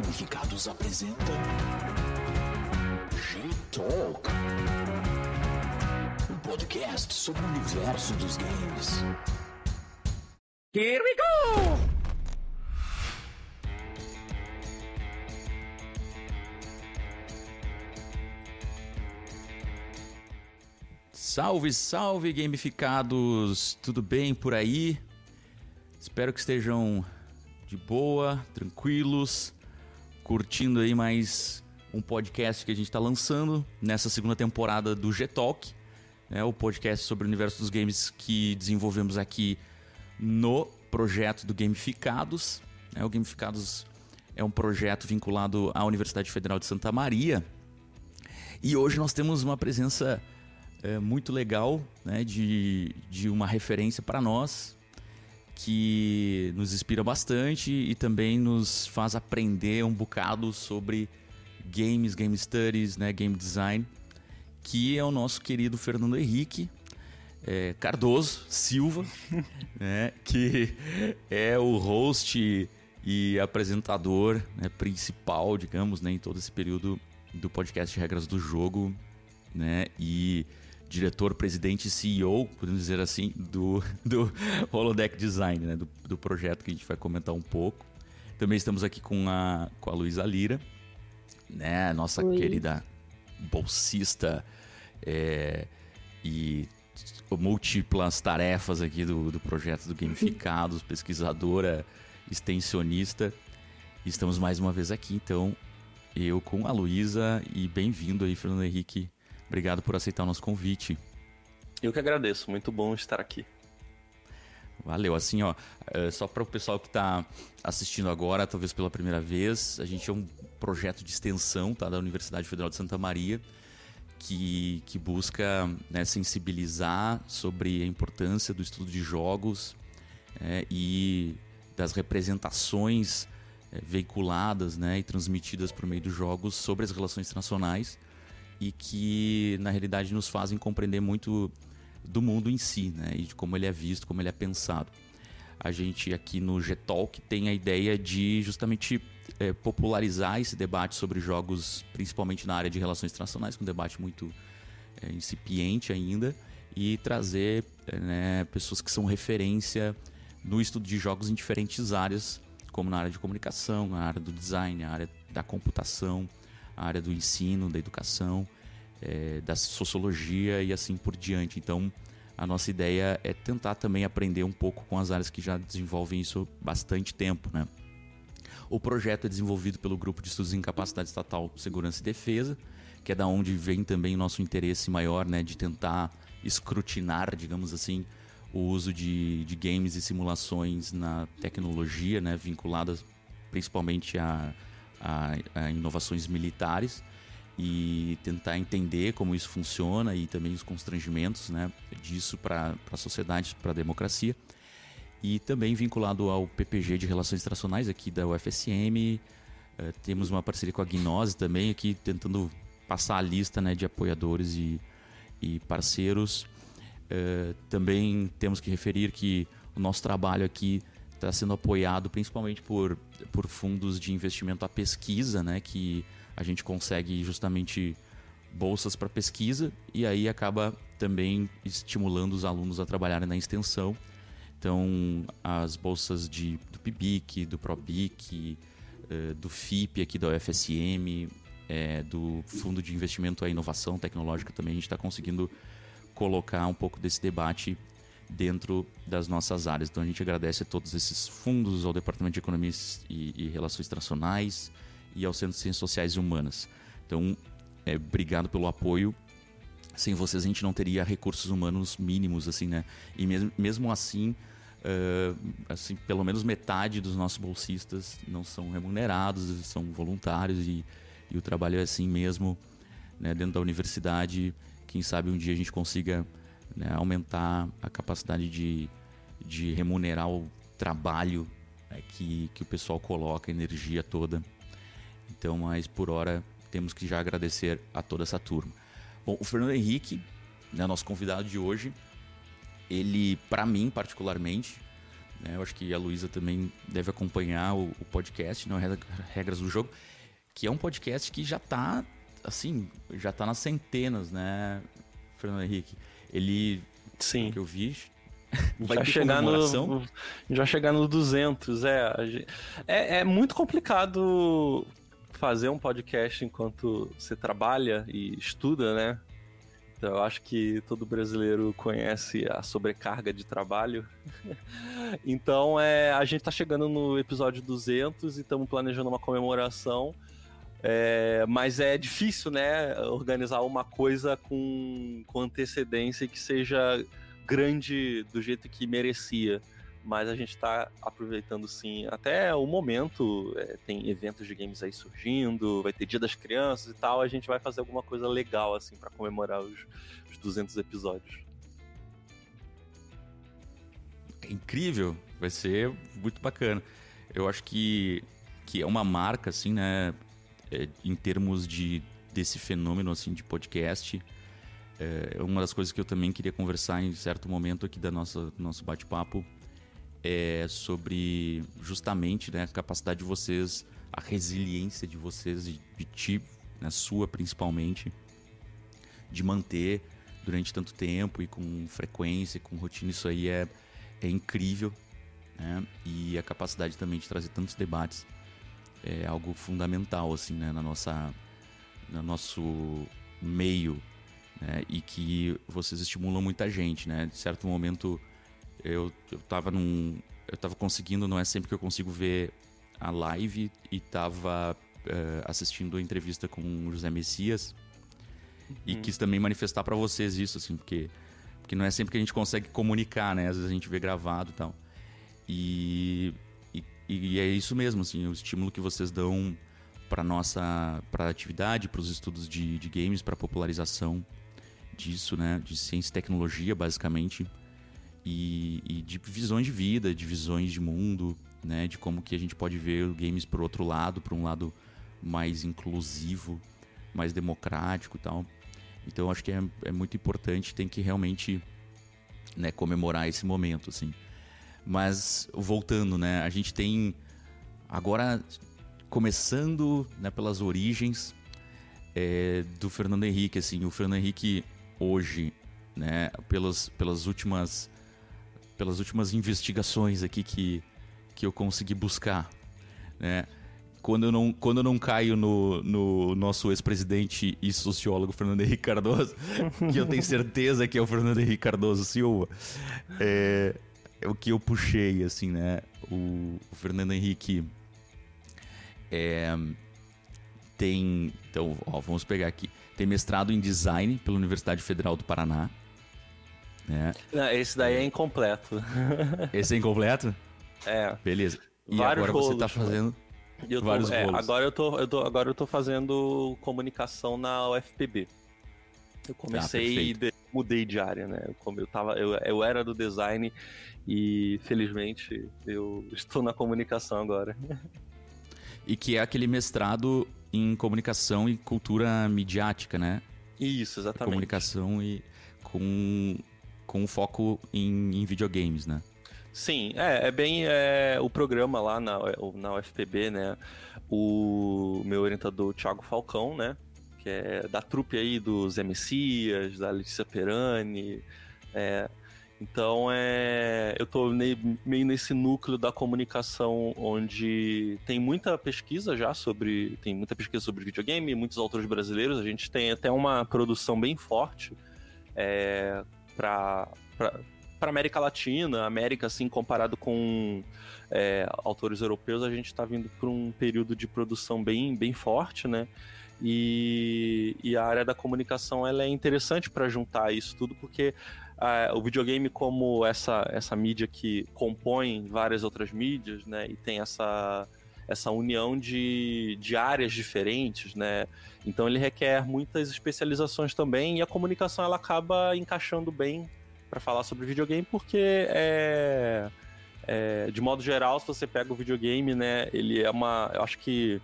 Gamificados apresenta G-Talk, um podcast sobre o universo dos games. Here we go! Salve, salve, gamificados! Tudo bem por aí? Espero que estejam de boa, tranquilos, curtindo aí mais um podcast que a gente está lançando nessa segunda temporada do G-Talk, né, o podcast sobre o universo dos games que desenvolvemos aqui no projeto do Gamificados. Né, o Gamificados é um projeto vinculado à Universidade Federal de Santa Maria. E hoje nós temos uma presença é, muito legal né, de, de uma referência para nós, que nos inspira bastante e também nos faz aprender um bocado sobre games, game studies, né, game design, que é o nosso querido Fernando Henrique é, Cardoso Silva, né, que é o host e apresentador né, principal, digamos, né, em todo esse período do podcast Regras do Jogo, né, e diretor, presidente e CEO, podemos dizer assim, do, do Holodeck Design, né? do, do projeto que a gente vai comentar um pouco. Também estamos aqui com a, com a Luísa Lira, né? nossa Oi. querida bolsista é, e múltiplas tarefas aqui do, do projeto do Gamificados, pesquisadora, extensionista. Estamos mais uma vez aqui, então, eu com a Luísa e bem-vindo aí, Fernando Henrique, Obrigado por aceitar o nosso convite. Eu que agradeço, muito bom estar aqui. Valeu. Assim, ó, é, só para o pessoal que está assistindo agora, talvez pela primeira vez, a gente é um projeto de extensão tá, da Universidade Federal de Santa Maria que, que busca né, sensibilizar sobre a importância do estudo de jogos é, e das representações é, veiculadas né, e transmitidas por meio dos jogos sobre as relações internacionais e que na realidade nos fazem compreender muito do mundo em si, né? E de como ele é visto, como ele é pensado. A gente aqui no G-Talk tem a ideia de justamente é, popularizar esse debate sobre jogos, principalmente na área de relações internacionais, com um debate muito é, incipiente ainda, e trazer é, né, pessoas que são referência no estudo de jogos em diferentes áreas, como na área de comunicação, na área do design, na área da computação, a área do ensino, da educação, é, da sociologia e assim por diante. Então, a nossa ideia é tentar também aprender um pouco com as áreas que já desenvolvem isso bastante tempo, né? O projeto é desenvolvido pelo Grupo de Estudos em Capacidade Estatal, Segurança e Defesa, que é da onde vem também o nosso interesse maior, né, de tentar escrutinar, digamos assim, o uso de, de games e simulações na tecnologia, né, vinculadas principalmente a a, a inovações militares e tentar entender como isso funciona e também os constrangimentos né, disso para a sociedade, para a democracia. E também vinculado ao PPG de Relações Internacionais aqui da UFSM. Uh, eh, temos uma parceria com a Gnose também aqui, tentando passar a lista né, de apoiadores e, e parceiros. Uh, também temos que referir que o nosso trabalho aqui está sendo apoiado principalmente por, por fundos de investimento à pesquisa, né, que a gente consegue justamente bolsas para pesquisa e aí acaba também estimulando os alunos a trabalharem na extensão. Então, as bolsas de, do PIBIC, do PROBIC, uh, do FIP aqui da UFSM, é, do Fundo de Investimento à Inovação Tecnológica também, a gente está conseguindo colocar um pouco desse debate dentro das nossas áreas. Então a gente agradece a todos esses fundos, ao Departamento de Economia e, e Relações Internacionais e ao Centro de Ciências Sociais e Humanas. Então, é, obrigado pelo apoio. Sem vocês a gente não teria recursos humanos mínimos, assim, né? E mesmo, mesmo assim, uh, assim, pelo menos metade dos nossos bolsistas não são remunerados, são voluntários e, e o trabalho é assim mesmo, né? Dentro da universidade, quem sabe um dia a gente consiga né, aumentar a capacidade de, de remunerar o trabalho né, que, que o pessoal coloca, a energia toda. Então, mas por hora temos que já agradecer a toda essa turma. Bom, o Fernando Henrique, né, nosso convidado de hoje, ele, para mim particularmente, Né? Eu acho que a Luísa também deve acompanhar o, o podcast, não Regras do Jogo, que é um podcast que já está assim, já tá nas centenas, né, Fernando Henrique? Ele, Sim. que eu vi, vai chegar no já chegar no 200, é, é é muito complicado fazer um podcast enquanto você trabalha e estuda, né? Então, eu acho que todo brasileiro conhece a sobrecarga de trabalho. então, é, a gente está chegando no episódio 200 e estamos planejando uma comemoração. É, mas é difícil, né, organizar uma coisa com, com antecedência que seja grande do jeito que merecia mas a gente está aproveitando sim até o momento. É, tem eventos de games aí surgindo, vai ter Dia das Crianças e tal. A gente vai fazer alguma coisa legal assim para comemorar os, os 200 episódios. É incrível, vai ser muito bacana. Eu acho que, que é uma marca assim, né, é, em termos de desse fenômeno assim de podcast. É uma das coisas que eu também queria conversar em certo momento aqui da nossa nosso bate-papo é sobre justamente né, a capacidade de vocês, a resiliência de vocês, de, de ti, né, sua principalmente, de manter durante tanto tempo e com frequência, com rotina, isso aí é, é incrível. Né? E a capacidade também de trazer tantos debates é algo fundamental assim, né, na nossa, no nosso meio. Né? E que vocês estimulam muita gente. Né? De certo momento eu, eu tava num. Eu tava conseguindo, não é sempre que eu consigo ver a live e tava uh, assistindo a entrevista com o José Messias uhum. e quis também manifestar para vocês isso, assim, porque, porque não é sempre que a gente consegue comunicar, né? Às vezes a gente vê gravado e tal. E, e, é isso mesmo, assim, o estímulo que vocês dão para nossa para atividade, para os estudos de, de games, para popularização disso, né? De ciência e tecnologia, basicamente e, e, de visões de vida, de visões de mundo, né? De como que a gente pode ver games por outro lado, por um lado mais inclusivo, mais democrático e tal. Então acho que é, é muito importante, tem que realmente né, comemorar esse momento, assim. Mas voltando, né? A gente tem agora começando né, pelas origens é, do Fernando Henrique, assim, o Fernando Henrique hoje, né, pelas, pelas últimas pelas últimas investigações aqui que, que eu consegui buscar, né? Quando eu não, quando eu não caio no, no nosso ex-presidente e sociólogo Fernando Henrique Cardoso, que eu tenho certeza que é o Fernando Henrique Cardoso Silva, é, é o que eu puxei, assim, né? O, o Fernando Henrique é, tem. Então, ó, vamos pegar aqui. Tem mestrado em design pela Universidade Federal do Paraná. É. Não, esse daí é incompleto. Esse é incompleto? É. Beleza. E Vários agora rolos, você tá fazendo eu tô, vários é, Agora eu, tô, eu tô, agora eu tô fazendo comunicação na UFPB. Eu comecei ah, e de, mudei de área, né? Eu, eu, tava, eu, eu era do design e felizmente eu estou na comunicação agora. E que é aquele mestrado em comunicação e cultura midiática, né? Isso, exatamente. Comunicação e com com foco em, em videogames, né? Sim, é, é bem é, o programa lá na, na UFPB, né? O meu orientador, Thiago Falcão, né? Que é da trupe aí dos Messias, da Letícia Perani. É, então, é, eu tô meio nesse núcleo da comunicação onde tem muita pesquisa já sobre. Tem muita pesquisa sobre videogame, muitos autores brasileiros. A gente tem até uma produção bem forte. É, para para América Latina, América, assim, comparado com é, autores europeus, a gente está vindo para um período de produção bem, bem forte, né? E, e a área da comunicação ela é interessante para juntar isso tudo, porque uh, o videogame, como essa, essa mídia que compõe várias outras mídias, né? E tem essa, essa união de, de áreas diferentes, né? Então ele requer muitas especializações também e a comunicação ela acaba encaixando bem para falar sobre videogame porque é, é, de modo geral se você pega o videogame, né? Ele é uma, eu acho que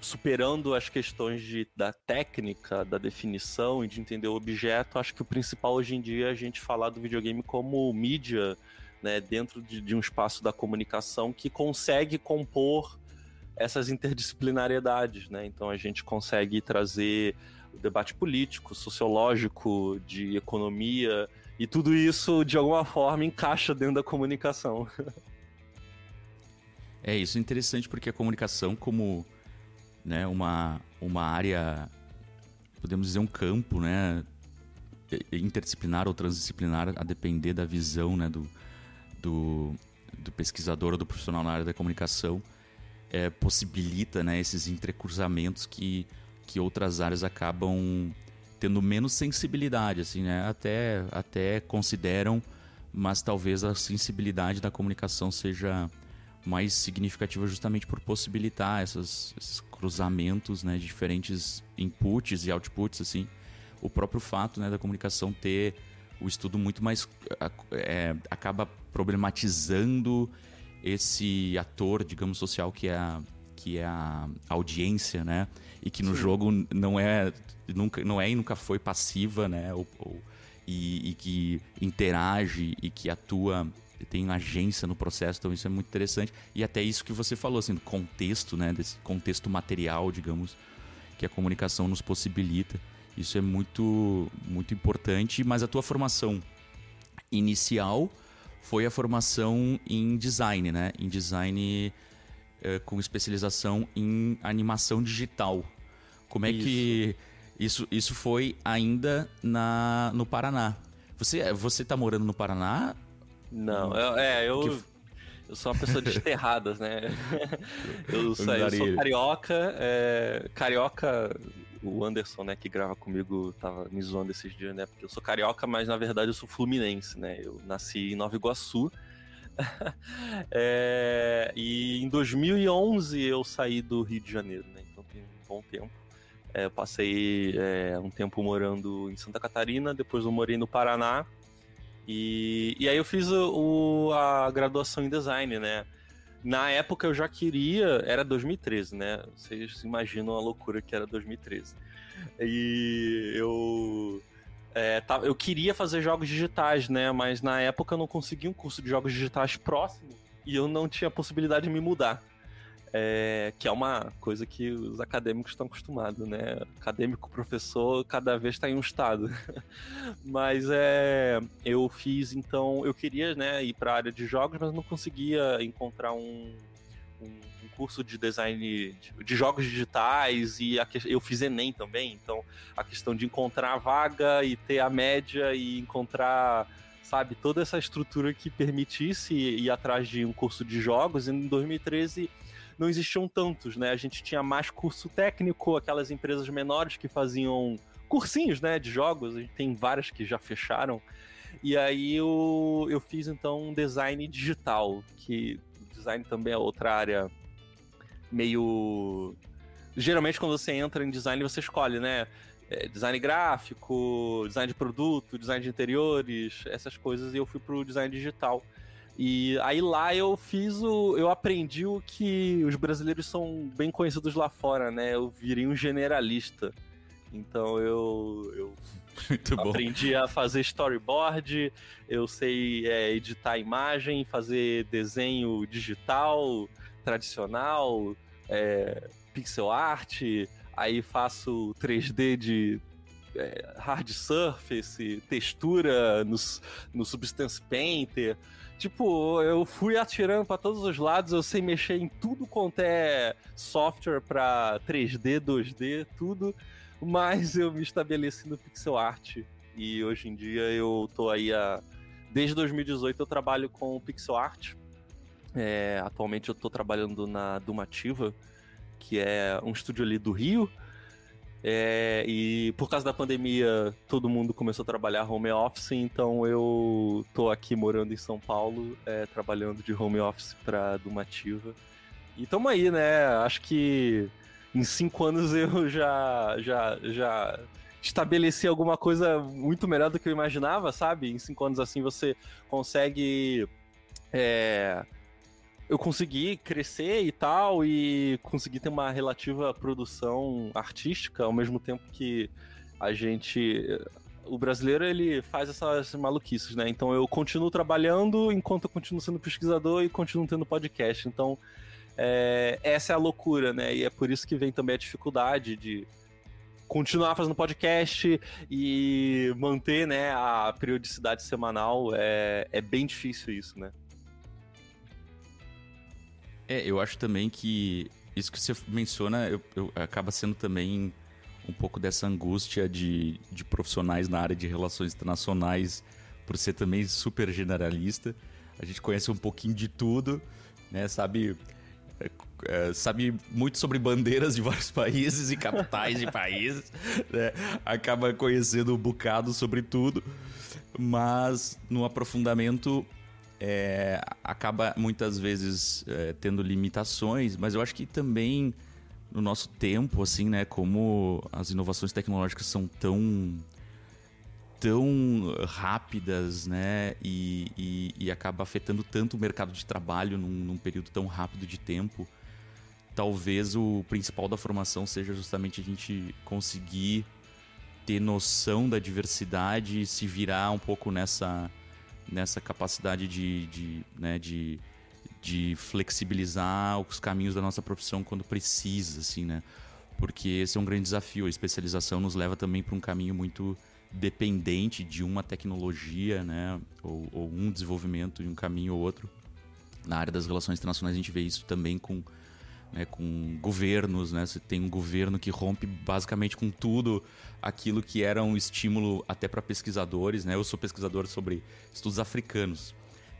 superando as questões de, da técnica, da definição e de entender o objeto, acho que o principal hoje em dia é a gente falar do videogame como mídia né, dentro de, de um espaço da comunicação que consegue compor essas interdisciplinariedades, né? Então a gente consegue trazer o debate político, sociológico, de economia e tudo isso de alguma forma encaixa dentro da comunicação. É isso interessante porque a comunicação como né, uma, uma área, podemos dizer um campo, né, interdisciplinar ou transdisciplinar, a depender da visão né, do, do, do pesquisador ou do profissional na área da comunicação, é, possibilita né, esses entrecruzamentos que, que outras áreas acabam tendo menos sensibilidade, assim, né? Até, até consideram, mas talvez a sensibilidade da comunicação seja mais significativa justamente por possibilitar essas, esses cruzamentos né, de diferentes inputs e outputs, assim. O próprio fato né, da comunicação ter o estudo muito mais... É, acaba problematizando esse ator, digamos, social que é a, que é a audiência, né? E que no Sim. jogo não é, nunca, não é e nunca foi passiva, né? Ou, ou, e, e, que interage e que atua, tem agência no processo, então isso é muito interessante. E até isso que você falou, assim, do contexto, né? Desse contexto material, digamos, que a comunicação nos possibilita. Isso é muito, muito importante, mas a tua formação inicial foi a formação em design, né? Em design é, com especialização em animação digital. Como é isso. que isso, isso foi ainda na, no Paraná? Você você tá morando no Paraná? Não, eu, é, eu que... eu sou uma pessoa desterrada, né? eu, sou, eu sou carioca, é, carioca o Anderson, né, que grava comigo, tava me zoando esses dias, né? Porque eu sou carioca, mas na verdade eu sou fluminense, né? Eu nasci em Nova Iguaçu. é, e em 2011 eu saí do Rio de Janeiro, né? Então tem um bom tempo. É, eu passei é, um tempo morando em Santa Catarina, depois eu morei no Paraná. E, e aí eu fiz o, a graduação em design, né? Na época eu já queria, era 2013, né? Vocês imaginam a loucura que era 2013. E eu é, tá, eu queria fazer jogos digitais, né? Mas na época eu não conseguia um curso de jogos digitais próximo e eu não tinha possibilidade de me mudar. É, que é uma coisa que os acadêmicos estão acostumados, né? Acadêmico, professor, cada vez está em um estado. mas é, eu fiz, então, eu queria né, ir para a área de jogos, mas não conseguia encontrar um, um, um curso de design de, de, jogos digitais e a, eu fiz Enem também, então a questão de encontrar a vaga e ter a média e encontrar sabe, toda essa estrutura que permitisse ir atrás de um curso de jogos. Em 2013 não existiam tantos, né? A gente tinha mais curso técnico, aquelas empresas menores que faziam cursinhos, né, de jogos. A gente tem várias que já fecharam. E aí eu, eu fiz então um design digital, que design também é outra área meio geralmente quando você entra em design você escolhe, né? É, design gráfico, design de produto, design de interiores, essas coisas, e eu fui pro design digital. E aí lá eu fiz o. Eu aprendi o que os brasileiros são bem conhecidos lá fora, né? Eu virei um generalista. Então eu, eu aprendi a fazer storyboard, eu sei é, editar imagem, fazer desenho digital, tradicional, é, pixel art, aí faço 3D de é, hard surface, textura no, no Substance Painter. Tipo, eu fui atirando para todos os lados, eu sei mexer em tudo quanto é software para 3D, 2D, tudo, mas eu me estabeleci no pixel art. E hoje em dia eu tô aí a desde 2018 eu trabalho com pixel art. É, atualmente eu tô trabalhando na Dumativa, que é um estúdio ali do Rio, é, e por causa da pandemia, todo mundo começou a trabalhar home office, então eu tô aqui morando em São Paulo, é, trabalhando de home office pra Dumativa. E tamo aí, né? Acho que em cinco anos eu já, já, já estabeleci alguma coisa muito melhor do que eu imaginava, sabe? Em cinco anos assim você consegue. É, eu consegui crescer e tal, e consegui ter uma relativa produção artística, ao mesmo tempo que a gente. o brasileiro ele faz essas maluquices, né? Então eu continuo trabalhando enquanto eu continuo sendo pesquisador e continuo tendo podcast. Então é, essa é a loucura, né? E é por isso que vem também a dificuldade de continuar fazendo podcast e manter né, a periodicidade semanal. É, é bem difícil isso, né? É, eu acho também que isso que você menciona eu, eu, acaba sendo também um pouco dessa angústia de, de profissionais na área de relações internacionais, por ser também super generalista. A gente conhece um pouquinho de tudo, né? Sabe, é, é sabe muito sobre bandeiras de vários países e capitais de países, né? acaba conhecendo um bocado sobre tudo, mas no aprofundamento é, acaba muitas vezes é, tendo limitações, mas eu acho que também no nosso tempo, assim, né? Como as inovações tecnológicas são tão tão rápidas, né? E, e, e acaba afetando tanto o mercado de trabalho num, num, período tão rápido de tempo. Talvez o principal da formação seja justamente a gente conseguir ter noção da diversidade e se virar um pouco nessa, nessa capacidade de, de, né, de de flexibilizar os caminhos da nossa profissão quando precisa, assim, né? Porque esse é um grande desafio. A especialização nos leva também para um caminho muito dependente de uma tecnologia, né? Ou, ou, um desenvolvimento em um caminho ou outro. Na área das relações internacionais a gente vê isso também com, né, com governos, né? Você tem um governo que rompe basicamente com tudo aquilo que era um estímulo até para pesquisadores, né? Eu sou pesquisador sobre estudos africanos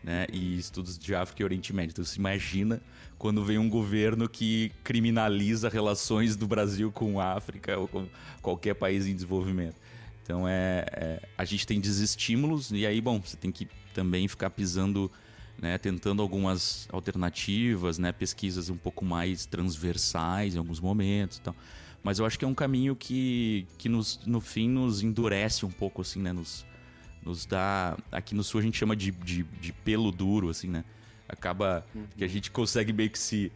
né, e estudos de África e Oriente Médio. Então, você imagina quando vem um governo que criminaliza relações do Brasil com a África ou com qualquer país em desenvolvimento. Então, é, é, a gente tem desestímulos e aí, bom, você tem que também ficar pisando, né, tentando algumas alternativas, né, pesquisas um pouco mais transversais em alguns momentos então. Mas eu acho que é um caminho que, que nos, no fim nos endurece um pouco, assim, né, nos, nos dá. Aqui no sul a gente chama de, de, de pelo duro, assim, né? Acaba que a gente consegue meio que se,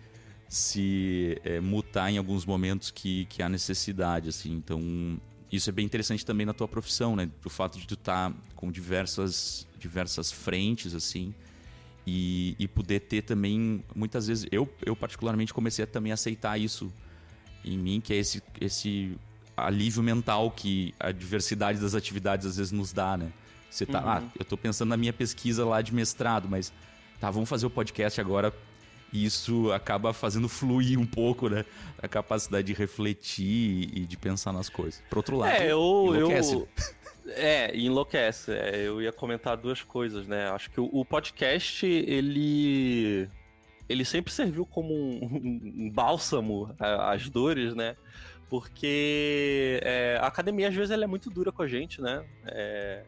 se é, mutar em alguns momentos que, que há necessidade, assim. Então, isso é bem interessante também na tua profissão, né? O fato de tu estar tá com diversas, diversas frentes, assim. E, e poder ter também, muitas vezes, eu, eu particularmente comecei a também aceitar isso em mim, que é esse, esse alívio mental que a diversidade das atividades às vezes nos dá, né? Você tá, ah, uhum. ah, eu tô pensando na minha pesquisa lá de mestrado, mas tá, vamos fazer o podcast agora. E isso acaba fazendo fluir um pouco, né? A capacidade de refletir e de pensar nas coisas. Por outro lado, é, eu. Eu... É, enlouquece. É, eu ia comentar duas coisas, né? Acho que o, o podcast, ele ele sempre serviu como um, um bálsamo às dores, né? Porque é, a academia, às vezes, ela é muito dura com a gente, né? É,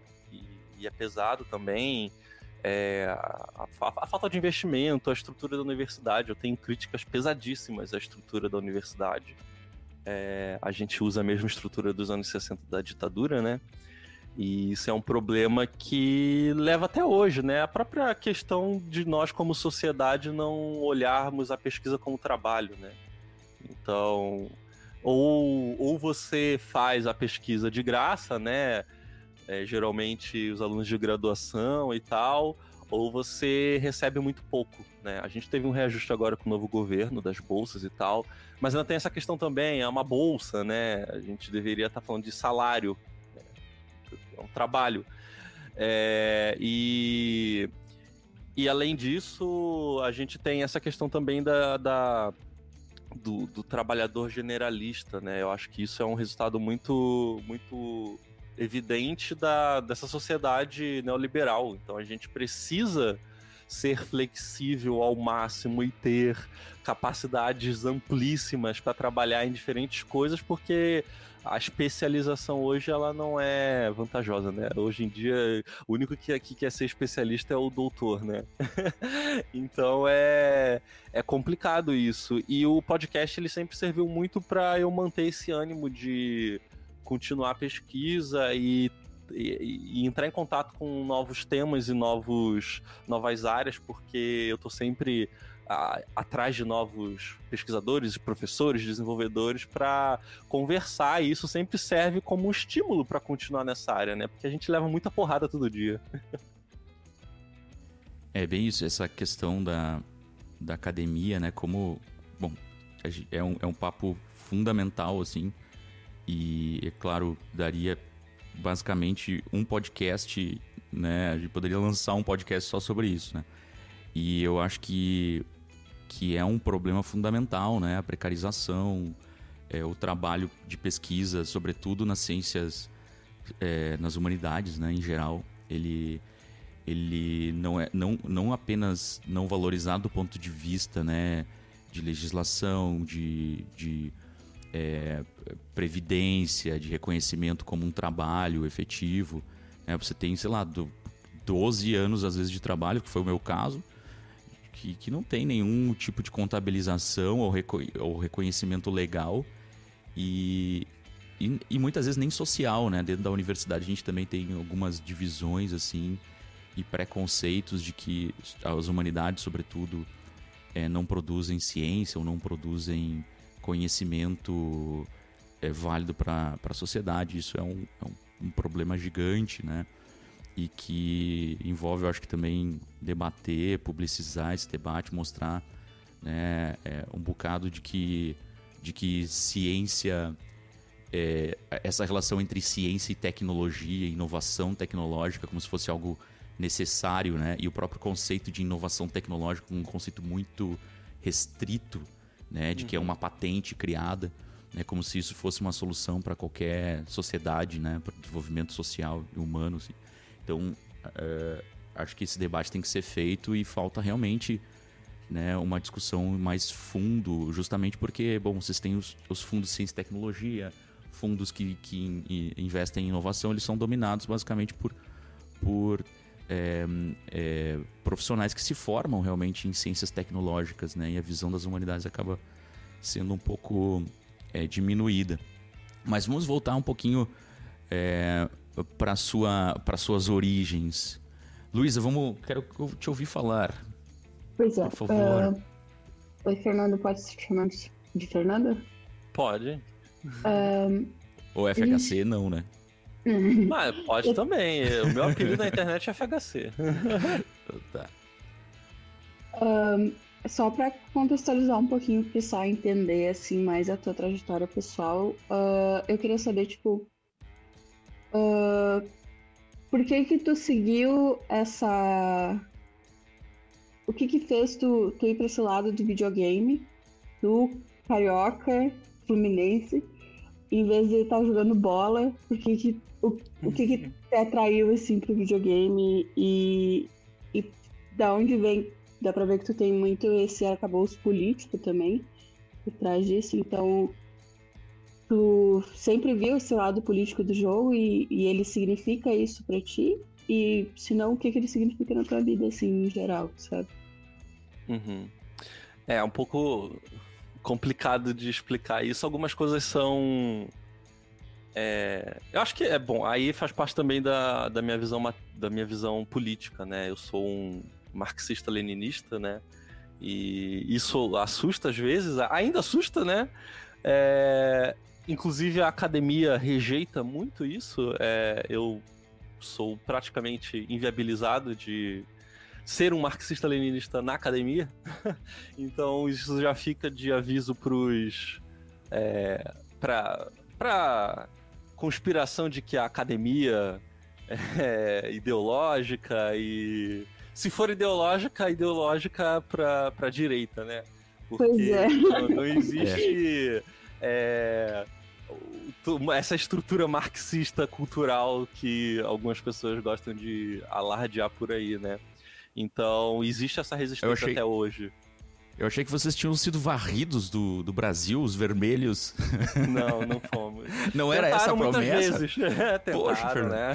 e é pesado também. É, a, a, a, falta de investimento, a estrutura da universidade. Eu tenho críticas pesadíssimas à estrutura da universidade. É, a gente usa a mesma estrutura dos anos 60 da ditadura, né? E isso é um problema que leva até hoje, né? A própria questão de nós, como sociedade, não olharmos a pesquisa como trabalho, né? Então, ou, ou você faz a pesquisa de graça, né? é, geralmente os alunos de graduação e tal, ou você recebe muito pouco, né? A gente teve um reajuste agora com o novo governo das bolsas e tal, mas ainda tem essa questão também, é uma bolsa, né? A gente deveria estar tá falando de salário, um trabalho. É, e, e além disso, a gente tem essa questão também da, da do, do, trabalhador generalista, né? Eu acho que isso é um resultado muito, muito evidente da, dessa sociedade neoliberal. Então a gente precisa ser flexível ao máximo e ter capacidades amplíssimas para trabalhar em diferentes coisas, porque a especialização hoje ela não é vantajosa, né? Hoje em dia, o único que aqui quer ser especialista é o doutor, né? então é, é complicado isso. E o podcast ele sempre serviu muito para eu manter esse ânimo de continuar a pesquisa e e, e, entrar em contato com novos temas e novos, novas áreas, porque eu tô sempre a, atrás de novos pesquisadores, professores, desenvolvedores para conversar e isso sempre serve como um estímulo para continuar nessa área, né? Porque a gente leva muita porrada todo dia. é bem isso, essa questão da, da academia, né? Como, bom, é um, é um papo fundamental, assim, e, é claro, daria basicamente um podcast, né? A gente poderia lançar um podcast só sobre isso, né? E eu acho que, que é um problema fundamental, né? A precarização, é, o trabalho de pesquisa, sobretudo nas ciências, é, nas humanidades, né? Em geral, ele ele não é não, não apenas não valorizado do ponto de vista, né? De legislação, de, de é, previdência, de reconhecimento como um trabalho efetivo. Né? Você tem, sei lá, do, 12 anos às vezes de trabalho, que foi o meu caso, que, que não tem nenhum tipo de contabilização ou, reco ou reconhecimento legal e, e, e, muitas vezes nem social, né? Dentro da universidade a gente também tem algumas divisões assim e preconceitos de que as humanidades, sobretudo, é, não produzem ciência ou não produzem conhecimento é, válido para a sociedade. Isso é um, é um, um, problema gigante, né? E que envolve, eu acho que também debater, publicizar esse debate, mostrar né, é, um bocado de que, de que ciência, é, essa relação entre ciência e tecnologia, inovação tecnológica, como se fosse algo necessário, né? E o próprio conceito de inovação tecnológica, um conceito muito restrito, né, de uhum. que é uma patente criada, né, como se isso fosse uma solução para qualquer sociedade, né, para o desenvolvimento social e humano. Assim. Então, uh, acho que esse debate tem que ser feito e falta realmente né, uma discussão mais fundo, justamente porque, bom, vocês têm os, os fundos de ciência e tecnologia, fundos que, que in, investem em inovação, eles são dominados basicamente por, por é, é, profissionais que se formam realmente em ciências tecnológicas, né? E a visão das humanidades acaba sendo um pouco é, diminuída. Mas vamos voltar um pouquinho é, para sua, para suas origens. Luísa, vamos, quero te ouvir falar. Pois é. Por favor. Uh, oi, Fernando, pode se chamar de Fernanda? Pode. Uh, Ou FHC, gente... não, né? Mas pode também. O meu apelido na internet é FHC. tá. Um, só para contextualizar um pouquinho, o pessoal entender assim mais a tua trajetória pessoal, uh, eu queria saber tipo uh, por que que tu seguiu essa o que que fez tu, tu ir para esse lado do videogame, do carioca, fluminense, em vez de estar tá jogando bola, por que que o, o que, que te atraiu assim pro videogame e, e da onde vem. Dá pra ver que tu tem muito esse arcabouço político também por trás disso, então tu sempre viu esse lado político do jogo e, e ele significa isso para ti? E se não, o que, que ele significa na tua vida, assim, em geral, sabe? Uhum. É um pouco complicado de explicar isso. Algumas coisas são é, eu acho que é bom. Aí faz parte também da, da, minha visão, da minha visão política, né? Eu sou um marxista-leninista, né? E isso assusta às vezes, ainda assusta, né? É, inclusive a academia rejeita muito isso. É, eu sou praticamente inviabilizado de ser um marxista-leninista na academia. então isso já fica de aviso pros. É, para conspiração de que a academia é ideológica e. Se for ideológica, ideológica pra, pra direita, né? Porque pois é. não, não existe. É, essa estrutura marxista cultural que algumas pessoas gostam de alardear por aí, né? Então, existe essa resistência achei... até hoje. Eu achei que vocês tinham sido varridos do, do Brasil, os vermelhos. Não, não fomos. Não era essa a promessa? Vezes. Tentaram, Poxa, né?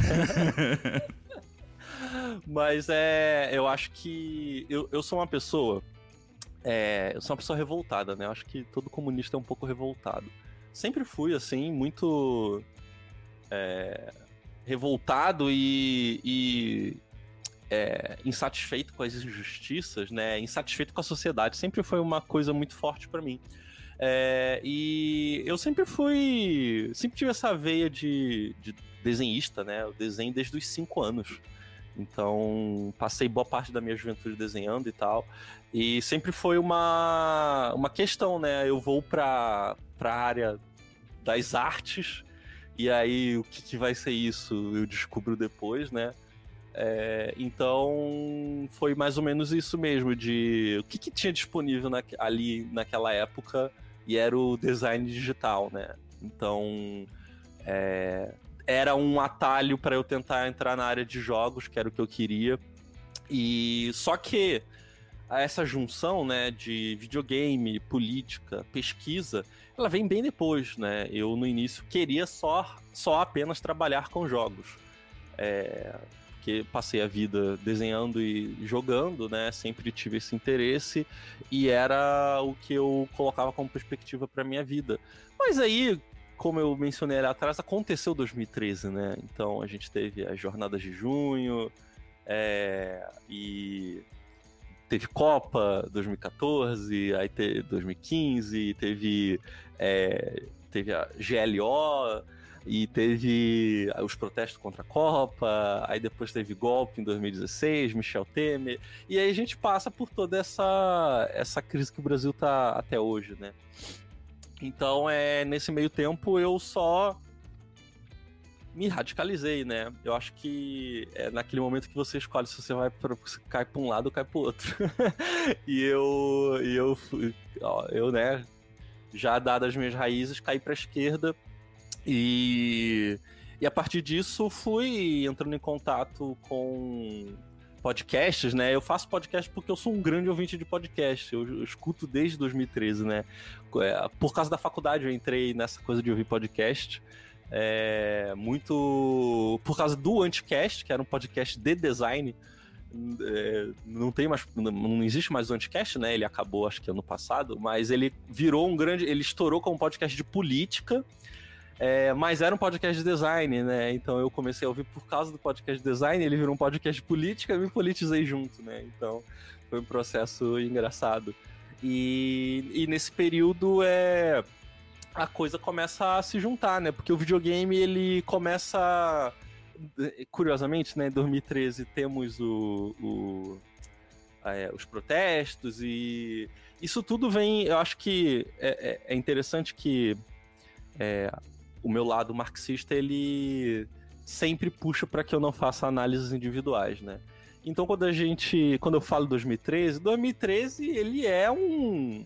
Mas é. Eu acho que. Eu, eu sou uma pessoa. É, eu sou uma pessoa revoltada, né? Eu acho que todo comunista é um pouco revoltado. Sempre fui, assim, muito. É, revoltado e, e é, insatisfeito com as injustiças, né? Insatisfeito com a sociedade. Sempre foi uma coisa muito forte para mim. É, e eu sempre fui. Sempre tive essa veia de, de desenhista, né? Eu desenho desde os 5 anos. Então, passei boa parte da minha juventude desenhando e tal. E sempre foi uma, uma questão, né? Eu vou para a área das artes, e aí o que, que vai ser isso eu descubro depois, né? É, então foi mais ou menos isso mesmo, de o que, que tinha disponível na, ali naquela época e era o design digital, né? Então é, era um atalho para eu tentar entrar na área de jogos, que era o que eu queria. E só que essa junção, né, de videogame, política, pesquisa, ela vem bem depois, né? Eu no início queria só, só apenas trabalhar com jogos. É, porque passei a vida desenhando e jogando, né? Sempre tive esse interesse e era o que eu colocava como perspectiva para minha vida. Mas aí, como eu mencionei ali atrás, aconteceu 2013, né? Então a gente teve as jornadas de junho é, e teve Copa 2014, aí teve 2015, teve é, teve a GLO e teve os protestos contra a Copa, aí depois teve golpe em 2016, Michel Temer, e aí a gente passa por toda essa, essa crise que o Brasil tá até hoje, né? Então, é, nesse meio tempo, eu só me radicalizei, né? Eu acho que é naquele momento que você escolhe se você vai para cai para um lado ou cai para outro. e eu e eu ó, eu, né, já dadas as minhas raízes, caí para a esquerda e, e a partir disso fui entrando em contato com podcasts, né? Eu faço podcast porque eu sou um grande ouvinte de podcast. Eu, eu escuto desde 2013, né? É, por causa da faculdade eu entrei nessa coisa de ouvir podcast. É, muito por causa do Anticast, que era um podcast de design. É, não tem mais, não existe mais o Anticast, né? Ele acabou, acho que ano passado, mas ele virou um grande, ele estourou como podcast de política é, mas era um podcast de design, né? Então eu comecei a ouvir por causa do podcast de design, ele virou um podcast de política e me politizei junto, né? Então foi um processo engraçado. E, e nesse período é a coisa começa a se juntar, né? Porque o videogame ele começa curiosamente, né, em 2013 temos o, o é, os protestos e isso tudo vem, eu acho que é, é, é interessante que é, o meu lado marxista ele sempre puxa para que eu não faça análises individuais, né? Então quando a gente, quando eu falo 2013, 2013 ele é um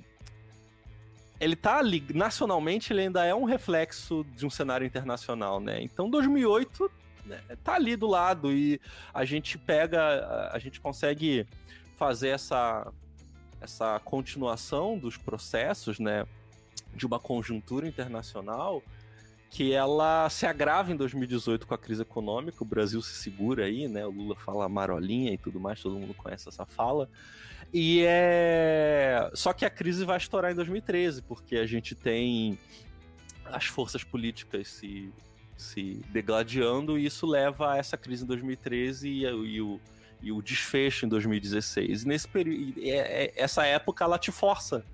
ele tá ali, nacionalmente ele ainda é um reflexo de um cenário internacional, né? Então 2008 né, tá ali do lado e a gente pega, a gente consegue fazer essa essa continuação dos processos, né, de uma conjuntura internacional que ela se agrava em 2018 com a crise econômica, o Brasil se segura aí, né? O Lula fala marolinha e tudo mais, todo mundo conhece essa fala. E é. Só que a crise vai estourar em 2013, porque a gente tem as forças políticas se, se degladiando, e isso leva a essa crise em 2013 e, e o, e o desfecho em 2016. E nesse período, é, é, essa época ela te força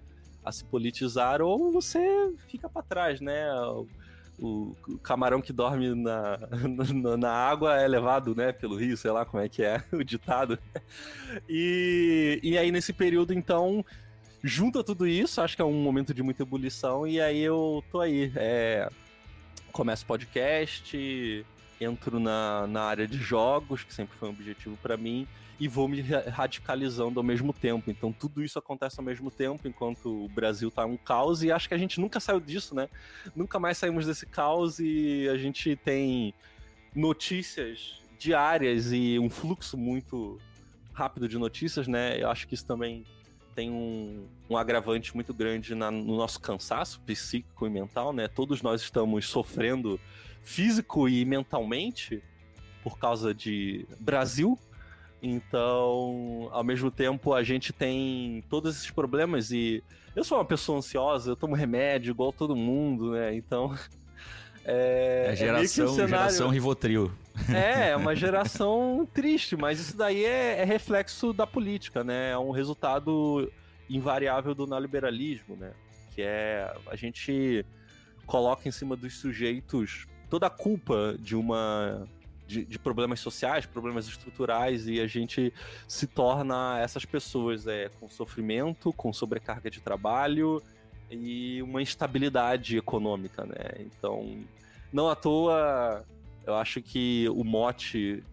a se politizar ou você fica para trás, né? O, camarão que dorme na, na, na, água é levado, né, pelo rio, sei lá como é que é o ditado. E, e aí, nesse período, então, junta tudo isso, acho que é um momento de muita ebulição, e aí eu tô aí. É, começo podcast, entro na, na área de jogos, que sempre foi um objetivo para mim, e vou me radicalizando ao mesmo tempo. Então tudo isso acontece ao mesmo tempo, enquanto o Brasil tá um caos, e acho que a gente nunca saiu disso, né? Nunca mais saímos desse caos e a gente tem notícias diárias e um fluxo muito rápido de notícias, né? Eu acho que isso também tem um, um agravante muito grande na, no nosso cansaço psíquico e mental, né? Todos nós estamos sofrendo físico e mentalmente por causa de Brasil, então, ao mesmo tempo, a gente tem todos esses problemas e eu sou uma pessoa ansiosa, eu tomo remédio igual todo mundo, né? Então, É, É geração, que um cenário- geração Rivotril. É, é uma geração triste, mas isso daí é, é reflexo da política, né? É um resultado invariável do neoliberalismo, né? Que é a gente coloca em cima dos sujeitos toda a culpa de uma de, de problemas sociais, problemas estruturais e a gente se torna essas pessoas é, com sofrimento, com sobrecarga de trabalho e uma instabilidade econômica, né? Então, não à toa eu acho que o mote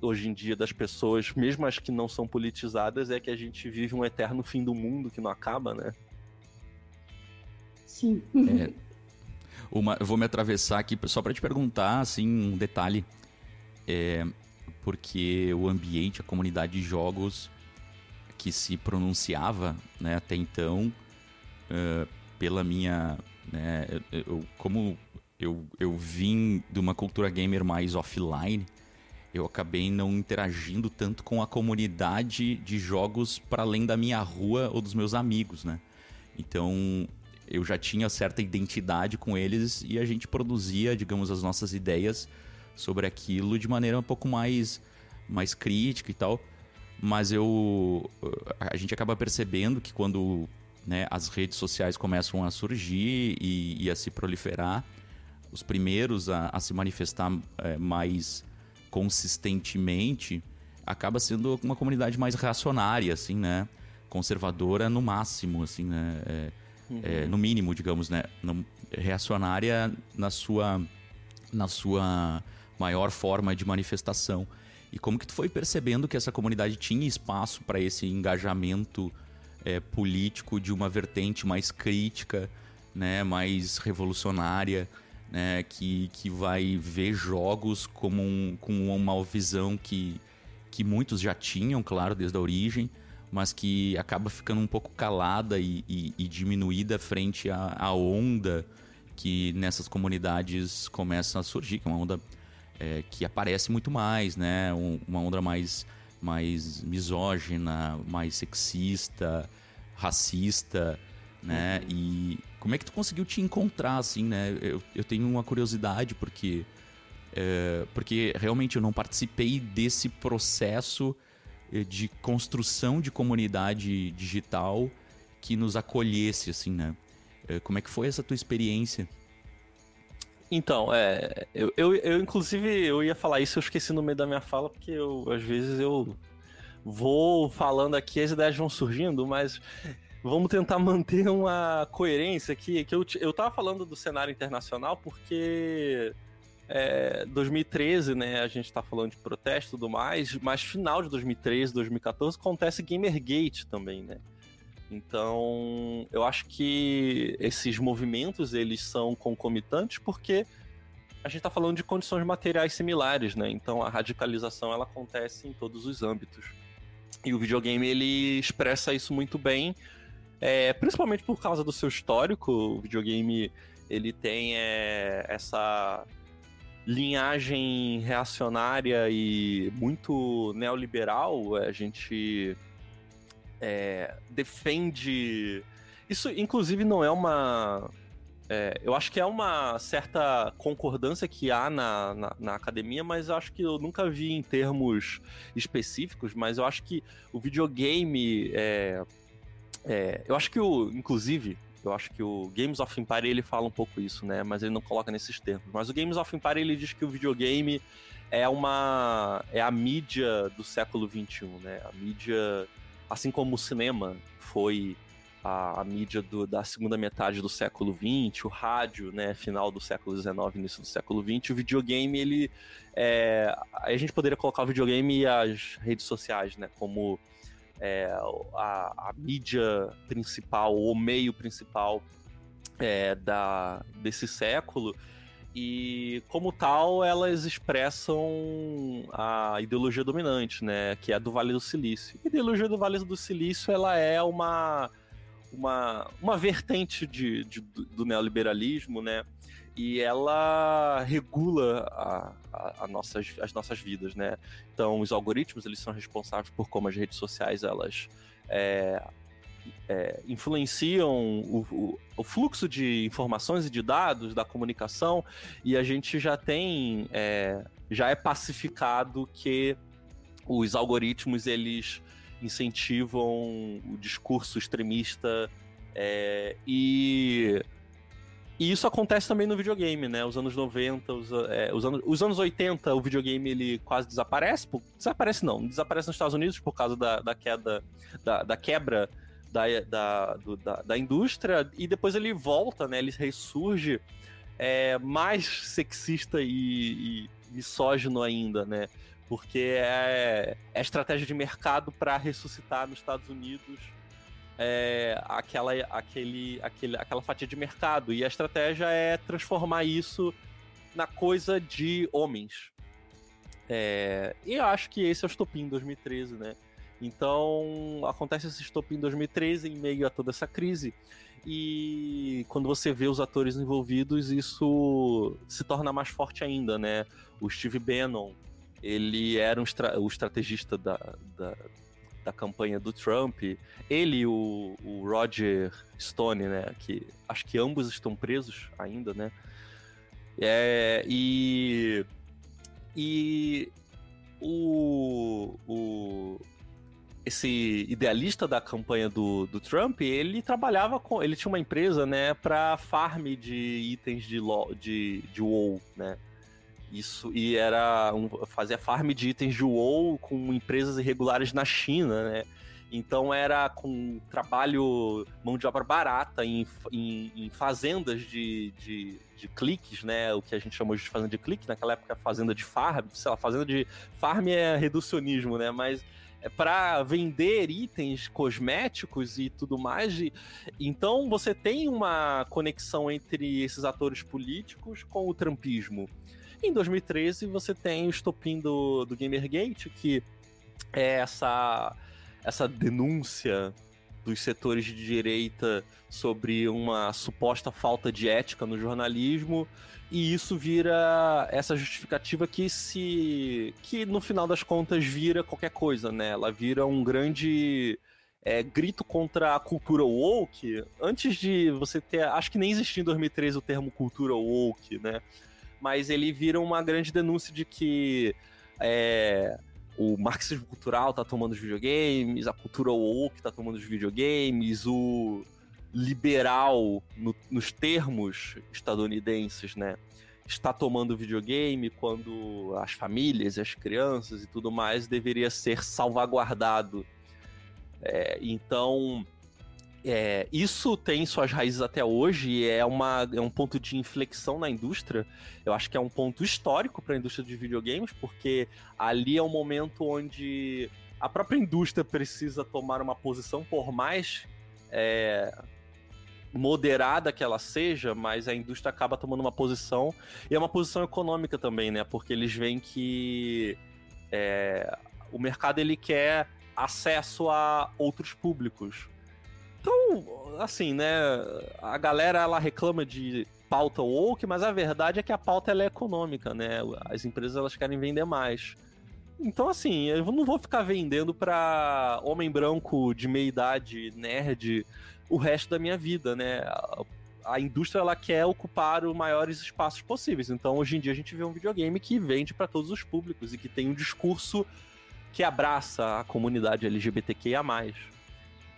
hoje em dia das pessoas, mesmo as que não são politizadas, é que a gente vive um eterno fim do mundo que não acaba, né? Sim. É, uma, eu vou me atravessar aqui só para te perguntar, assim, um detalhe. É, porque o ambiente, a comunidade de jogos que se pronunciava né, até então, eh, pela minha. Né, eu- como eu, eu vim de uma cultura gamer mais offline, eu acabei não interagindo tanto com a comunidade de jogos para além da minha rua ou dos meus amigos, né? Então, eu já tinha certa identidade com eles e a gente produzia, digamos, as nossas ideias sobre aquilo de maneira um pouco mais, mais crítica e tal. Mas eu. A gente acaba percebendo que quando né, as redes sociais começam a surgir e, e a se proliferar, os primeiros a, a se manifestar é, mais consistentemente acaba sendo uma comunidade mais reacionária, assim, né? Conservadora no máximo, assim, né? É, é, no mínimo, digamos, né? Não- reacionária na sua, na sua maior forma de manifestação. E como que tu foi percebendo que essa comunidade tinha espaço para esse engajamento é, político de uma vertente mais crítica, né? Mais revolucionária, né? Que, que vai ver jogos como um, com uma visão que, que muitos já tinham, claro, desde a origem, mas que acaba ficando um pouco calada e, e- e diminuída frente à, à onda que nessas comunidades começa a surgir, que é uma onda é, que aparece muito mais, né? Um- uma onda mais, mais misógina, mais sexista, racista, né? E como é que tu conseguiu te encontrar, assim, né? Eu, eu tenho uma curiosidade, porque... é, porque realmente eu não participei desse processo eh, de construção de comunidade digital que nos acolhesse, assim, né? Eh, Como é que foi essa tua experiência? Então, é. Eu, eu, eu, inclusive, eu ia falar isso, eu esqueci no meio da minha fala, porque eu, às vezes eu vou falando aqui, as ideias vão surgindo, mas vamos tentar manter uma coerência aqui. Que eu, eu tava falando do cenário internacional porque. É, 2013, né? A gente tá falando de protesto e tudo mais, mas final de 2013, 2014 acontece Gamergate também, né? Então, eu acho que esses movimentos eles são concomitantes porque a gente está falando de condições materiais similares, né? Então, a radicalização ela acontece em todos os âmbitos. E o videogame ele expressa isso muito bem, é, principalmente por causa do seu histórico. O videogame ele tem é, essa linhagem reacionária e muito neoliberal. A gente é, defende. Isso, inclusive, não é uma. é, eu acho que é uma certa concordância que há na, na, na academia, mas eu acho que eu nunca vi em termos específicos. Mas eu acho que o videogame. é, é, eu acho que o. Inclusive, eu acho que o Games of Empire ele fala um pouco isso, né? Mas ele não coloca nesses termos. Mas o Games of Empire ele diz que o videogame é uma. é a mídia do século XXI, né? A mídia assim como o cinema foi a, a mídia do- da segunda metade do século XX, o rádio, né, final do século XIX, início do século XX, o videogame, ele, é, a gente poderia colocar o videogame e as redes sociais, né, como é, a, a mídia principal, o meio principal é, da, desse século, e como tal elas expressam a ideologia dominante, né, que é a do Vale do Silício. A ideologia do Vale do Silício ela é uma uma, uma vertente de, de- do neoliberalismo, né? E ela regula a, a- a nossas, as nossas vidas, né? Então, os algoritmos eles são responsáveis por como as redes sociais elas é, é, influenciam o, o, o, fluxo de informações e de dados da comunicação e a gente já tem é, já é pacificado que os algoritmos eles incentivam o discurso extremista é, e e isso acontece também no videogame, né? Os anos 90, os, é, os, anos, os anos 80, o videogame ele quase desaparece. Desaparece não, desaparece nos Estados Unidos por causa da, da queda, da, da quebra da, da, do, da, da, indústria, e depois ele volta, né? Ele ressurge é, mais sexista e, e misógino ainda, né? Porque é, é estratégia de mercado para ressuscitar nos Estados Unidos é, aquela, aquele, aquele, aquela fatia de mercado. E a estratégia é transformar isso na coisa de homens. É, e eu acho que esse é o estopim em 2013, né? Então acontece esse estopim em 2013 em meio a toda essa crise. E quando você vê os atores envolvidos, isso se torna mais forte ainda, né? O Steve Bannon, ele era um estra o estrategista da, da da campanha do Trump, ele e o, o Roger Stone, né? Que acho que ambos estão presos ainda, né? É, e. E. O. o esse idealista da campanha do, do Trump, ele trabalhava com. Ele tinha uma empresa, né, para farm de itens de, de, de WoW, né? Isso, e era um, fazia farm de itens de WoW com empresas irregulares na China, né? Então era com trabalho, mão de obra barata em, em, em fazendas de, de, de, cliques, né? O que a gente chamou de fazenda de clique, naquela época fazenda de farm, sei lá, fazenda de farm é reducionismo, né? Mas para vender itens cosméticos e tudo mais. Então você tem uma conexão entre esses atores políticos com o trampismo. Em 2013, você tem o estopim do, do Gamergate, que é essa, essa denúncia dos setores de direita sobre uma suposta falta de ética no jornalismo e isso vira essa justificativa que se que no final das contas vira qualquer coisa, né? Ela vira um grande é, grito contra a cultura woke. Antes de você ter, acho que nem existia em 2013 o termo cultura woke, né? mas ele vira uma grande denúncia de que é, o marxismo cultural tá tomando os videogames, a cultura woke tá tomando os videogames, o liberal, no, nos termos estadunidenses, né, está tomando videogame quando as famílias, as crianças e tudo mais deveria ser salvaguardado. É, então, é, isso tem suas raízes até hoje e é, uma, é um ponto de inflexão na indústria. Eu acho que é um ponto histórico para a indústria de videogames, porque ali é um momento onde a própria indústria precisa tomar uma posição, por mais é, moderada que ela seja, mas a indústria acaba tomando uma posição, e é uma posição econômica também, né? Porque eles veem que é, o mercado ele quer acesso a outros públicos então, assim, né? A galera ela reclama de pauta woke, mas a verdade é que a pauta ela é econômica, né? As empresas elas querem vender mais. Então, assim, eu não vou ficar vendendo pra homem branco de meia idade, nerd, o resto da minha vida, né? A indústria ela quer ocupar os maiores espaços possíveis. Então, hoje em dia, a gente vê um videogame que vende para todos os públicos e que tem um discurso que abraça a comunidade LGBTQIA.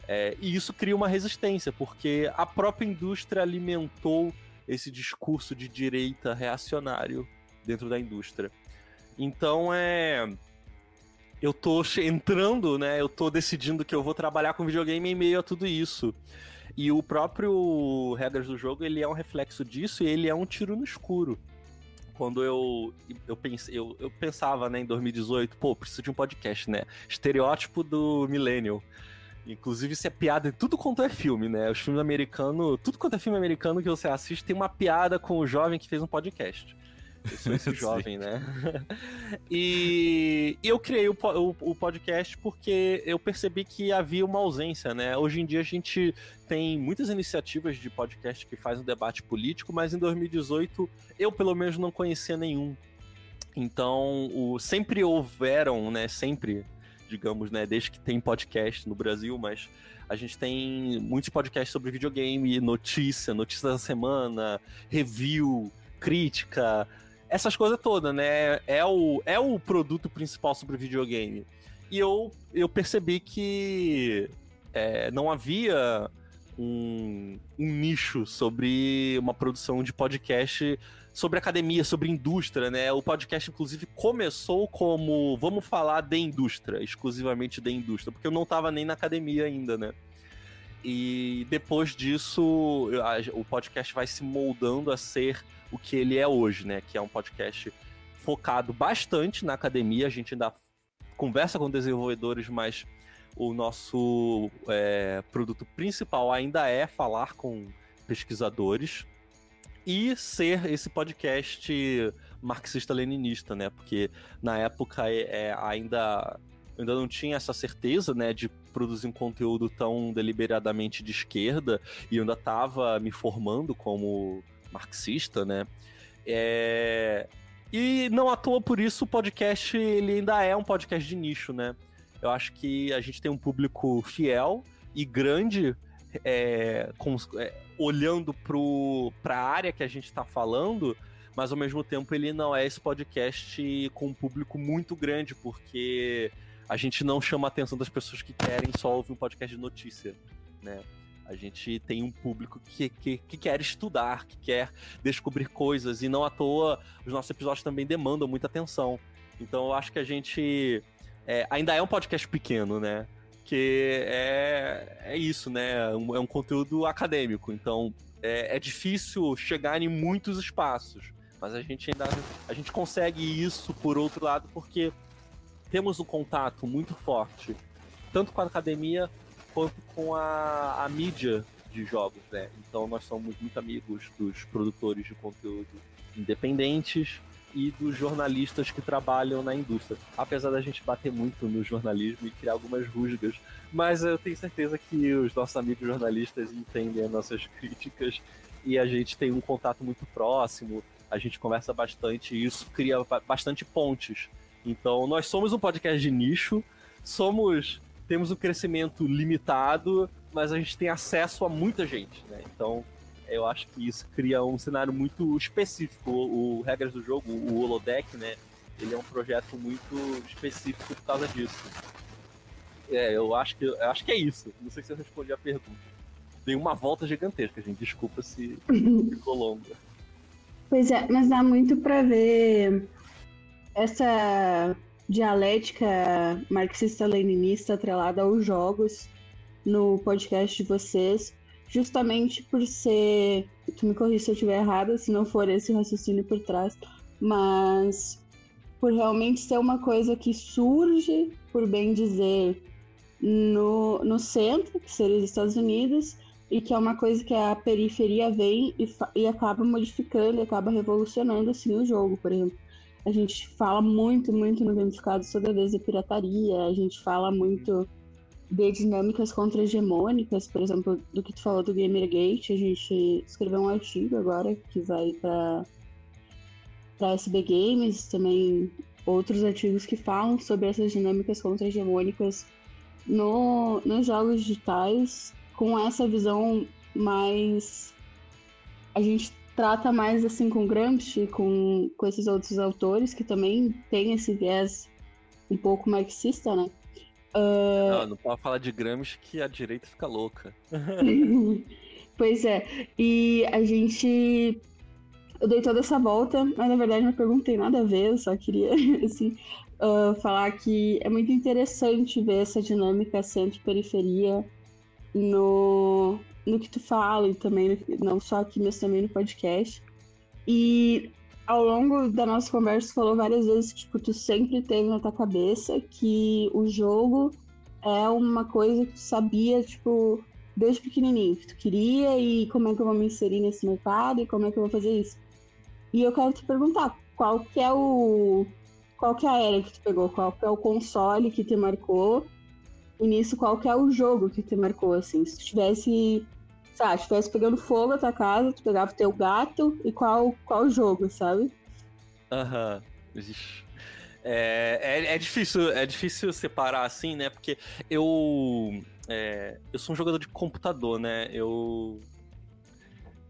É, e isso cria uma resistência, porque a própria indústria alimentou esse discurso de direita reacionário dentro da indústria. Então é. Eu tô entrando, né? Eu tô decidindo que eu vou trabalhar com videogame em meio a tudo isso. E o próprio Regras do Jogo, ele é um reflexo disso e ele é um tiro no escuro. Quando eu, eu, pense, eu, eu pensava, né, em 2018, pô, preciso de um podcast, né? Estereótipo do Millennial. Inclusive, isso é piada em tudo quanto é filme, né? Os filmes americanos, tudo quanto é filme americano que você assiste tem uma piada com o jovem que fez um podcast. Eu sou esse jovem, né? e eu criei o, o, o, podcast porque eu percebi que havia uma ausência, né? Hoje em dia a gente tem muitas iniciativas de podcast que fazem um debate político, mas em 2018 eu pelo menos não conhecia nenhum. Então, o, sempre houveram, né? Sempre digamos, né, desde que tem podcast no Brasil, mas a gente tem muitos podcasts sobre videogame, notícia, notícia da semana, review, crítica, essas coisas todas, né? É o, é o produto principal sobre videogame. E eu, eu percebi que é, não havia um, um nicho sobre uma produção de podcast sobre academia, sobre indústria, né? O podcast, inclusive, começou como vamos falar de indústria, exclusivamente de indústria, porque eu não estava nem na academia ainda, né? E depois disso, o podcast vai se moldando a ser o que ele é hoje, né? Que é um podcast focado bastante na academia. A gente ainda conversa com desenvolvedores, mas o nosso é, produto principal ainda é falar com pesquisadores e ser esse podcast marxista-leninista, né? Porque na época é, é, ainda ainda não tinha essa certeza, né, de produzir um conteúdo tão deliberadamente de esquerda e eu ainda estava me formando como marxista, né? É... E não à toa por isso o podcast ele ainda é um podcast de nicho, né? Eu acho que a gente tem um público fiel e grande é, com, é, olhando para a área que a gente está falando, mas ao mesmo tempo ele não é esse podcast com um público muito grande, porque a gente não chama a atenção das pessoas que querem só ouvir um podcast de notícia, né? A gente tem um público que, que, que, quer estudar, que quer descobrir coisas, e não à toa os nossos episódios também demandam muita atenção. Então eu acho que a gente é, ainda é um podcast pequeno, né? Que é, é isso, né? É um, é um conteúdo acadêmico. Então é, é difícil chegar em muitos espaços. Mas a gente ainda a gente consegue isso por outro lado, porque temos um contato muito forte, tanto com a academia quanto com a, a mídia de jogos, né? Então nós somos muito amigos dos produtores de conteúdo independentes e dos jornalistas que trabalham na indústria. Apesar da gente bater muito no jornalismo e criar algumas rusgas, mas eu tenho certeza que os nossos amigos jornalistas entendem as nossas críticas e a gente tem um contato muito próximo, a gente conversa bastante e isso cria bastante pontes. Então, nós somos um podcast de nicho, somos temos um crescimento limitado, mas a gente tem acesso a muita gente, né? Então, eu acho que isso cria um cenário muito específico. O, o Regras do Jogo, o Holodeck, né? Ele é um projeto muito específico por causa disso. É, eu acho que, eu acho que é isso. Não sei se eu respondi a pergunta. Dei uma volta gigantesca, gente. Desculpa se ficou longa. Pois é, mas dá muito para ver essa dialética marxista-leninista atrelada aos jogos no podcast de vocês, justamente por ser. Tu me corrija se eu estiver errada, se não for esse raciocínio por trás, mas por realmente ser uma coisa que surge, por bem dizer, no, no centro, que seria os Estados Unidos, e que é uma coisa que a periferia vem e, e acaba modificando, e acaba revolucionando assim o jogo, por exemplo. A gente fala muito, muito no Gamificado sobre a vez da pirataria, a gente fala muito de dinâmicas contra-hegemônicas, por exemplo, do que tu falou do Gamergate, a gente escreveu um artigo agora que vai para para SB Games, também outros artigos que falam sobre essas dinâmicas contra-hegemônicas no, nos jogos digitais, com essa visão mais. A gente trata mais assim com Gramsci, com, com esses outros autores que também tem esse viés um pouco marxista, né? Uh... Não, não pode falar de Gramsci que a direita fica louca. pois é, e a gente. Eu dei toda essa volta, mas na verdade não perguntei nada a ver, eu só queria assim, uh, falar que é muito interessante ver essa dinâmica centro-periferia no, no que tu fala e também, não só aqui, mas também no podcast. E ao longo da nossa conversa, falou várias vezes que tipo, tu sempre teve na tua cabeça que o jogo é uma coisa que tu sabia, tipo, desde pequenininho, que tu queria e como é que eu vou me inserir nesse mercado e como é que eu vou fazer isso. E eu quero te perguntar, qual que é o... Qual que é a era que tu pegou? Qual que é o console que te marcou? E nisso, qual que é o jogo que te marcou, assim? Se tu tivesse sabe, estivesse pegando fogo na tua casa, tu pegava o teu gato e qual, qual jogo, sabe? Aham. Uhum. É, é, é difícil, é difícil separar assim, né? Porque eu. É, eu sou um jogador de computador, né? Eu.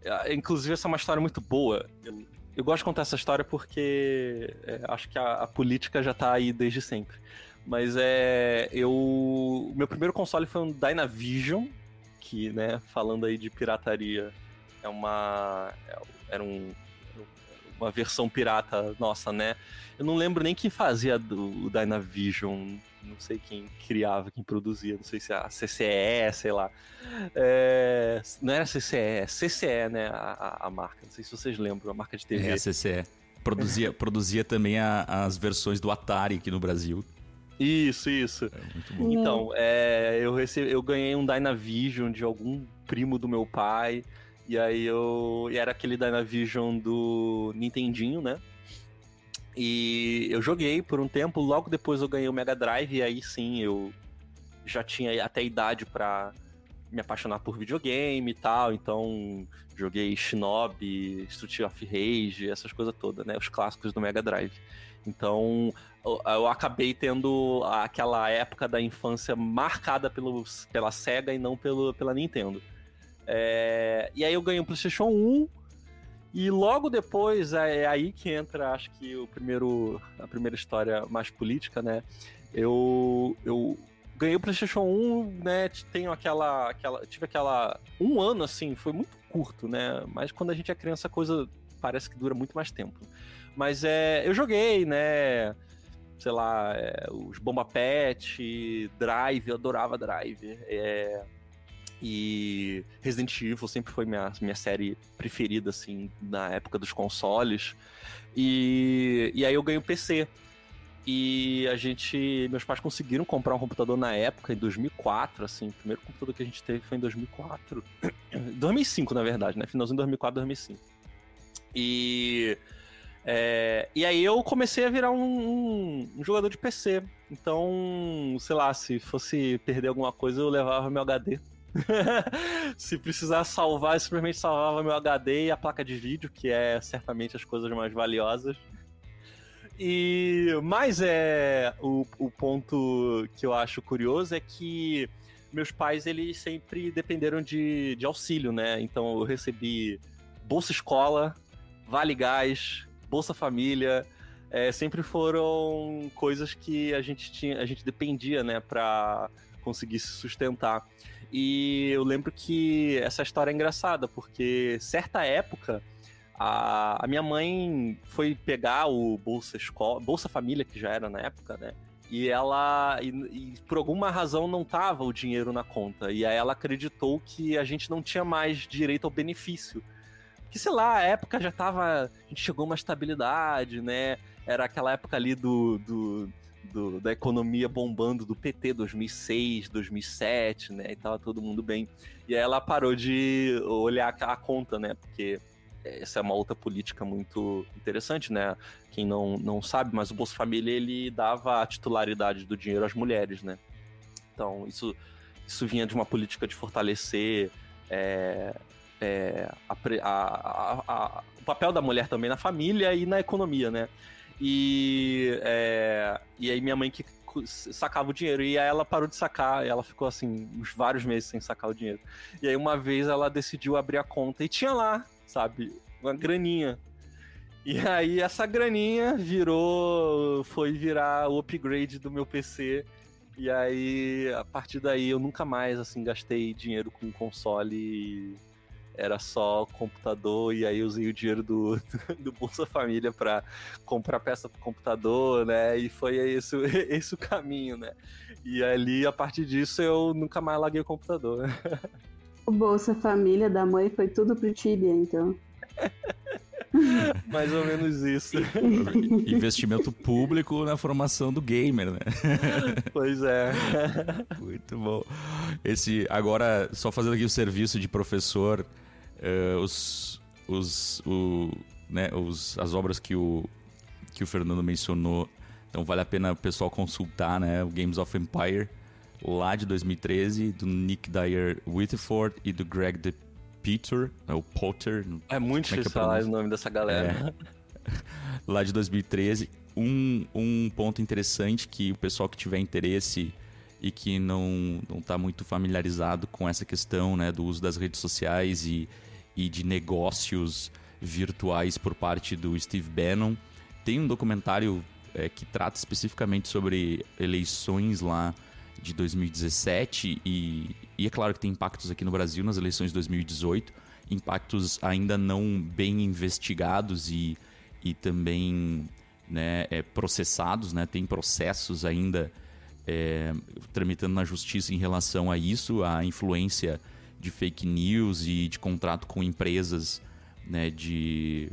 é, Inclusive, essa é uma história muito boa. Eu, eu gosto de contar essa história porque é, acho que a, a política já tá aí desde sempre. Mas é. Eu. Meu primeiro console foi um Dynavision, que, né, falando aí de pirataria, é uma. é- Era um. Uma versão pirata nossa, né? Eu não lembro nem quem fazia o Dynavision. Não sei quem criava, quem produzia. Não sei se a CCE, sei lá. É, não era CCE, é CCE, né? A, a- a marca. Não sei se vocês lembram, a marca de TV. É, CCE. Produzia, produzia também a- as versões do Atari aqui no Brasil. Isso, isso. Muito bom. Então, é, eu, recebi, eu ganhei um Dynavision de algum primo do meu pai. E aí eu. E era aquele Dynavision do Nintendinho, né? E eu joguei por um tempo, logo depois eu ganhei o Mega Drive, e aí sim eu já tinha até idade pra me apaixonar por videogame e tal, então joguei Shinobi, Street of Rage, essas coisas todas, né? Os clássicos do Mega Drive. Então eu, acabei tendo aquela época da infância marcada pelo, pela SEGA e não pelo, pela Nintendo. É, e aí eu ganhei o PlayStation 1 e logo depois é aí que entra, acho que o primeiro, a primeira história mais política, né? Eu, eu ganhei o PlayStation 1, né? Tenho aquela, aquela, tive aquela um ano assim, foi muito curto, né? Mas quando a gente é criança, a coisa parece que dura muito mais tempo. Mas é, eu joguei, né? Sei lá, é, os Bomba Pet, Drive, eu adorava Drive. É, e Resident Evil sempre foi minha, minha série preferida, assim, na época dos consoles. E, e aí eu ganhei o PC. E a gente. Meus pais conseguiram comprar um computador na época, em 2004, assim. O primeiro computador que a gente teve foi em 2004. 2005, na verdade, né? Finalzinho de 2004, 2005. E. é, e aí eu comecei a virar um, um- jogador de PC. Então, sei lá, se fosse perder alguma coisa, eu levava meu HD. se precisar salvar, eu simplesmente salvava meu HD e a placa de vídeo, que é certamente as coisas mais valiosas. E mas é o, o ponto que eu acho curioso é que meus pais eles sempre dependeram de, de auxílio, né? Então eu recebi bolsa escola, vale gás, bolsa família, é, sempre foram coisas que a gente tinha, a gente dependia, né, para conseguir se sustentar. E eu lembro que essa história é engraçada porque certa época a, a minha mãe foi pegar o Bolsa Escola, Bolsa Família, que já era na época, né? E ela, e, e por alguma razão, não tava o dinheiro na conta. E aí ela acreditou que a gente não tinha mais direito ao benefício. Que, sei lá, a época já tava. A gente chegou a uma estabilidade, né? Era aquela época ali do, do, do- da economia bombando do PT 2006, 2007, né? E tava todo mundo bem. E aí ela parou de olhar a conta, né? Porque essa é uma outra política muito interessante, né? Quem não, não sabe, mas o Bolsa Família ele dava a titularidade do dinheiro às mulheres, né? Então, isso, isso vinha de uma política de fortalecer é, é, a a- a- o papel da mulher também na família e na economia, né? E, é, e aí minha mãe que sacava o dinheiro e aí ela parou de sacar, e ela ficou assim uns vários meses sem sacar o dinheiro. E aí uma vez ela decidiu abrir a conta e tinha lá, sabe, uma graninha. E aí essa graninha virou, foi virar o upgrade do meu PC. E aí, a partir daí, eu nunca mais, assim, gastei dinheiro com console. Era só computador, e aí eu usei o dinheiro do, do Bolsa Família pra comprar peça pro computador, né? E foi esse, esse o caminho, né? E ali, a partir disso, eu nunca mais larguei o computador. O Bolsa Família da mãe foi tudo pro Tibia, então. Mais ou menos isso. Investimento público na formação do gamer, né? pois é. Muito bom. Esse, agora, só fazendo aqui o serviço de professor, eh, os, os, o, né, os, as obras que o, que o Fernando mencionou, então vale a pena o pessoal consultar, né? O Games of Empire, lá de 2013, do Nick Dyer Whitford e do Greg De Peter, né, o Potter, É muito é difícil eu falar o nome dessa galera. lá de 2013. um, um ponto interessante que o pessoal que tiver interesse e que não está muito familiarizado com essa questão né, do uso das redes sociais e, e de negócios virtuais por parte do Steve Bannon. Tem um documentário é, que trata especificamente sobre eleições lá de 2017 e, e é claro que tem impactos aqui no Brasil nas eleições de 2018, impactos ainda não bem investigados e, e também né, é, processados, né, tem processos ainda é, tramitando na justiça em relação a isso, a influência de fake news e de contrato com empresas né, de,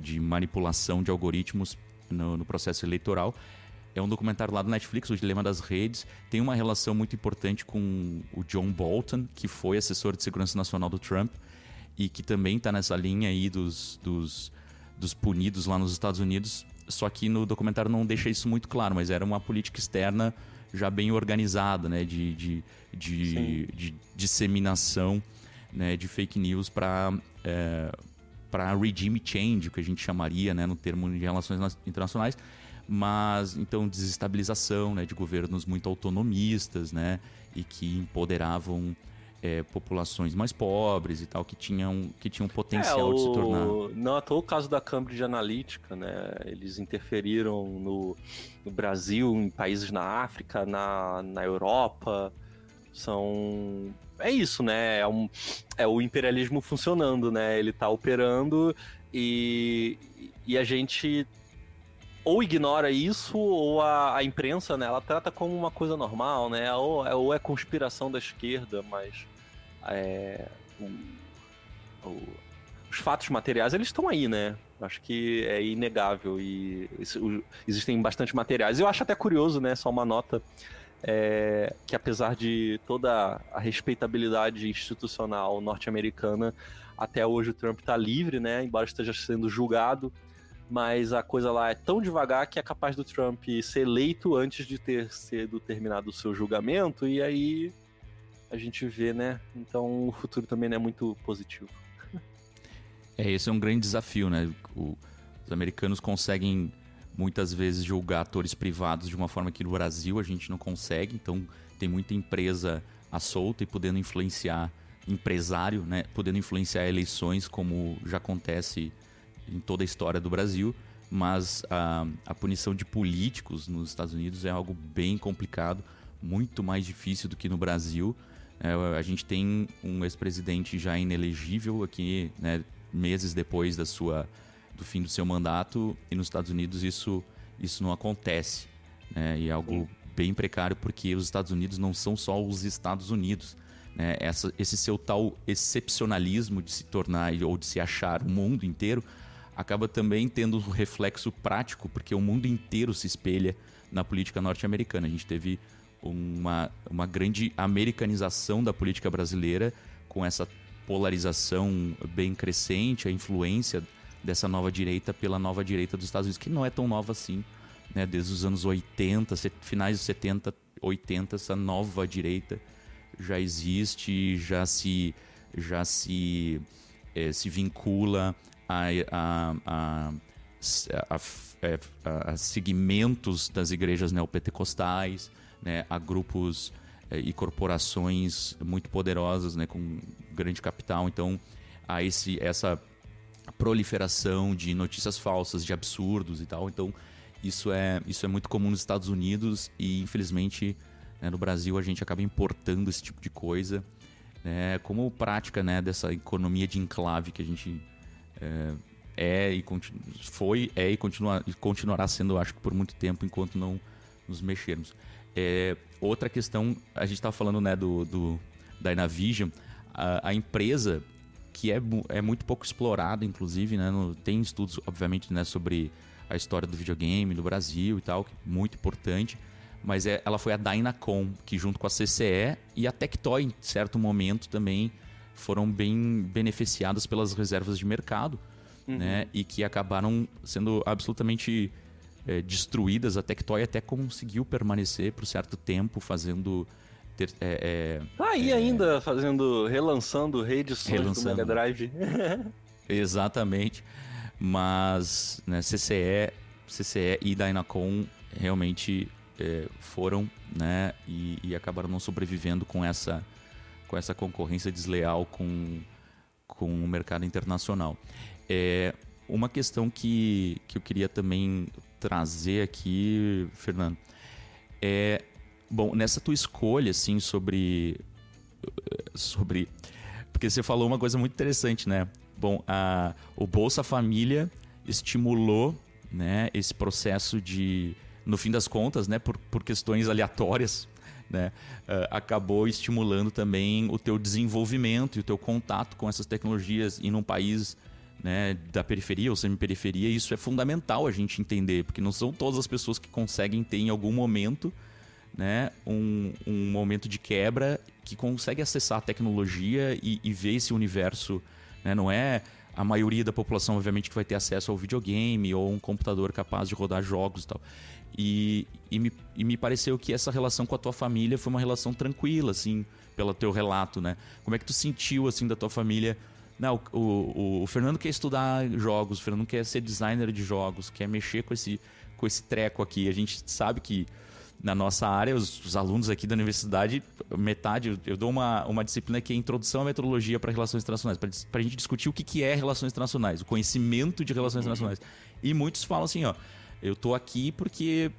de manipulação de algoritmos no, no, processo eleitoral. É um documentário lá do Netflix, O Dilema das Redes. Tem uma relação muito importante com o John Bolton, que foi assessor de segurança nacional do Trump e que também está nessa linha aí dos, dos, dos punidos lá nos Estados Unidos. Só que no documentário não deixa isso muito claro, mas era uma política externa já bem organizada, né, de, de, de, de disseminação né, de fake news para é, para regime change, o que a gente chamaria né, no termo de relações internacionais, mas então desestabilização né, de governos muito autonomistas né, e que empoderavam é, populações mais pobres e tal, que tinham, que tinham potencial é, o... de se tornar. Não à toa o caso da Cambridge Analytica, né? Eles interferiram no, no Brasil, em países na África, na, na Europa. São. É isso, né? É, um, é o imperialismo funcionando, né? Ele tá operando e, e a gente ou ignora isso, ou a, a, imprensa, né, ela trata como uma coisa normal, né? Ou, é, ou é conspiração da esquerda, mas é, o, o, os fatos materiais, eles estão aí, né? Acho que é inegável e isso, existem bastante materiais. Eu acho até curioso, né? Só uma nota. É, que apesar de toda a respeitabilidade institucional norte-americana, até hoje o Trump está livre, né? Embora esteja sendo julgado mas a coisa lá é tão devagar que é capaz do Trump ser eleito antes de ter sido terminado o seu julgamento, e aí a gente vê, né? Então o futuro também não é muito positivo. É, esse é um grande desafio, né? O, os americanos conseguem muitas vezes julgar atores privados de uma forma que no Brasil a gente não consegue, então tem muita empresa à solta e podendo influenciar empresário, né? Podendo influenciar eleições, como já acontece em toda a história do Brasil, mas a, a punição de políticos nos Estados Unidos é algo bem complicado, muito mais difícil do que no Brasil. É, a gente tem um ex-presidente já inelegível aqui, né, meses depois da sua, do fim do seu mandato, e nos Estados Unidos isso, isso não acontece. Né, e é algo bem precário porque os Estados Unidos não são só os Estados Unidos. Né, essa, esse seu tal excepcionalismo de se tornar ou de se achar o mundo inteiro acaba também tendo um reflexo prático, porque o mundo inteiro se espelha na política norte-americana. A gente teve uma, uma grande americanização da política brasileira, com essa polarização bem crescente, a influência dessa nova direita pela nova direita dos Estados Unidos, que não é tão nova assim, né? desde os anos 80, finais dos 70, 80, essa nova direita já existe, já se, já se, é, se vincula a, a, a, é, a, a segmentos das igrejas neopentecostais, né, a grupos é, e corporações muito poderosas, né, com grande capital. Então, há esse, essa proliferação de notícias falsas, de absurdos e tal. Então, isso é, isso é muito comum nos Estados Unidos e, infelizmente, né, no Brasil a gente acaba importando esse tipo de coisa né, como prática né, dessa economia de enclave que a gente é, é e foi, é e, continua, e continuará sendo, acho que por muito tempo, enquanto não nos mexermos. É, outra questão, a gente estava falando né, do, do, da Inavision, a, a empresa que é, é muito pouco explorada, inclusive, né, no, tem estudos, obviamente, né, sobre a história do videogame no Brasil e tal, é muito importante, mas é, ela foi a Dynacom, que junto com a CCE e a Tectoy, em certo momento, também foram bem beneficiadas pelas reservas de mercado, uhum. né? E que acabaram sendo absolutamente é, destruídas. A Tectoy até conseguiu permanecer por certo tempo fazendo... Ter, é, é, tá aí ainda fazendo, relançando reedições relançando. do Mega Drive. Exatamente. Mas né, CCE CCE e Dynacon realmente é, foram, né, e, e, acabaram não sobrevivendo com essa, com essa concorrência desleal com, com o mercado internacional. É, uma questão que, que eu queria também trazer aqui, Fernando, é bom nessa tua escolha assim sobre sobre porque você falou uma coisa muito interessante, né? Bom, a, o Bolsa Família estimulou, né, esse processo de no fim das contas, né, por, por questões aleatórias, né, uh, acabou estimulando também o teu desenvolvimento e o teu contato com essas tecnologias e num país né, da periferia ou semi-periferia, isso é fundamental a gente entender, porque não são todas as pessoas que conseguem ter em algum momento né, um, um momento de quebra que consegue acessar a tecnologia e, e ver esse universo. Né, não é a maioria da população, obviamente, que vai ter acesso ao videogame ou um computador capaz de rodar jogos e tal. E, e, me, e me pareceu que essa relação com a tua família foi uma relação tranquila, assim, pelo teu relato, né? Como é que tu sentiu, assim, da tua família não, o, o, o, Fernando quer estudar jogos, o Fernando quer ser designer de jogos, quer mexer com esse, com esse treco aqui. A gente sabe que na nossa área, os, os alunos aqui da universidade, metade, eu, dou uma, uma disciplina que é Introdução à Metodologia para Relações Internacionais, para a gente discutir o que, que é relações internacionais, o conhecimento de relações internacionais. E muitos falam assim, ó, eu tô aqui porque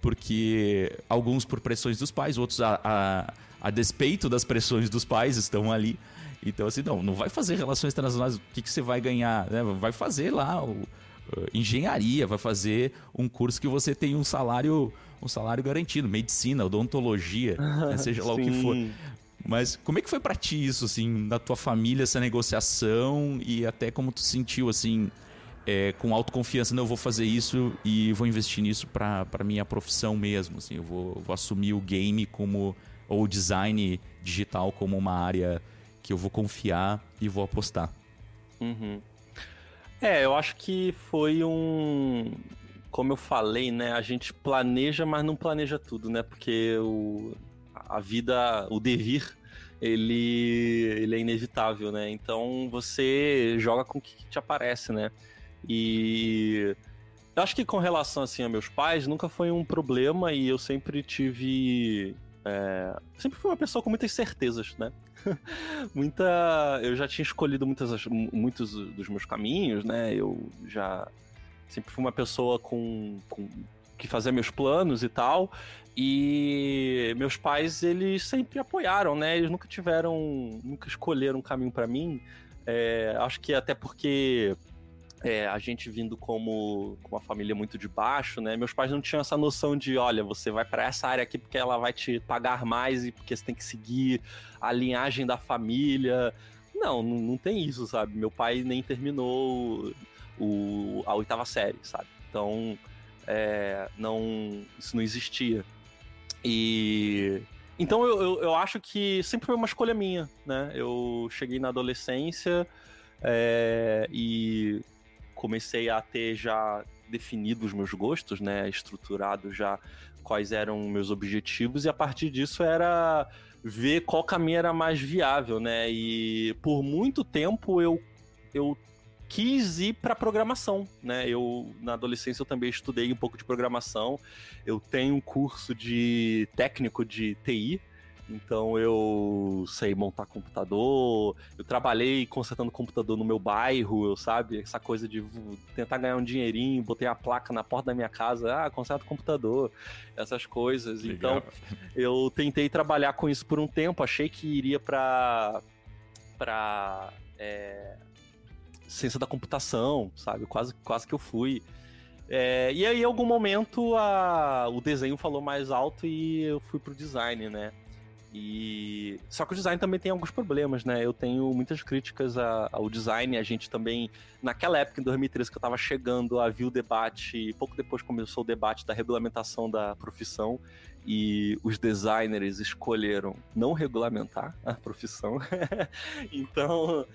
porque alguns por pressões dos pais, outros a, a, a despeito das pressões dos pais estão ali. Então, assim, não, não vai fazer relações internacionais, o que, que você vai ganhar? Né? Vai fazer lá o, uh, engenharia, vai fazer um curso que você tem um salário, um salário garantido, medicina, odontologia, né? seja lá o que for. Mas como é que foi para ti isso, assim, na tua família, essa negociação e até como tu sentiu, assim, é, com autoconfiança, não, eu vou fazer isso e vou investir nisso para minha profissão mesmo, assim, eu vou, vou assumir o game como, ou o design digital como uma área que eu vou confiar e vou apostar. Uhum. É, eu acho que foi um. Como eu falei, né? A gente planeja, mas não planeja tudo, né? Porque o, a vida, o devir, ele, ele é inevitável, né? Então você joga com o que te aparece, né? E eu acho que com relação assim a meus pais nunca foi um problema e eu sempre tive é, sempre fui uma pessoa com muitas certezas, né? Muita. Eu já tinha escolhido muitas, muitos dos meus caminhos, né? Eu já sempre fui uma pessoa com, com que fazia meus planos e tal. E meus pais, eles sempre apoiaram, né? Eles nunca tiveram. Nunca escolheram um caminho para mim. É, acho que até porque é, a gente vindo como, como uma família muito de baixo, né? Meus pais não tinham essa noção de, olha, você vai para essa área aqui porque ela vai te pagar mais e porque você tem que seguir a linhagem da família. Não, não, não tem isso, sabe? Meu pai nem terminou o, a oitava série, sabe? Então, é, não, isso não existia. E então eu, eu, eu, acho que sempre foi uma escolha minha, né? Eu cheguei na adolescência é, e comecei a ter já definido os meus gostos, né, estruturado já quais eram meus objetivos e a partir disso era ver qual caminho era mais viável, né? E por muito tempo eu eu quis ir para programação, né? Eu na adolescência eu também estudei um pouco de programação. Eu tenho um curso de técnico de TI, então eu sei montar computador, eu trabalhei consertando computador no meu bairro, eu sabe? Essa coisa de tentar ganhar um dinheirinho, botei a placa na porta da minha casa, ah, conserto computador, essas coisas. Legal. Então eu tentei trabalhar com isso por um tempo, achei que iria para para é, ciência da computação, sabe? Quase, quase que eu fui. É, e aí, em algum momento, a, o desenho falou mais alto e eu fui pro design, né? E só que o design também tem alguns problemas, né? Eu tenho muitas críticas ao design. A gente também, naquela época, em 2013, que eu estava chegando, havia o debate, pouco depois começou o debate da regulamentação da profissão e os designers escolheram não regulamentar a profissão. então,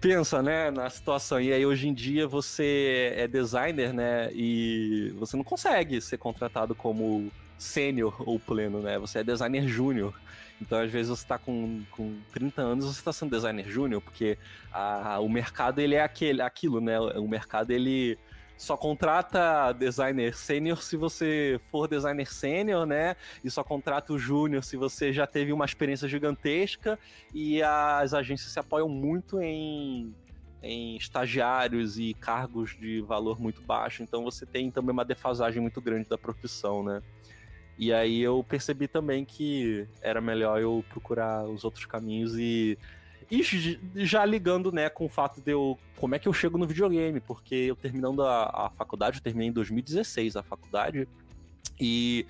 pensa, né, na situação. E aí hoje em dia você é designer, né, e você não consegue ser contratado como sênior ou pleno, né? Você é designer júnior. Então, às vezes, você está com, com 30 anos, você está sendo designer júnior, porque a, o mercado, ele é aquele, aquilo, né? O mercado, ele só contrata designer sênior se você for designer sênior, né? E só contrata o júnior se você já teve uma experiência gigantesca. E as agências se apoiam muito em, em estagiários e cargos de valor muito baixo. Então você tem também uma defasagem muito grande da profissão, né? E aí eu percebi também que era melhor eu procurar os outros caminhos e e já ligando, né, com o fato de eu. Como é que eu chego no videogame? Porque eu terminando a, a faculdade, eu terminei em 2016 a faculdade. E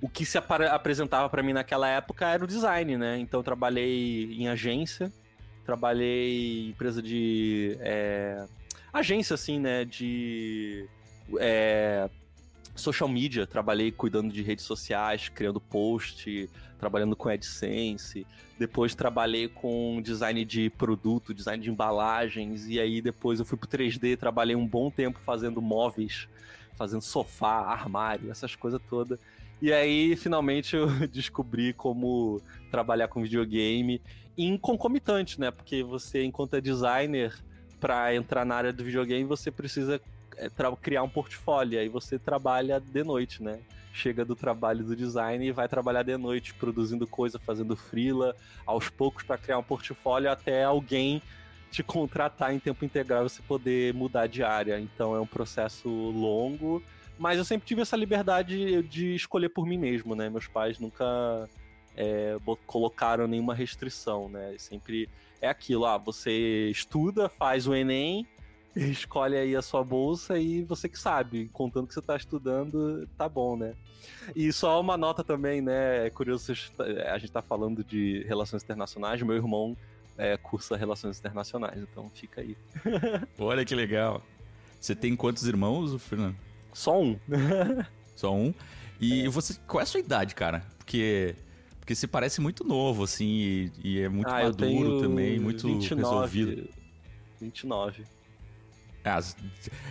o que se ap apresentava para mim naquela época era o design, né? Então eu trabalhei em agência, trabalhei em empresa de. É, agência, assim, né? De. É, social media, trabalhei cuidando de redes sociais, criando post, trabalhando com AdSense. Depois trabalhei com design de produto, design de embalagens. E aí depois eu fui pro 3D, trabalhei um bom tempo fazendo móveis, fazendo sofá, armário, essas coisas todas. E aí, finalmente, eu descobri como trabalhar com videogame em concomitante, né? Porque você, enquanto é designer, para entrar na área do videogame, você precisa criar um portfólio. Aí você trabalha de noite, né? Chega do trabalho do design e vai trabalhar de noite, produzindo coisa, fazendo freela, aos poucos para criar um portfólio até alguém te contratar em tempo integral você poder mudar de área. Então é um processo longo, mas eu sempre tive essa liberdade de escolher por mim mesmo, né? Meus pais nunca é, colocaram nenhuma restrição, né? Sempre é aquilo, ah, você estuda, faz o Enem, escolhe aí a sua bolsa e você que sabe, contando que você está estudando, tá bom, né? E só uma nota também, né? É curioso, a gente está falando de relações internacionais, meu irmão é, cursa relações internacionais, então fica aí. Olha que legal. Você tem quantos irmãos, Fernando? Só um. Só um. E é. você, qual é a sua idade, cara? Porque porque você parece muito novo, assim, e, e é muito ah, maduro também, muito 29, resolvido. 29. Ah,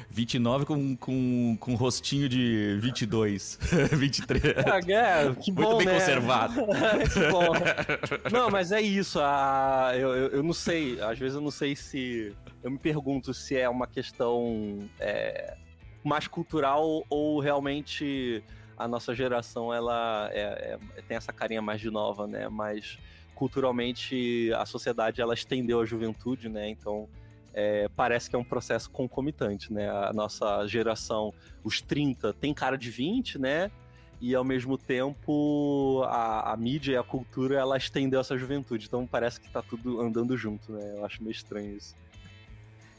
29 com, com, com rostinho de 22, 23. Ah, é, que bom, Muito bem né? conservado. que bom. Não, mas é isso. A, eu, eu, eu, não sei, às vezes eu não sei se... Eu me pergunto se é uma questão é, mais cultural ou realmente a nossa geração ela é, é, tem essa carinha mais de nova, né? Mas culturalmente a sociedade ela estendeu a juventude, né? Então é, parece que é um processo concomitante, né? A nossa geração, os 30, tem cara de 20, né? E ao mesmo tempo a, a mídia e a cultura ela estendeu essa juventude. Então parece que tá tudo andando junto, né? Eu acho meio estranho isso.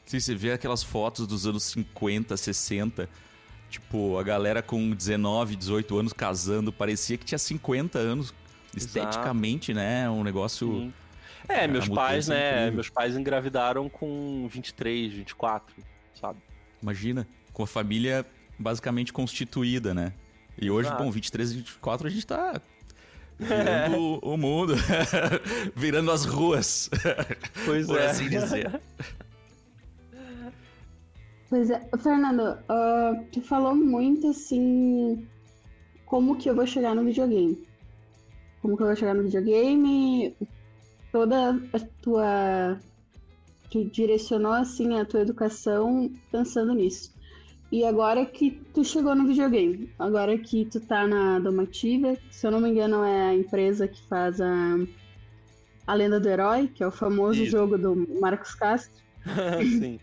Sim, você vê aquelas fotos dos anos 50, 60, tipo, a galera com 19, 18 anos casando, parecia que tinha 50 anos. Esteticamente, Exato. né? Um negócio. Sim é, meus pais, né? Incrível. Meus pais engravidaram com 23, 24, sabe? Imagina, com a família basicamente constituída, né? E hoje, bom, 23 e 24 a gente tá virando o, o mundo, virando as ruas. Pois por é. assim dizer. Pois é, Fernando, uh, tu falou muito assim, como que eu vou chegar no videogame? Como que eu vou chegar no videogame? Toda a tua. Tu direcionou assim a tua educação pensando nisso. E agora que tu chegou no videogame, agora que tu tá na Domativa, se eu não me engano é a empresa que faz a, a Lenda do Herói, que é o famoso Isso. jogo do Marcos Castro. Sim.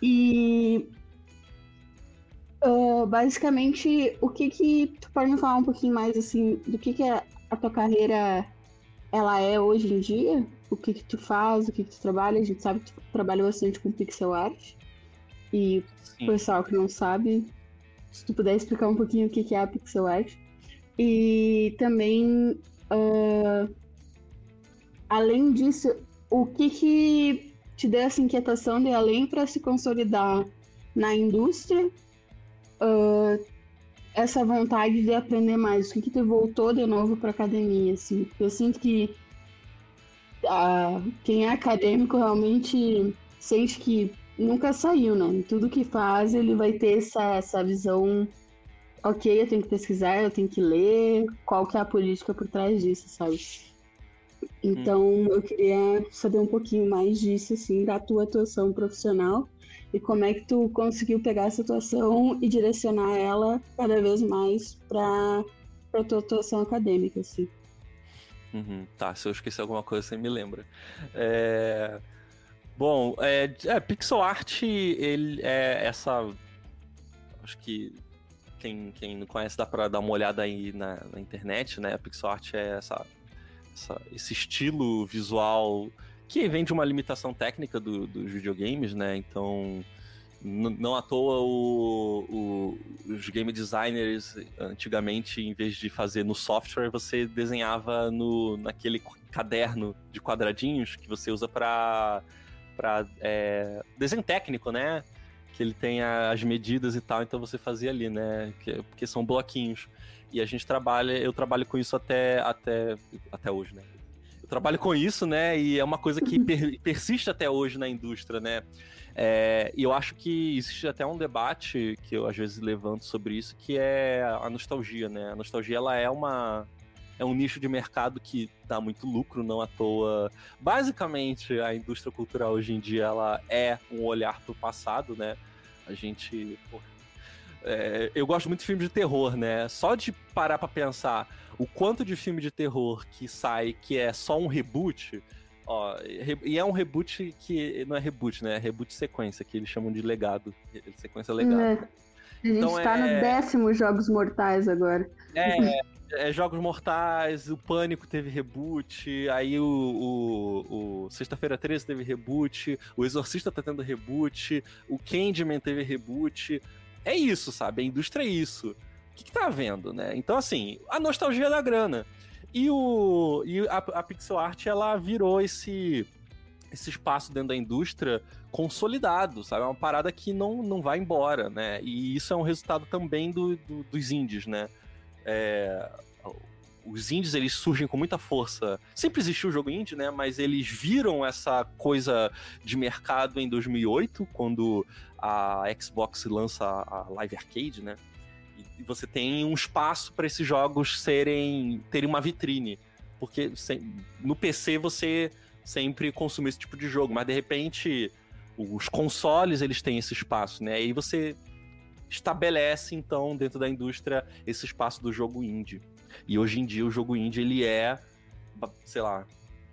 e uh, basicamente, o que que tu pode me falar um pouquinho mais assim do que que é a tua carreira ela é hoje em dia, o que, que tu faz, o que, que tu trabalha. A gente sabe que tu trabalha bastante com pixel art. E o pessoal que não sabe, se tu puder explicar um pouquinho o que, que é a pixel art. E também, uh, além disso, o que, que te deu essa inquietação de além para se consolidar na indústria, uh, essa vontade de aprender mais? O que, que te voltou de novo para academia? Assim? Eu sinto que a, quem é acadêmico realmente sente que nunca saiu, né? Tudo que faz, ele vai ter essa, essa visão. Ok, eu tenho que pesquisar, eu tenho que ler. Qual que é a política por trás disso, sabe? Então eu queria saber um pouquinho mais disso, assim, da tua atuação profissional e como é que tu conseguiu pegar essa atuação e direcionar ela cada vez mais para para tua atuação acadêmica, assim. Uhum, tá, se eu esquecer alguma coisa, você me lembra. É... Bom, é, é, pixel art, ele é essa. Acho que quem, quem não conhece dá pra dar uma olhada aí na, na internet, né? Pixel art é essa, essa, esse estilo visual que vem de uma limitação técnica do, dos videogames, né? Então, não à toa o, o, os game designers antigamente, em vez de fazer no software, você desenhava no, naquele caderno de quadradinhos que você usa para para é, desenho técnico, né? Que ele tem as medidas e tal, então você fazia ali, né? Que, porque são bloquinhos. E a gente trabalha, eu trabalho com isso até, até, até hoje, né? Trabalho com isso, né? E é uma coisa que per, persiste até hoje na indústria, né? É, e eu acho que existe até um debate que eu às vezes levanto sobre isso, que é a nostalgia, né? A nostalgia ela é uma é um nicho de mercado que dá muito lucro, não à toa. Basicamente, a indústria cultural hoje em dia ela é um olhar para o passado, né? A gente. é, eu gosto muito de filme de terror, né? Só de parar para pensar o quanto de filme de terror que sai que é só um reboot. Ó, e é um reboot que não é reboot, né? É reboot sequência, que eles chamam de legado. Sequência legado. É. A gente então tá é... no décimo Jogos Mortais agora. É, é, Jogos Mortais, o Pânico teve reboot, aí o, o, o Sexta-feira 13 teve reboot, o Exorcista tá tendo reboot, o Candyman teve reboot. É isso, sabe? A indústria é isso. Que, que tá vendo, né? Então, assim, a nostalgia da grana. E, o, e a, a pixel art, ela virou esse esse espaço dentro da indústria consolidado, sabe? É uma parada que não, não vai embora, né? E isso é um resultado também do, do dos indies, né? É, os indies eles surgem com muita força. Sempre existiu o jogo indie, né? Mas eles viram essa coisa de mercado em 2008, quando a Xbox lança a Live Arcade, né? Você tem um espaço para esses jogos serem terem uma vitrine, porque no PC você sempre consome esse tipo de jogo, mas de repente os consoles eles têm esse espaço, né? E você estabelece então dentro da indústria esse espaço do jogo indie. E hoje em dia o jogo indie ele é, sei lá,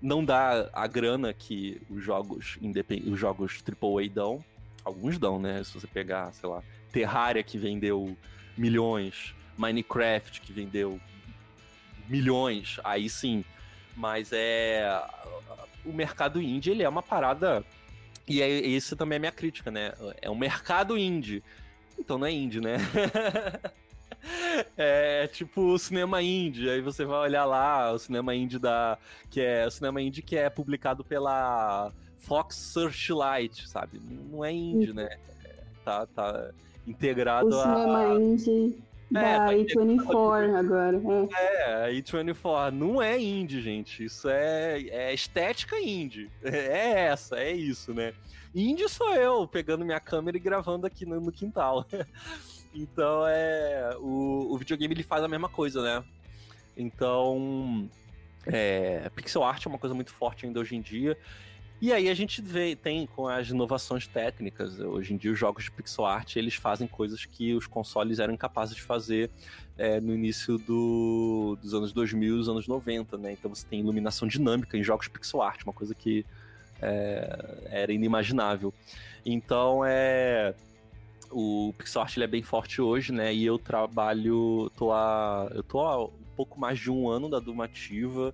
não dá a grana que os jogos independ... os jogos AAA dão. Alguns dão, né? Se você pegar, sei lá, Terraria que vendeu milhões, Minecraft que vendeu milhões, aí sim. Mas é o mercado indie, ele é uma parada e é, esse também é a minha crítica, né? É um mercado indie. Então não é indie, né? é tipo o cinema indie. Aí você vai olhar lá o cinema indie da. Que é o cinema indie que é publicado pela Fox Searchlight, sabe? Não é indie, né? Tá, tá integrado o a. cinema indie da é, tá A24 agora. É. é, a A24. Não é indie, gente. Isso é, é estética indie. É essa, é isso, né? Indie sou eu, pegando minha câmera e gravando aqui no, no quintal. então, é. O, o videogame ele faz a mesma coisa, né? Então. É, pixel art é uma coisa muito forte ainda hoje em dia. E aí a gente vê, tem com as inovações técnicas, hoje em dia os jogos de pixel art, eles fazem coisas que os consoles eram incapazes de fazer é, no início do, dos anos 2000 e dos anos 90, né? Então você tem iluminação dinâmica em jogos de pixel art, uma coisa que é, era inimaginável. Então é o pixel art ele é bem forte hoje, né? E eu trabalho, tô a, eu tô há um pouco mais de um ano da Dumativa.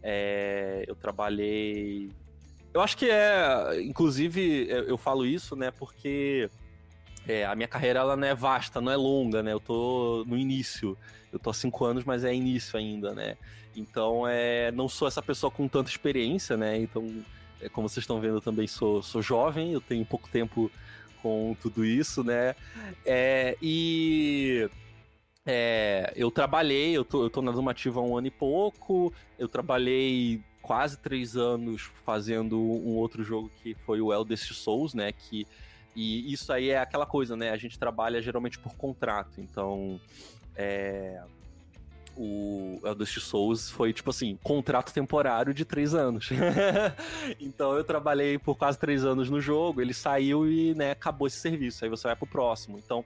É, eu trabalhei, eu acho que é, inclusive eu, falo isso, né? Porque é, a minha carreira ela não é vasta, não é longa, né? Eu tô no início. Eu tô há cinco anos, mas é início ainda, né? Então, é, não sou essa pessoa com tanta experiência, né? Então, é, como vocês estão vendo, eu também sou, sou jovem, eu tenho pouco tempo com tudo isso, né? É, e é, eu trabalhei, eu tô, eu tô na Dumativa há um ano e pouco, eu trabalhei quase três anos fazendo um outro jogo que foi o Eldest Souls, né? Que, e isso aí é aquela coisa, né? A gente trabalha geralmente por contrato, então é, o Elder Souls foi, tipo assim, contrato temporário de três anos. então eu trabalhei por quase três anos no jogo, ele saiu e, né, acabou esse serviço. Aí você vai pro próximo. Então,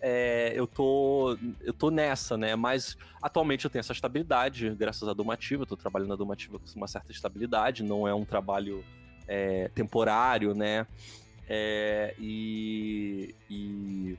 é, eu, tô, eu tô nessa, né? Mas atualmente eu tenho essa estabilidade, graças à Domativa. Eu tô trabalhando na Domativa com uma certa estabilidade, não é um trabalho é, temporário, né? É, e, e,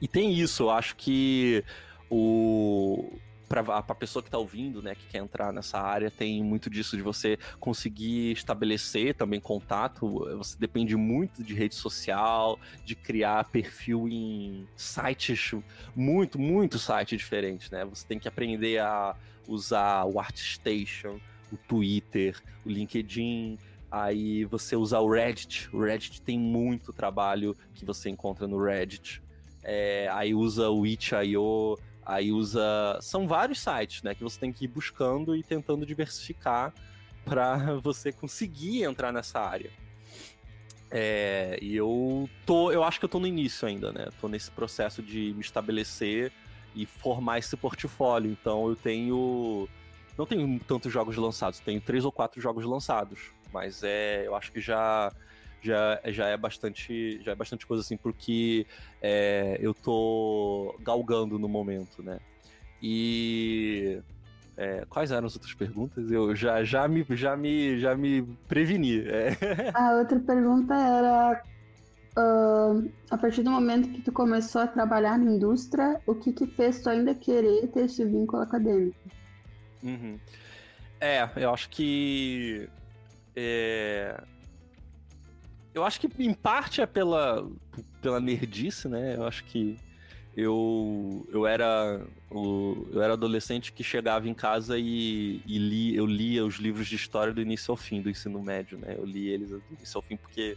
e tem isso, eu acho que o para a pessoa que está ouvindo, né, que quer entrar nessa área, tem muito disso de você conseguir estabelecer também contato. Você depende muito de rede social, de criar perfil em sites, muito, muito sites diferentes, né? Você tem que aprender a usar o ArtStation, o Twitter, o LinkedIn, aí você usa o Reddit. O Reddit tem muito trabalho que você encontra no Reddit. É, aí usa o itch.io, Aí usa. São vários sites, né? Que você tem que ir buscando e tentando diversificar para você conseguir entrar nessa área. É, e eu tô. Eu acho que eu tô no início ainda, né? Tô nesse processo de me estabelecer e formar esse portfólio. Então eu tenho. Não tenho tantos jogos lançados, tenho três ou quatro jogos lançados. Mas é. Eu acho que já já, já é bastante já é bastante coisa assim porque é, eu tô galgando no momento, né? E é, quais eram as outras perguntas? Eu já, já, me, já, me, já me preveni. É. A outra pergunta era: uh, a partir do momento que tu começou a trabalhar na indústria, o que, que fez tu ainda querer ter esse vínculo acadêmico? Uhum. É, eu acho que. É, eu acho que em parte é pela, pela nerdice, né? Eu acho que eu, eu era o, eu era adolescente que chegava em casa e, e li, eu lia os livros de história do início ao fim do ensino médio, né? Eu li eles do início ao fim porque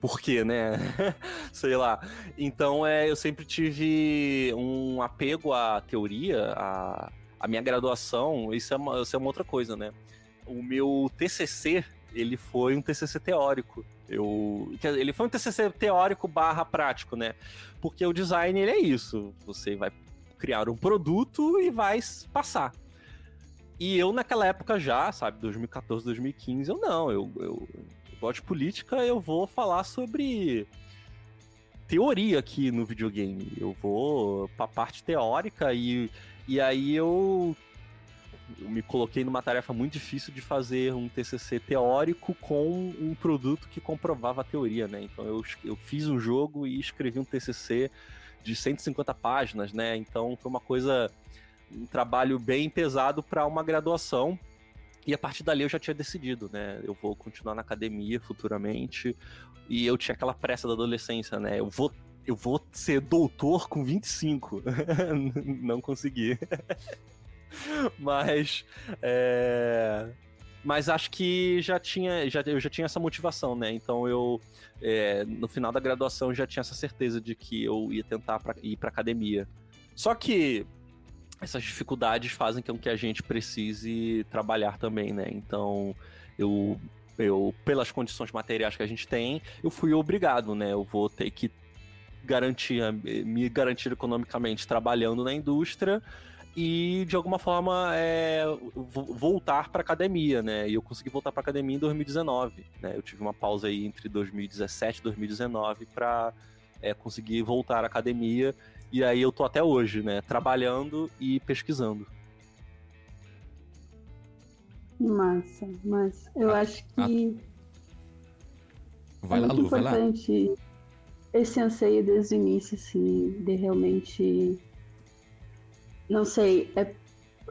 por quê, né? Sei lá. Então, é, eu sempre tive um apego à teoria, à, à minha graduação. Isso é, uma, isso é uma outra coisa, né? O meu TCC ele foi um TCC teórico. Eu, ele foi um TCC teórico barra prático, né? Porque o design ele é isso. Você vai criar um produto e vai passar. E eu naquela época já, sabe, 2014, 2015, eu não. Eu, eu, eu gosto de política, eu vou falar sobre teoria aqui no videogame. Eu vou pra parte teórica e, e aí eu eu me coloquei numa tarefa muito difícil de fazer um TCC teórico com um produto que comprovava a teoria, né? Então eu, eu fiz um jogo e escrevi um TCC de 150 páginas, né? Então foi uma coisa, um trabalho bem pesado para uma graduação. E a partir dali eu já tinha decidido, né? Eu vou continuar na academia futuramente. E eu tinha aquela pressa da adolescência, né? Eu vou eu vou ser doutor com 25. Não consegui. Mas. É... Mas acho que já tinha, já, eu já tinha essa motivação, né? Então eu, é, no final da graduação, já tinha essa certeza de que eu ia tentar pra, ir para academia. Só que essas dificuldades fazem com que a gente precise trabalhar também, né? Então eu, eu, pelas condições materiais que a gente tem, eu fui obrigado, né? Eu vou ter que garantir, me garantir economicamente trabalhando na indústria e de alguma forma é, voltar para academia, né? E eu consegui voltar para academia em 2019, né? Eu tive uma pausa aí entre 2017 e 2019 para é, conseguir voltar à academia e aí eu tô até hoje, né? Trabalhando e pesquisando. Massa, mas eu ah, acho que ah, vai é lá, muito Lu, importante esse anseio desde o início, assim, de realmente não sei, é,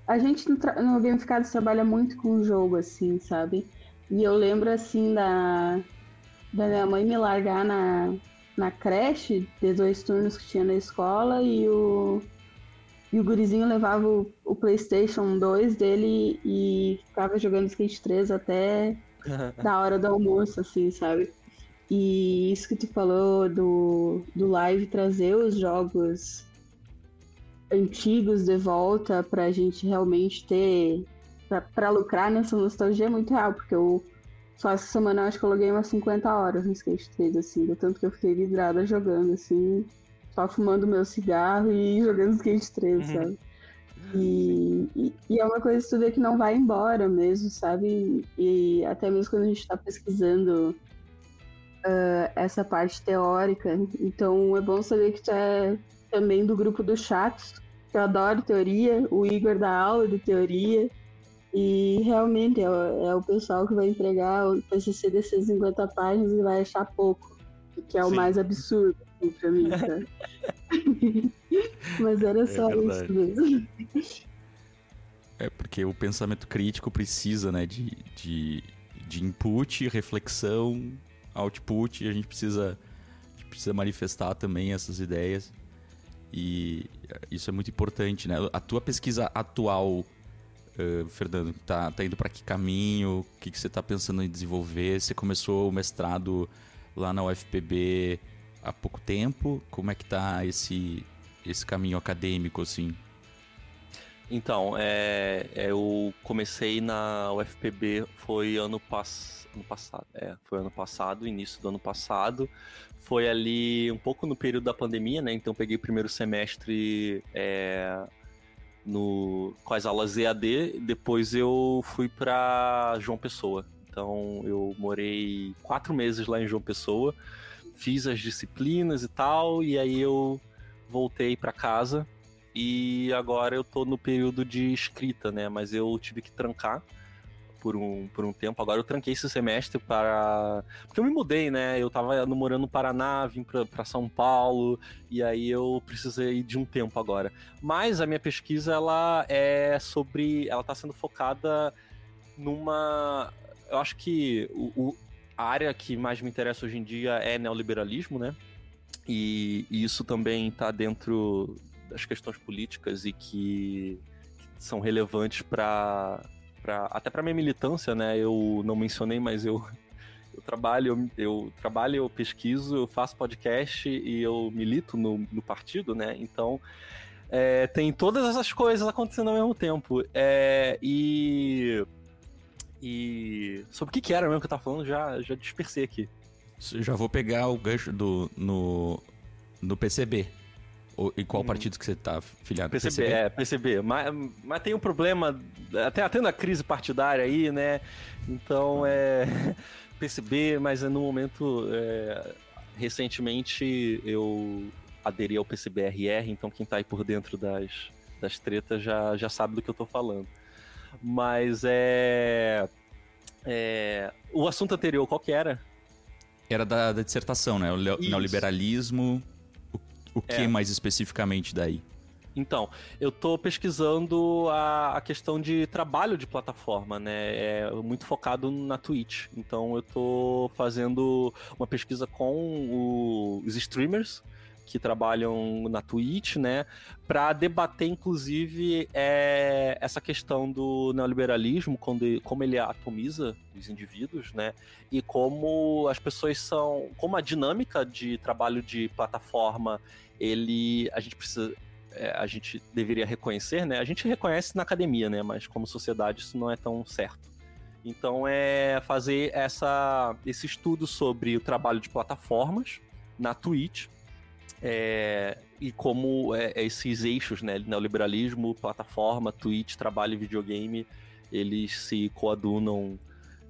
a gente no, no Gamificados trabalha muito com o jogo, assim, sabe? E eu lembro, assim, da, da minha mãe me largar na, na creche, de dois turnos que tinha na escola, e o, e o gurizinho levava o, o PlayStation 2 dele e ficava jogando Skate 3 até da hora do almoço, assim, sabe? E isso que tu falou do, do live trazer os jogos antigos de volta pra gente realmente ter. Pra, pra lucrar nessa nostalgia é muito real, porque eu só essa semana eu acho que eu loguei umas 50 horas no Skate 3, assim, do tanto que eu fiquei vidrada jogando, assim, só fumando meu cigarro e jogando Skate 3, uhum. sabe? E, e, e, é uma coisa que tu vê que não vai embora mesmo, sabe? E até mesmo quando a gente está pesquisando uh, essa parte teórica. Então é bom saber que tu é também do grupo do chat, que eu adoro teoria, o Igor dá aula de teoria. E realmente é, é o pessoal que vai entregar o TCC de 150 páginas e vai achar pouco, que é o Sim. mais absurdo assim, pra mim, tá? Mas era é só é isso mesmo. É porque o pensamento crítico precisa, né, de, de, de input, reflexão, output, e a gente precisa, a gente precisa manifestar também essas ideias. E isso é muito importante, né? A tua pesquisa atual, uh, Fernando, tá, tá indo para que caminho? O que, que você está pensando em desenvolver? Você começou o mestrado lá na UFPB há pouco tempo? Como é que tá esse, esse caminho acadêmico, assim? Então, é, é eu comecei na UFPB, foi ano, pass, ano passado, é, foi ano passado, início do ano passado, foi ali um pouco no período da pandemia, né, então peguei o primeiro semestre é, no, com as aulas EAD, depois eu fui para João Pessoa, então eu morei quatro meses lá em João Pessoa, fiz as disciplinas e tal, e aí eu voltei para casa. E agora eu tô no período de escrita, né? Mas eu tive que trancar por um, por um tempo. Agora eu tranquei esse semestre para. Porque eu me mudei, né? Eu tava morando no Paraná, vim para São Paulo, e aí eu precisei de um tempo agora. Mas a minha pesquisa, ela é sobre. Ela tá sendo focada numa. Eu acho que o, o a área que mais me interessa hoje em dia é neoliberalismo, né? E, e isso também está dentro das questões políticas e que, que são relevantes para até para minha militância, né? Eu não mencionei, mas eu eu trabalho, eu, eu, trabalho, eu pesquiso, eu faço podcast e eu milito no, no partido, né? Então é, tem todas essas coisas acontecendo ao mesmo tempo. É, e e sobre o que, que era mesmo que eu tava falando, já, já dispersei aqui. Já vou pegar o gancho do, no, no PCB. Em qual hum. partido que você tá filiado? PCB, PCB? é, PCB. Mas, mas tem um problema, até tendo a crise partidária aí, né? Então é. PCB, mas no momento. É, recentemente eu aderi ao PCBRR, então quem tá aí por dentro das, das tretas já, já sabe do que eu tô falando. Mas é, é. O assunto anterior, qual que era? Era da, da dissertação, né? O Isso. neoliberalismo. O, que é. mais especificamente daí? Então, eu estou pesquisando a, a, questão de trabalho de plataforma, né? É muito focado na Twitch. Então, eu estou fazendo uma pesquisa com o, os streamers que trabalham na Twitch, né, para debater, inclusive, é, essa questão do neoliberalismo, quando, como ele atomiza os indivíduos, né, e como as pessoas são, como a dinâmica de trabalho de plataforma, ele, a gente precisa é, a gente deveria reconhecer, né? A gente reconhece na academia, né? Mas como sociedade isso não é tão certo. Então é fazer essa, esse estudo sobre o trabalho de plataformas na Twitch é, e como é, esses eixos, né, neoliberalismo, plataforma, Twitch, trabalho e videogame, eles se coadunam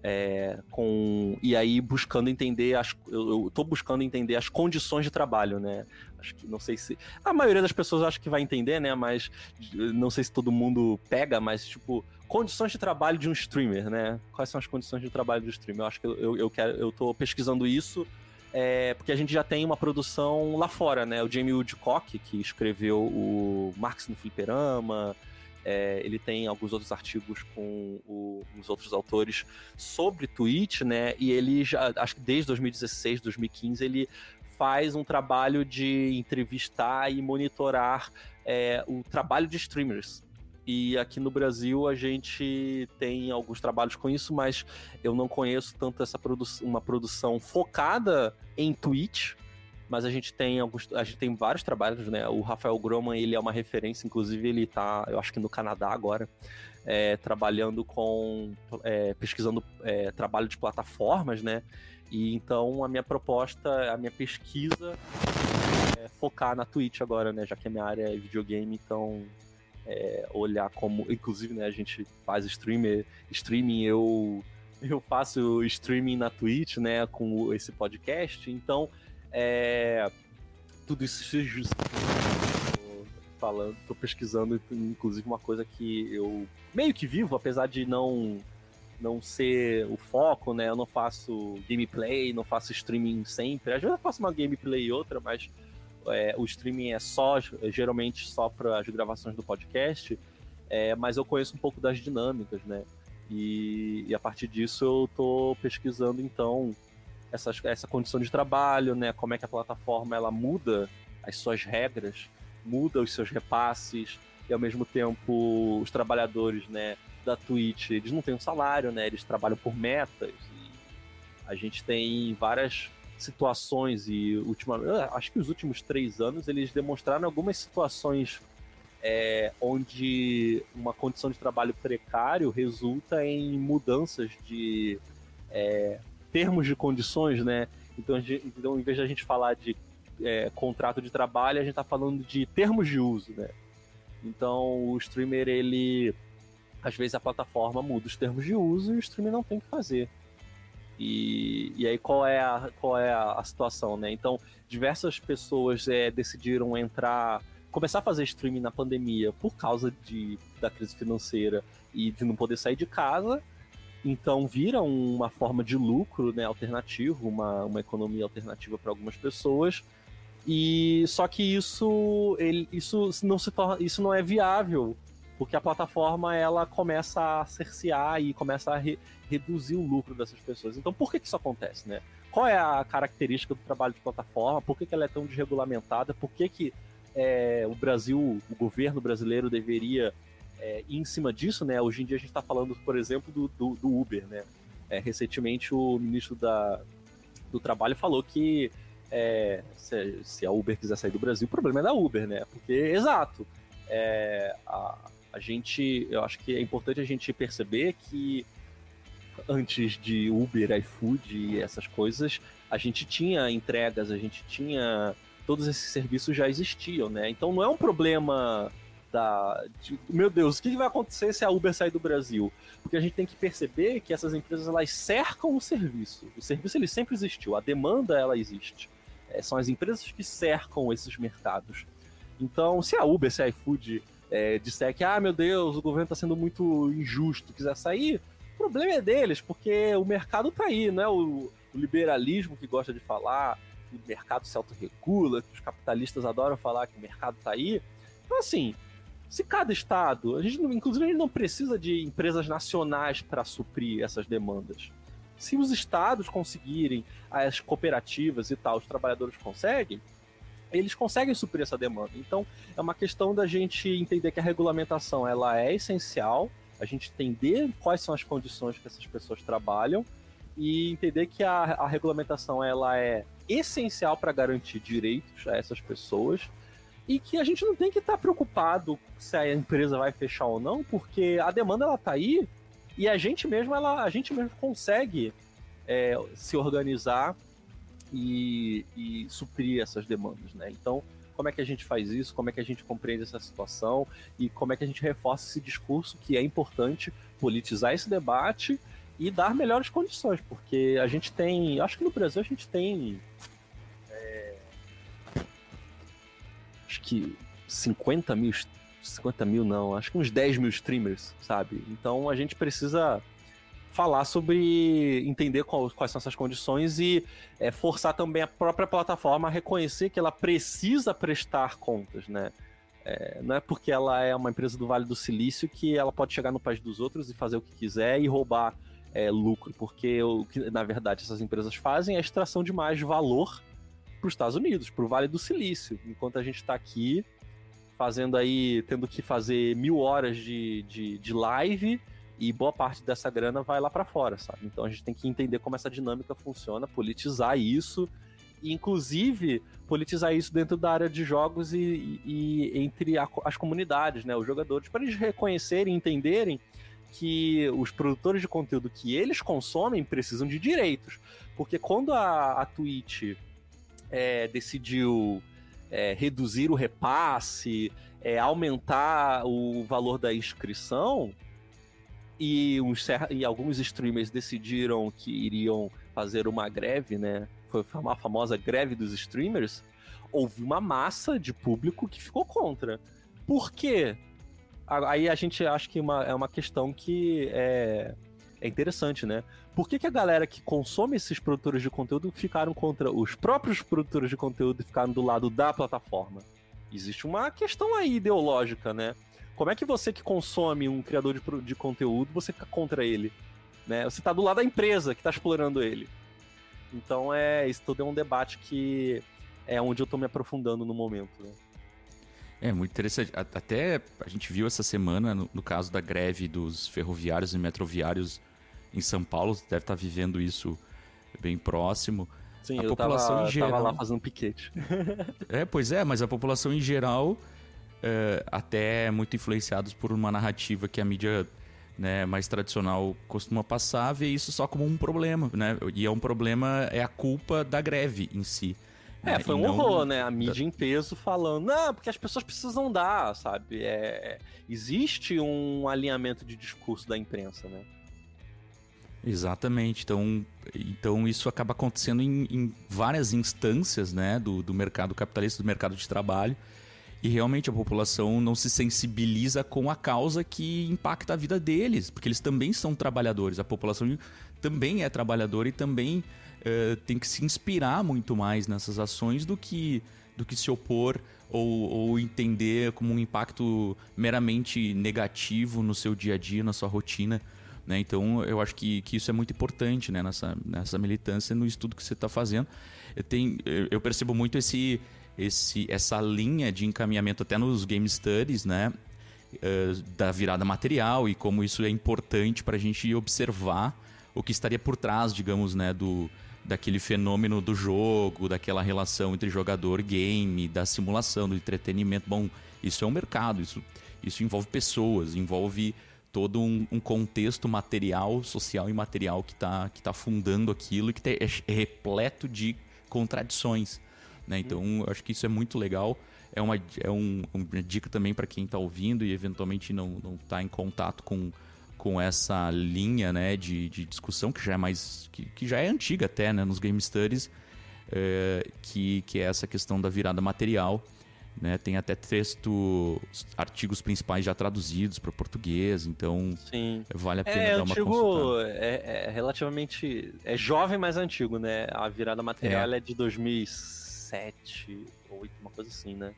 é, com e aí buscando entender as eu, eu tô buscando entender as condições de trabalho né? Acho que não sei se a maioria das pessoas acho que vai entender né? Mas não sei se todo mundo pega mas tipo condições de trabalho de um streamer né? Quais são as condições de trabalho do streamer? Eu acho que eu, eu quero eu tô pesquisando isso é, porque a gente já tem uma produção lá fora, né? O Jamie Woodcock, que escreveu o Marx no Fliperama, é, ele tem alguns outros artigos com o, os outros autores sobre Twitch, né? E ele já, acho que desde 2016, 2015, ele faz um trabalho de entrevistar e monitorar é, o trabalho de streamers. E aqui no Brasil a gente tem alguns trabalhos com isso, mas eu não conheço tanto essa produ uma produção focada em Twitch. Mas a gente tem alguns, a gente tem vários trabalhos, né? O Rafael Groman, ele é uma referência, inclusive ele tá, eu acho que no Canadá agora, é, trabalhando com, é, pesquisando é, trabalho de plataformas, né? E então a minha proposta, a minha pesquisa é focar na Twitch agora, né? Já que a minha área é videogame, então é, olhar como. Inclusive, né, a gente faz streamer, streaming, eu, eu faço streaming na Twitch, né, com esse podcast, então é, tudo isso se falando, tô pesquisando, inclusive, uma coisa que eu meio que vivo, apesar de não não ser o foco, né? Eu não faço gameplay, não faço streaming sempre. Às vezes eu faço uma gameplay e outra, mas é, o streaming é só, geralmente só para as gravações do podcast. É, mas eu conheço um pouco das dinâmicas, né? E, e, a partir disso eu tô pesquisando então essas, essa condição de trabalho, né? Como é que a plataforma ela muda as suas regras, muda os seus repasses e ao mesmo tempo os trabalhadores, né? da Twitch, eles não têm um salário, né? Eles trabalham por metas. a gente tem várias situações e ultimamente, acho que os últimos três anos eles demonstraram algumas situações é, onde uma condição de trabalho precário resulta em mudanças de é, termos de condições, né? Então, então, em vez de a gente falar de é, contrato de trabalho, a gente está falando de termos de uso, né? Então, o streamer ele às vezes a plataforma muda os termos de uso e o streamer não tem que fazer. E, e aí qual é a, qual é a, a situação, né? Então, diversas pessoas é, decidiram entrar, começar a fazer streaming na pandemia por causa de, da crise financeira e de não poder sair de casa. Então vira uma forma de lucro né, alternativo, uma, uma economia alternativa para algumas pessoas. E só que isso, ele, isso não se torna, isso não é viável porque a plataforma ela começa a cercear e começa a re reduzir o lucro dessas pessoas. Então, por que, que isso acontece, né? Qual é a característica do trabalho de plataforma? Por que, que ela é tão desregulamentada? Por que, que é, o Brasil, o governo brasileiro deveria é, ir em cima disso, né? Hoje em dia a gente está falando, por exemplo, do, do, do Uber, né? É, recentemente o ministro da, do Trabalho falou que é, se, se, a Uber quiser sair do Brasil, o problema é da Uber, né? Porque, exato, é, a, a gente, eu acho que é importante a gente perceber que antes de Uber, iFood e essas coisas, a gente tinha entregas, a gente tinha todos esses serviços já existiam, né? Então não é um problema da de, meu Deus, o que vai acontecer se a Uber sair do Brasil? Porque a gente tem que perceber que essas empresas elas cercam o serviço. O serviço ele sempre existiu, a demanda ela existe. É, são as empresas que cercam esses mercados. Então, se a Uber, se a iFood é, disser que, ah, meu Deus, o governo está sendo muito injusto, quiser sair, problema é deles, porque o mercado está aí, não é o, o liberalismo que gosta de falar que o mercado se autorregula, que os capitalistas adoram falar que o mercado está aí. Então, assim, se cada estado, a gente, inclusive, a gente não precisa de empresas nacionais para suprir essas demandas. Se os estados conseguirem, as cooperativas e tal, os trabalhadores conseguem, eles conseguem suprir essa demanda. Então, é uma questão da gente entender que a regulamentação ela é essencial, a gente entender quais são as condições que essas pessoas trabalham e entender que a, a regulamentação ela é essencial para garantir direitos a essas pessoas e que a gente não tem que estar tá preocupado se a empresa vai fechar ou não, porque a demanda ela tá aí e a gente mesmo ela a gente mesmo consegue é, se organizar e, e suprir essas demandas, né? Então, como é que a gente faz isso, como é que a gente compreende essa situação e como é que a gente reforça esse discurso que é importante politizar esse debate e dar melhores condições, porque a gente tem, acho que no Brasil a gente tem é, acho que 50 mil, 50 mil não, acho que uns 10 mil streamers, sabe? Então a gente precisa falar sobre entender qual, quais são essas condições e é, forçar também a própria plataforma a reconhecer que ela precisa prestar contas, né? É, não é porque ela é uma empresa do Vale do Silício que ela pode chegar no país dos outros e fazer o que quiser e roubar é, lucro, porque o que na verdade essas empresas fazem é extração de mais valor para os Estados Unidos, para o Vale do Silício, enquanto a gente está aqui fazendo aí, tendo que fazer mil horas de, de, de live e boa parte dessa grana vai lá para fora, sabe? Então a gente tem que entender como essa dinâmica funciona, politizar isso, e inclusive politizar isso dentro da área de jogos e, e entre a, as comunidades, né? Os jogadores, para eles reconhecerem, entenderem que os produtores de conteúdo que eles consomem precisam de direitos. Porque quando a, a Twitch é, decidiu é, reduzir o repasse, é, aumentar o valor da inscrição e, uns, e alguns streamers decidiram que iriam fazer uma greve, né? Foi a famosa greve dos streamers. Houve uma massa de público que ficou contra. Por quê? Aí a gente acha que uma, é uma questão que é, é interessante, né? Por que, que a galera que consome esses produtores de conteúdo ficaram contra os próprios produtores de conteúdo e ficaram do lado da plataforma? Existe uma questão aí ideológica, né? Como é que você que consome um criador de, de conteúdo, você fica contra ele? Né? Você está do lado da empresa que está explorando ele. Então é isso tudo é um debate que é onde eu estou me aprofundando no momento. Né? É muito interessante. Até a gente viu essa semana, no, no, caso da greve dos ferroviários e metroviários em São Paulo, deve estar vivendo isso bem próximo. Sim, a eu população tava, em geral... tava lá fazendo piquete. é, pois é, mas a população em geral, é, até muito influenciados por uma narrativa que a mídia né, mais tradicional costuma passar, vê isso só como um problema, né? E é um problema, é a culpa da greve em si. É, né? foi um não... horror, né? A mídia em peso falando, não, porque as pessoas precisam dar, sabe? É... Existe um alinhamento de discurso da imprensa, né? Exatamente. Então, então isso acaba acontecendo em, em várias instâncias né, do, do mercado capitalista, do mercado de trabalho. E realmente a população não se sensibiliza com a causa que impacta a vida deles, porque eles também são trabalhadores. A população também é trabalhadora e também uh, tem que se inspirar muito mais nessas ações do que, do que se opor ou, ou entender como um impacto meramente negativo no seu dia a dia, na sua rotina. Né? Então, eu acho que, que isso é muito importante né? nessa, nessa militância, no estudo que você está fazendo. Eu, tenho, eu percebo muito esse, esse, essa linha de encaminhamento até nos game studies, né? Uh, da virada material e como isso é importante para a gente observar o que estaria por trás, digamos, né, do, daquele fenômeno do jogo, daquela relação entre jogador game, da simulação, do entretenimento. Bom, isso é um mercado, isso, isso envolve pessoas, envolve todo um, um contexto material, social e material que está que tá fundando aquilo e que é, é repleto de contradições. Né? Então, eu acho que isso é muito legal. É uma, é um, uma dica também para quem está ouvindo e eventualmente não está em contato com, com essa linha né, de, de discussão que já é mais. que, que já é antiga até né, nos Game Studies, é, que, que é essa questão da virada material. Né? Tem até texto, artigos principais já traduzidos para português, então Sim. vale a pena é, dar uma antigo, consultada. É, é relativamente. É jovem, mas antigo, né? A virada material é, é de 2006 7, 8, uma coisa assim, né?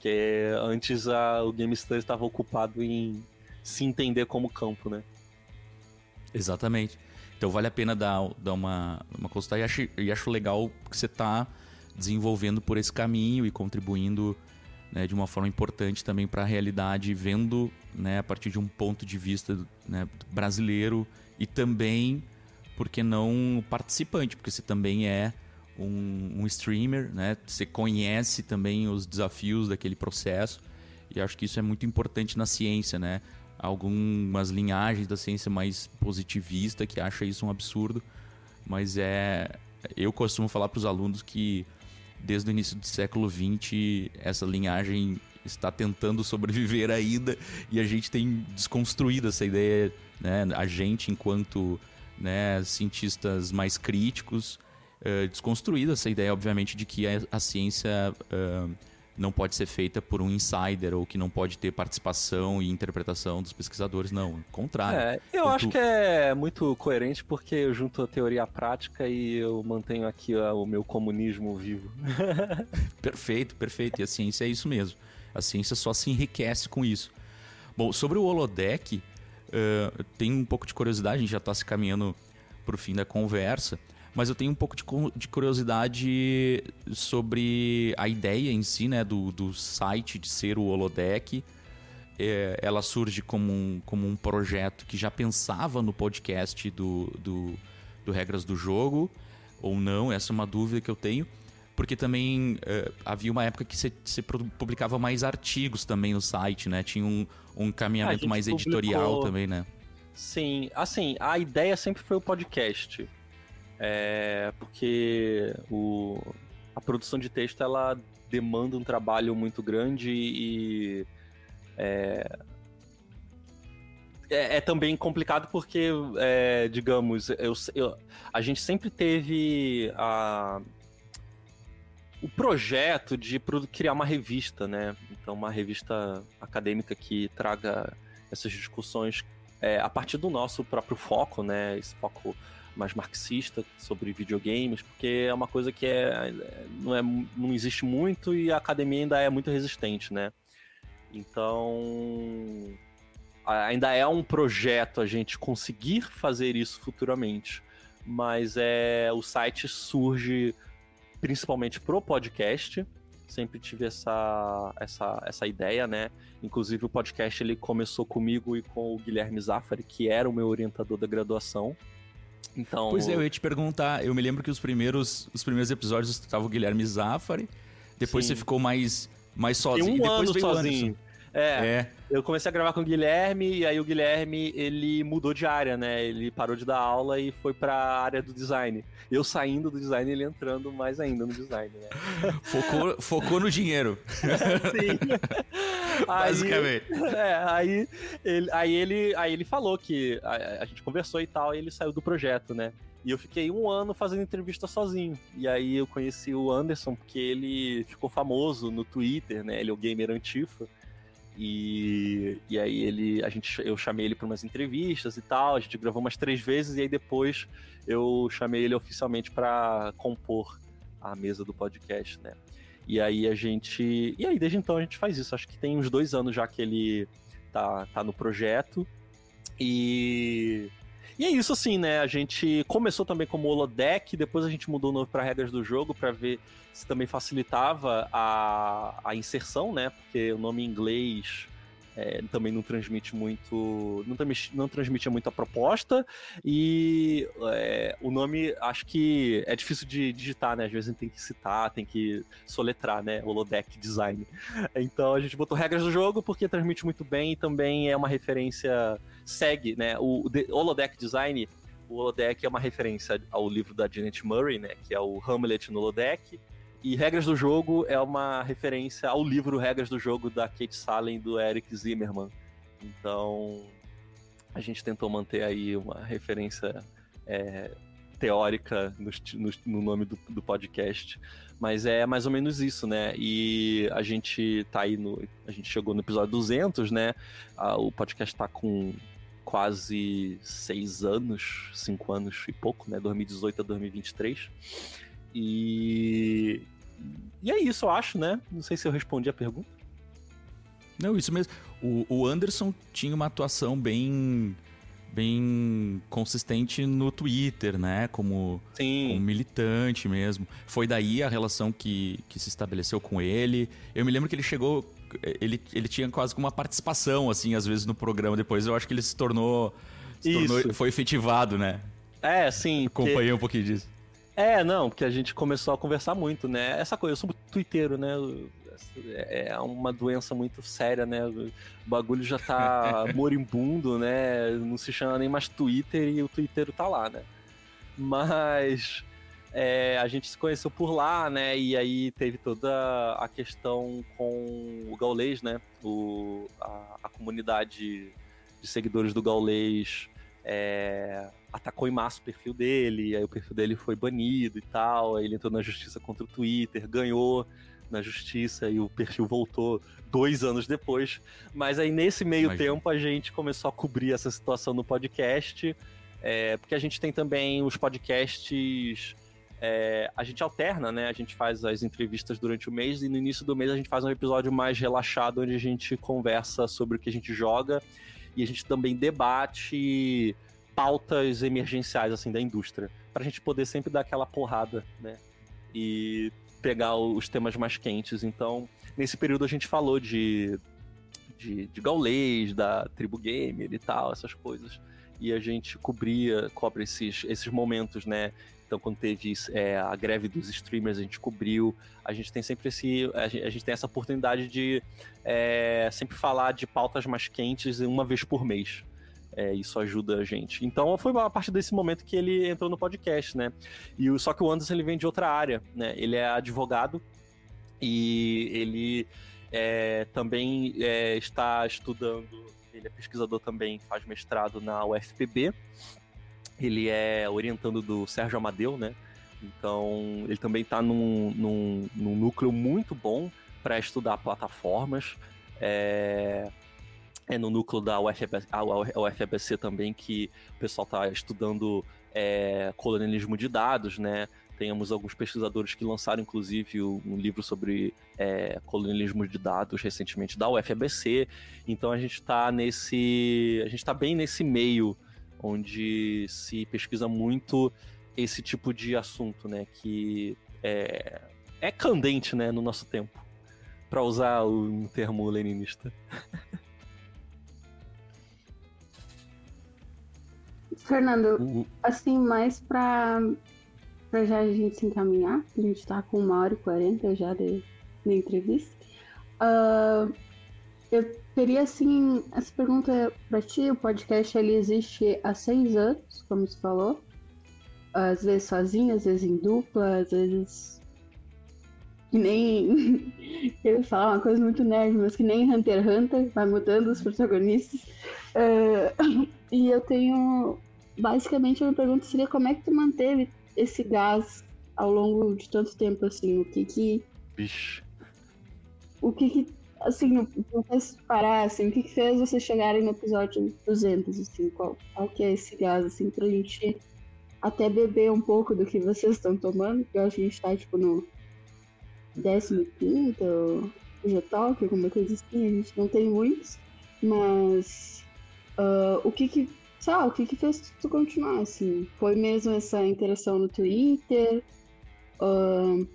Que antes a, o Game Studies estava ocupado em se entender como campo, né? Exatamente. Então vale a pena dar, dar uma, uma consulta. E acho, e acho legal que você está desenvolvendo por esse caminho e contribuindo né, de uma forma importante também para a realidade, vendo né, a partir de um ponto de vista né, brasileiro e também, porque não participante, porque você também é um, um streamer, né? Você conhece também os desafios daquele processo e acho que isso é muito importante na ciência, né? Algumas linhagens da ciência mais positivista que acha isso um absurdo, mas é eu costumo falar para os alunos que desde o início do século XX essa linhagem está tentando sobreviver ainda e a gente tem desconstruído essa ideia, né? A gente enquanto né, cientistas mais críticos uh, desconstruída essa ideia, obviamente, de que a, a ciência uh, não pode ser feita por um insider ou que não pode ter participação e interpretação dos pesquisadores. Não, contrário. É, eu acho que é muito coerente porque eu junto a teoria à prática e eu mantenho aqui o meu comunismo vivo. perfeito, perfeito. E a ciência é isso mesmo. A ciência só se enriquece com isso. Bom, sobre o holodeck, uh, tem um pouco de curiosidade, a gente já está se caminhando para o fim da conversa mas eu tenho um pouco de, de curiosidade sobre a ideia em si, né, do, do site de ser o holodeck. É, ela surge como um, como um projeto que já pensava no podcast do, do, do Regras do Jogo, ou não, essa é uma dúvida que eu tenho. Porque também é, havia uma época que você publicava mais artigos também no site, né? Tinha um, um caminhamento mais publicou... editorial também, né? Sim, assim, a ideia sempre foi o podcast. É, porque o, a produção de texto ela demanda um trabalho muito grande e é, é, é também complicado porque, é, digamos, eu, eu, a gente sempre teve a, o projeto de criar uma revista, né? Então, uma revista acadêmica que traga essas discussões é, a partir do nosso próprio foco, né? Esse foco mais marxista sobre videogames, porque é uma coisa que é, não, é, não existe muito e a academia ainda é muito resistente, né? Então, ainda é um projeto a gente conseguir fazer isso futuramente, mas é o site surge principalmente pro podcast. Sempre tive essa, essa, essa ideia, né? Inclusive o podcast ele começou comigo e com o Guilherme Zaffari, que era o meu orientador da graduação. Então, pois é, eu ia te perguntar. Eu me lembro que os primeiros, os primeiros episódios estava o Guilherme Zaffari. Depois Sim. você ficou mais, mais sozinho. um depois ano veio sozinho. É, é, eu comecei a gravar com o Guilherme e aí o Guilherme ele mudou de área, né? Ele parou de dar aula e foi para a área do design. Eu saindo do design ele entrando mais ainda no design, né? Focou, focou no dinheiro. Sim. Basicamente. Aí, é, aí ele, aí ele, aí ele falou que a, a gente conversou e tal, e ele saiu do projeto, né? E eu fiquei um ano fazendo entrevista sozinho. E aí eu conheci o Anderson, porque ele ficou famoso no Twitter, né? Ele é o gamer antifa. E, e aí ele, a gente, eu chamei ele para umas entrevistas e tal, a gente gravou umas três vezes e aí depois eu chamei ele oficialmente para compor a mesa do podcast, né? E aí a gente, e aí desde então a gente faz isso. Acho que tem uns dois anos já que ele tá, tá no projeto e e é isso assim, né? A gente começou também como holodeck, depois a gente mudou o nome para regras do jogo para ver se também facilitava a, a inserção, né? Porque o nome em inglês é, também não transmite muito. Não, não muito a proposta. E é, o nome, acho que é difícil de digitar, né? Às vezes a gente tem que citar, tem que soletrar, né? Holodeck Design. Então a gente botou regras do jogo porque transmite muito bem e também é uma referência. Segue, né? O, o Holodeck Design. O Holodeck é uma referência ao livro da Janet Murray, né? Que é o Hamlet no Holodeck. E Regras do Jogo é uma referência ao livro Regras do Jogo da Kate Salen do Eric Zimmerman. Então, a gente tentou manter aí uma referência é, teórica no, no, no nome do, do, podcast. Mas é mais ou menos isso, né? E a gente tá aí no. A gente chegou no episódio 200, né? Ah, o podcast tá com quase seis anos, cinco anos e pouco, né? 2018 a 2023. E, e é isso, eu acho, né? Não sei se eu respondi a pergunta. Não, isso mesmo. O, o Anderson tinha uma atuação bem bem consistente no Twitter, né? Como, como, militante mesmo. Foi daí a relação que, que se estabeleceu com ele. Eu me lembro que ele chegou. Ele, ele tinha quase uma participação, assim, às vezes no programa. Depois eu acho que ele se tornou. Se tornou foi efetivado, né? É, sim. Acompanhei um pouquinho disso. É, não, porque a gente começou a conversar muito, né? Essa coisa, eu sou twitteiro, né? É uma doença muito séria, né? O bagulho já tá moribundo, né? Não se chama nem mais Twitter e o Twitter tá lá, né? Mas é, a gente se conheceu por lá, né? E aí teve toda a questão com o Gaulês, né? O, a, a comunidade de seguidores do Gaulês é, atacou em massa o perfil dele, aí o perfil dele foi banido e tal, aí ele entrou na justiça contra o Twitter, ganhou na justiça e o perfil voltou dois anos depois. Mas aí nesse meio Imagina. tempo a gente começou a cobrir essa situação no podcast, é, porque a gente tem também os podcasts. É, a gente alterna, né? A gente faz as entrevistas durante o mês e no início do mês a gente faz um episódio mais relaxado onde a gente conversa sobre o que a gente joga e a gente também debate pautas emergenciais assim da indústria, para a gente poder sempre dar aquela porrada, né? E pegar os temas mais quentes. Então, nesse período a gente falou de de, de gaulês, da tribo gamer e tal, essas coisas. E a gente cobria, cobre esses, esses momentos, né? Então, quando teve é, a greve dos streamers, a gente cobriu. A gente tem sempre esse. A gente, a gente tem essa oportunidade de é, sempre falar de pautas mais quentes uma vez por mês. É, isso ajuda a gente. Então foi a partir desse momento que ele entrou no podcast, né? E o, só que o Anderson ele vem de outra área, né? Ele é advogado e ele é, também é, está estudando, ele é pesquisador também, faz mestrado na UFPB. Ele é orientando do Sérgio Amadeu, né? Então ele também está num, num, num núcleo muito bom para estudar plataformas. É, é no núcleo da UFABC, UFABC também que o pessoal está estudando é, colonialismo de dados, né? Temos alguns pesquisadores que lançaram, inclusive, um livro sobre é, colonialismo de dados recentemente da UFABC. Então a gente está nesse. A gente está bem nesse meio onde se pesquisa muito esse tipo de assunto, né? Que é, é candente, né, no nosso tempo. Para usar um termo leninista. Fernando, assim, mais para para já a gente se encaminhar, a gente está com uma hora e quarenta já de, de entrevista. Uh, eu teria assim essa pergunta para ti. O podcast ele existe há seis anos, como você falou. Às vezes sozinho, às vezes em dupla, às vezes que nem eu ia falar uma coisa muito nerd, mas que nem Hunter x Hunter vai mudando os protagonistas. Uh, e eu tenho basicamente a minha pergunta seria como é que tu manteve esse gás ao longo de tanto tempo, assim? O que que... Bicho. O que que, assim, não fez parar, assim? O que que fez você chegarem no episódio 200, assim? Qual, qual que é esse gás, assim, pra gente até beber um pouco do que vocês estão tomando? Porque eu acho que a gente tá, tipo, no 15 G-Talk, alguma coisa assim. A gente não tem muitos, mas... Uh, o que que o que que fez tu continuar, assim? Foi mesmo essa interação no Twitter? Uh,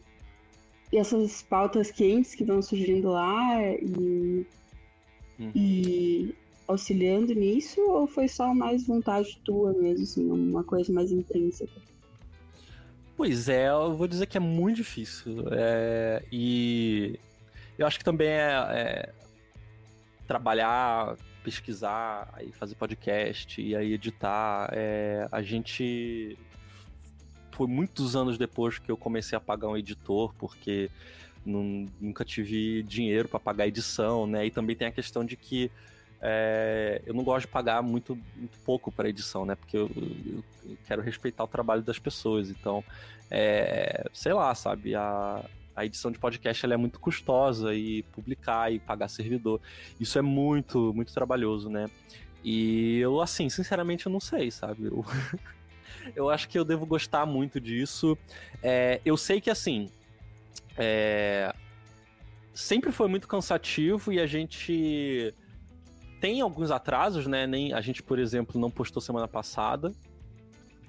essas pautas quentes que vão surgindo lá e, uhum. e auxiliando nisso? Ou foi só mais vontade tua mesmo, assim, uma coisa mais intrínseca? Pois é, eu vou dizer que é muito difícil. É, e eu acho que também é, é trabalhar pesquisar, aí fazer podcast e aí editar. É, a gente foi muitos anos depois que eu comecei a pagar um editor, porque não, nunca tive dinheiro para pagar edição, né? E também tem a questão de que é, eu não gosto de pagar muito, muito pouco para edição, né? Porque eu, eu, quero respeitar o trabalho das pessoas. Então, é, sei lá, sabe? A, a edição de podcast é muito custosa e publicar e pagar servidor. Isso é muito, muito trabalhoso, né? E eu, assim, sinceramente, eu não sei, sabe? Eu, eu acho que eu devo gostar muito disso. É, eu sei que, assim, é, sempre foi muito cansativo e a gente tem alguns atrasos, né? Nem, a gente, por exemplo, não postou semana passada.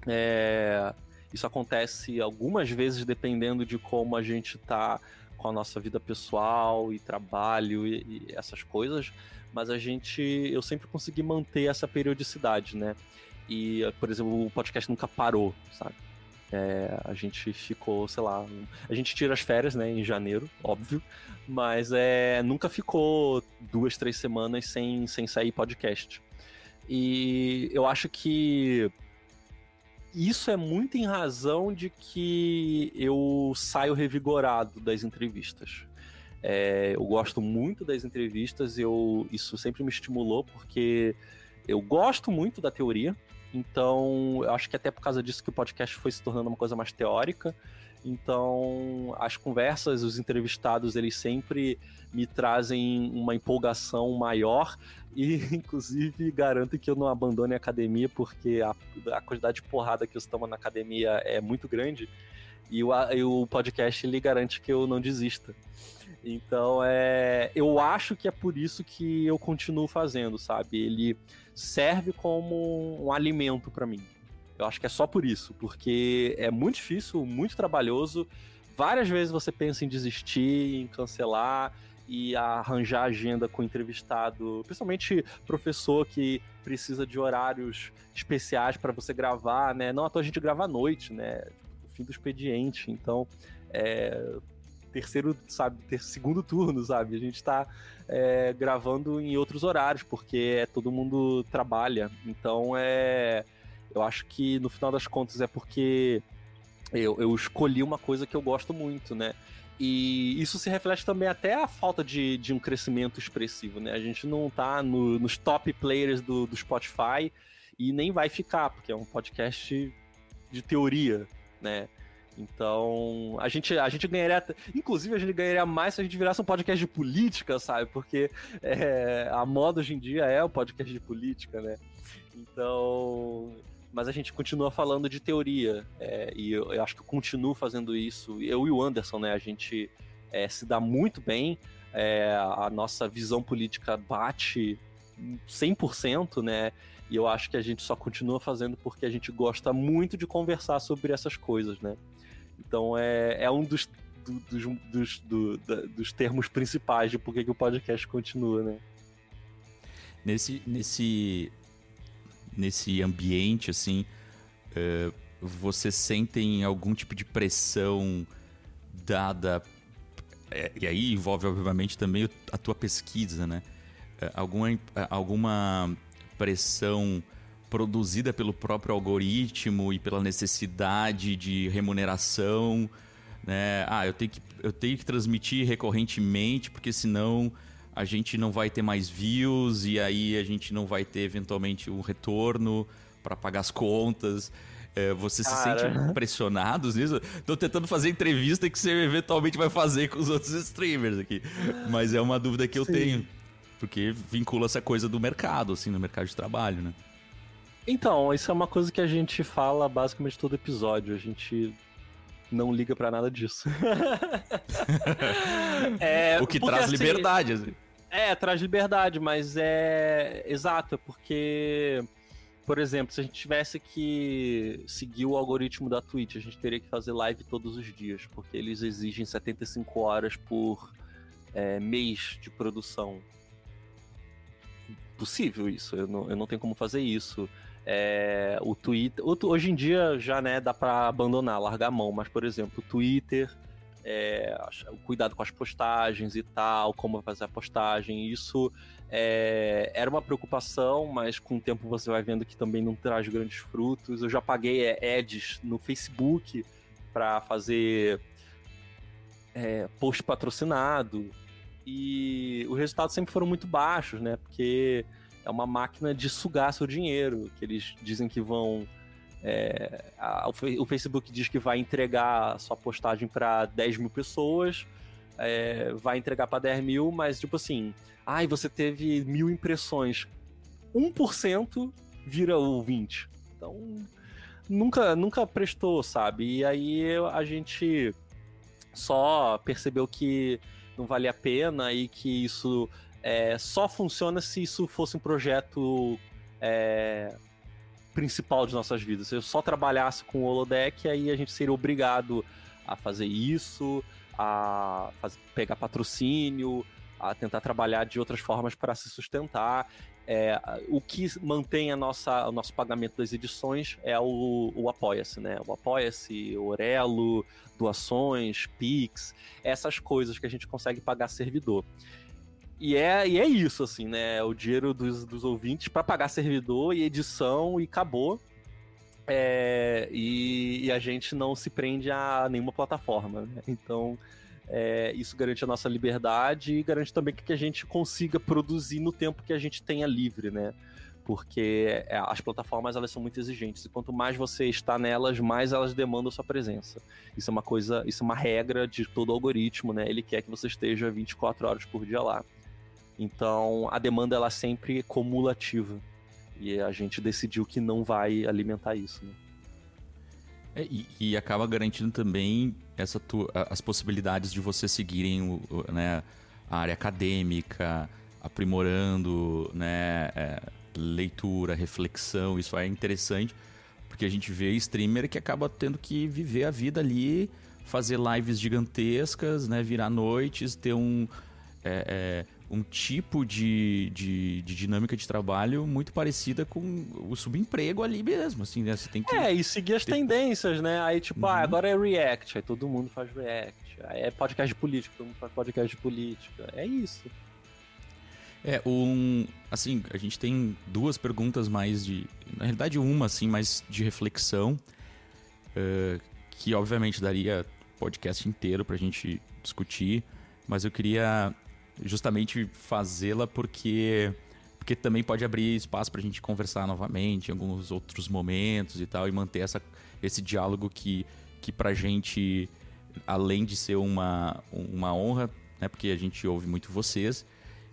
É, isso acontece algumas vezes dependendo de como a gente tá com a nossa vida pessoal e trabalho e, e essas coisas, mas a gente eu sempre consegui manter essa periodicidade, né? E, por exemplo, o podcast nunca parou, sabe? É, a gente ficou, sei lá, a gente tira as férias, né, em janeiro, óbvio, mas é, nunca ficou duas, três semanas sem, sem sair podcast. E eu acho que isso é muito em razão de que eu saio revigorado das entrevistas. É, eu gosto muito das entrevistas, eu, isso sempre me estimulou, porque eu gosto muito da teoria, então eu acho que até por causa disso que o podcast foi se tornando uma coisa mais teórica. Então, as conversas, os entrevistados, eles sempre me trazem uma empolgação maior e, inclusive, garanto que eu não abandone a academia porque a, a quantidade de porrada que eu tomo na academia é muito grande e o, e o podcast ele garante que eu não desista. Então, é, eu acho que é por isso que eu continuo fazendo, sabe? Ele serve como um alimento para mim. Eu acho que é só por isso, porque é muito difícil, muito trabalhoso. Várias vezes você pensa em desistir, em cancelar e arranjar agenda com o entrevistado, principalmente professor que precisa de horários especiais para você gravar, né? Não à toa a gente grava à noite, né? Tipo, fim do expediente. Então, é, terceiro, sabe, ter segundo turno, sabe? A gente tá é, gravando em outros horários, porque é, todo mundo trabalha. Então é. Eu acho que no final das contas é porque eu, eu escolhi uma coisa que eu gosto muito, né? E isso se reflete também até a falta de, de um crescimento expressivo, né? A gente não tá no, nos top players do, do Spotify e nem vai ficar, porque é um podcast de teoria, né? Então, a gente, a gente ganharia. Inclusive, a gente ganharia mais se a gente virasse um podcast de política, sabe? Porque é, a moda hoje em dia é o podcast de política, né? Então. Mas a gente continua falando de teoria. É, e eu, eu, acho que eu continuo fazendo isso. Eu e o Anderson, né? A gente é, se dá muito bem. É, a nossa visão política bate 100%, né? E eu acho que a gente só continua fazendo porque a gente gosta muito de conversar sobre essas coisas, né? Então é, é um dos, do, dos, dos, do, da, dos termos principais de por que o podcast continua, né? Nesse, nesse, nesse ambiente, assim, uh, você sentem algum tipo de pressão dada... É, e aí envolve, obviamente, também a tua pesquisa, né? Uh, alguma, alguma pressão produzida pelo próprio algoritmo e pela necessidade de remuneração, né? Ah, eu tenho que, eu tenho que transmitir recorrentemente, porque senão a gente não vai ter mais views e aí a gente não vai ter eventualmente um retorno para pagar as contas. É, você se Cara. sente pressionados nisso? Estou tentando fazer entrevista que você eventualmente vai fazer com os outros streamers aqui. Mas é uma dúvida que eu Sim. tenho. Porque vincula essa coisa do mercado, assim, no mercado de trabalho, né? Então, isso é uma coisa que a gente fala basicamente todo episódio. A gente não liga para nada disso. é, o que traz assim, liberdade. Assim. É, traz liberdade, mas é exato, porque por exemplo, se a gente tivesse que seguir o algoritmo da Twitch, a gente teria que fazer live todos os dias, porque eles exigem 75 horas por é, mês de produção possível isso. Eu não, eu não tenho como fazer isso. É, o Twitter. Hoje em dia já né, dá para abandonar, largar a mão, mas, por exemplo, o Twitter. É, o cuidado com as postagens e tal, como fazer a postagem, isso é, era uma preocupação, mas com o tempo você vai vendo que também não traz grandes frutos. Eu já paguei é, ads no Facebook para fazer é, post patrocinado, e os resultados sempre foram muito baixos, né? Porque é uma máquina de sugar seu dinheiro, que eles dizem que vão. É, a, o Facebook diz que vai entregar sua postagem para 10 mil pessoas, é, vai entregar para 10 mil, mas tipo assim, ai, você teve mil impressões, 1% vira o 20. Então, nunca, nunca prestou, sabe? E aí a gente só percebeu que não vale a pena e que isso é, só funciona se isso fosse um projeto é, principal de nossas vidas. Se eu só trabalhasse com o holodeck, aí a gente seria obrigado a fazer isso, a fazer, pegar patrocínio, a tentar trabalhar de outras formas para se sustentar. É, o que mantém a nossa, o nosso pagamento das edições é o, o Apoia-se, né? O Apoia-se, Orelo, doações, Pix, essas coisas que a gente consegue pagar servidor. E é, e é isso, assim, né? O dinheiro dos, dos ouvintes para pagar servidor e edição e acabou. É, e, e, a gente não se prende a nenhuma plataforma. Né? Então, é, isso garante a nossa liberdade e garante também que a gente consiga produzir no tempo que a gente tenha livre, né? porque é, as plataformas elas são muito exigentes e quanto mais você está nelas, mais elas demandam sua presença. Isso é uma coisa, isso é uma regra de todo algoritmo, né? Ele quer que você esteja 24 horas por dia lá. Então, a demanda ela é sempre cumulativa. E a gente decidiu que não vai alimentar isso, né? É, e, e, acaba garantindo também essa tu, as possibilidades de você seguirem o, o, né, a área acadêmica, aprimorando, né, é, leitura, reflexão, isso é interessante, porque a gente vê streamer que acaba tendo que viver a vida ali, fazer lives gigantescas, né, virar noites, ter um é, é, um tipo de, de, de dinâmica de trabalho muito parecida com o subemprego ali mesmo, assim, né? Você tem que... É, e seguir as Ter- tendências, né? Aí, tipo, ah, Uhum. agora é React, aí todo mundo faz React. Aí é podcast de política, todo mundo faz podcast de política. É isso. É, um. Assim, a gente tem duas perguntas mais de. Na realidade, uma, assim, mais de reflexão. eh, que obviamente daria podcast inteiro pra gente discutir. Mas eu queria justamente fazê-la porque. Porque também pode abrir espaço pra gente conversar novamente em alguns outros momentos e tal, e manter essa, esse diálogo que, que pra gente, além de ser uma, uma honra, né? Porque a gente ouve muito vocês,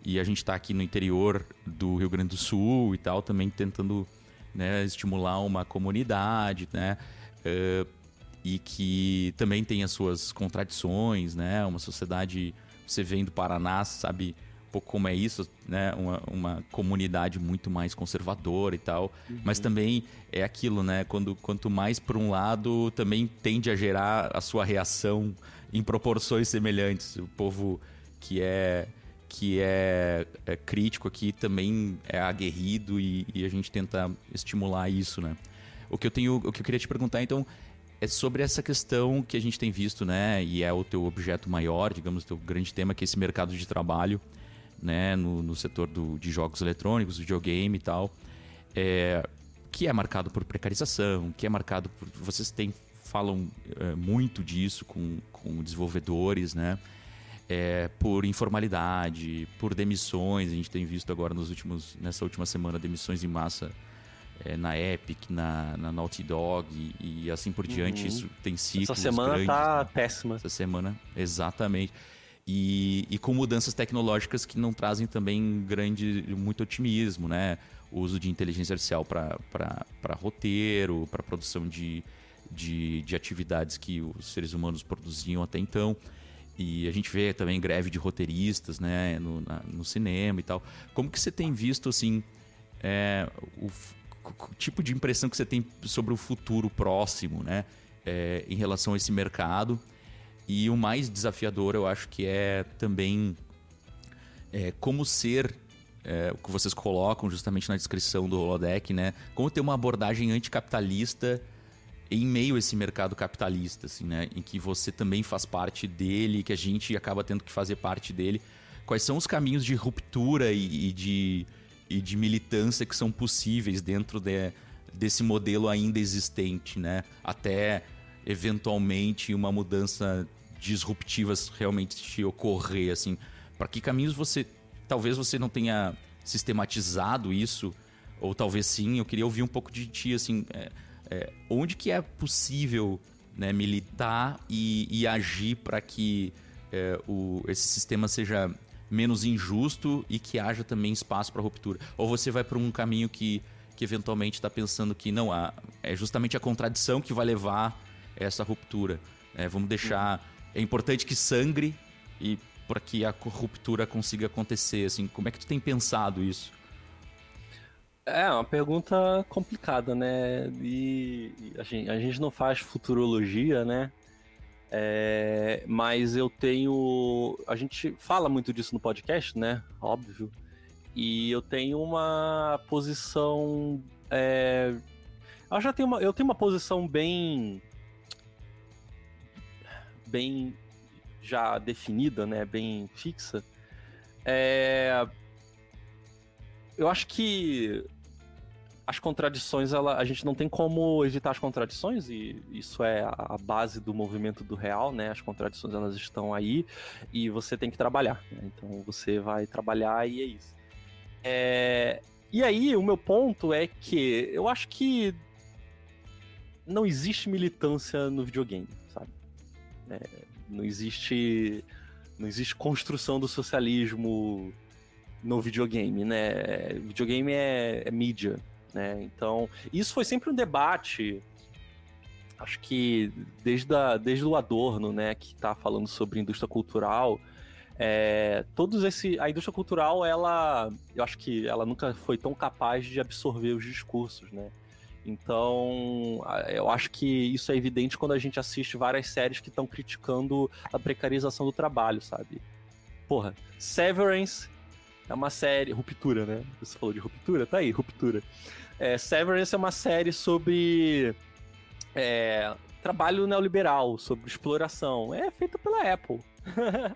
e a gente está aqui no interior do Rio Grande do Sul e tal, também tentando né, estimular uma comunidade, né? eh, e que também tem as suas contradições, né? Uma sociedade, você vem do Paraná, sabe um pouco como é isso, né? Uma, uma comunidade muito mais conservadora e tal. Mas também é aquilo, né? Quando, quanto mais por um lado, também tende a gerar a sua reação em proporções semelhantes. O povo que é que é, é crítico aqui também é aguerrido e, e a gente tenta estimular isso, né? O que eu tenho, o que eu queria te perguntar então é sobre essa questão que a gente tem visto, né? E é o teu objeto maior, digamos, o teu grande tema, que é esse mercado de trabalho, né? No, no setor do, de jogos eletrônicos, videogame e tal. É, que é marcado por precarização, que é marcado por. Vocês têm, falam é, muito disso com, com desenvolvedores, né? É, por informalidade, por demissões. A gente tem visto agora nos últimos, nessa última semana demissões em massa é, na Epic, na, na Naughty Dog e, e assim por diante. Uhum. Isso tem ciclos Essa semana grandes, tá né? péssima. essa semana, exatamente. E, e com mudanças tecnológicas que não trazem também grande, muito otimismo, né? O uso de inteligência artificial para roteiro, para produção de, de, de atividades que os seres humanos produziam até então. E a gente vê também greve de roteiristas, né? No, na- no cinema e tal. Como que você tem visto, assim, é, o tipo de impressão que você tem sobre o futuro próximo, né? É, em relação a esse mercado. E o mais desafiador, eu acho que é também é, como ser, é, o que vocês colocam justamente na descrição do Holodeck, né? Como ter uma abordagem anticapitalista em meio a esse mercado capitalista, assim, né? Em que você também faz parte dele, que a gente acaba tendo que fazer parte dele. Quais são os caminhos de ruptura e, e de, e de militância que são possíveis dentro de- desse modelo ainda existente, né? Até eventualmente uma mudança disruptiva realmente ocorrer, assim. Para que caminhos você, talvez você não tenha sistematizado isso, ou talvez sim. Eu queria ouvir um pouco de ti, assim, é, é, onde que é possível né, militar e, e agir para que é, o, esse sistema seja menos injusto e que haja também espaço para ruptura? Ou você vai para um caminho que, que eventualmente está pensando que não, a, é justamente a contradição que vai levar essa ruptura? É, vamos deixar. É importante que sangre e para que a ruptura consiga acontecer. Assim, como é que tu tem pensado isso? É uma pergunta complicada, né? E a gente, a gente não faz futurologia, né? É, mas eu tenho. A gente fala muito disso no podcast, né? Óbvio. E eu tenho uma posição. é, eu já tenho uma, eu tenho uma posição bem. bem já definida, né? Bem fixa. É, eu acho que as contradições, ela, a gente não tem como evitar as contradições, e isso é a base do movimento do real, né? As contradições elas estão aí e você tem que trabalhar. né? Então você vai trabalhar e é isso. É, E aí, o meu ponto é que eu acho que não existe militância no videogame, sabe? É, não existe. Não existe construção do socialismo no videogame, né? Videogame é, é mídia, né? Então, isso foi sempre um debate. Acho que desde, a, desde o Adorno, né, que está falando sobre indústria cultural, é, todos esse, a indústria cultural, ela, eu acho que ela nunca foi tão capaz de absorver os discursos, né? Então, eu acho que isso é evidente quando a gente assiste várias séries que estão criticando a precarização do trabalho, sabe? Porra, Severance é uma série. Ruptura, né? Você falou de ruptura? Tá aí, ruptura. É, Severance é uma série sobre. É, trabalho neoliberal, sobre exploração. É feita pela Apple.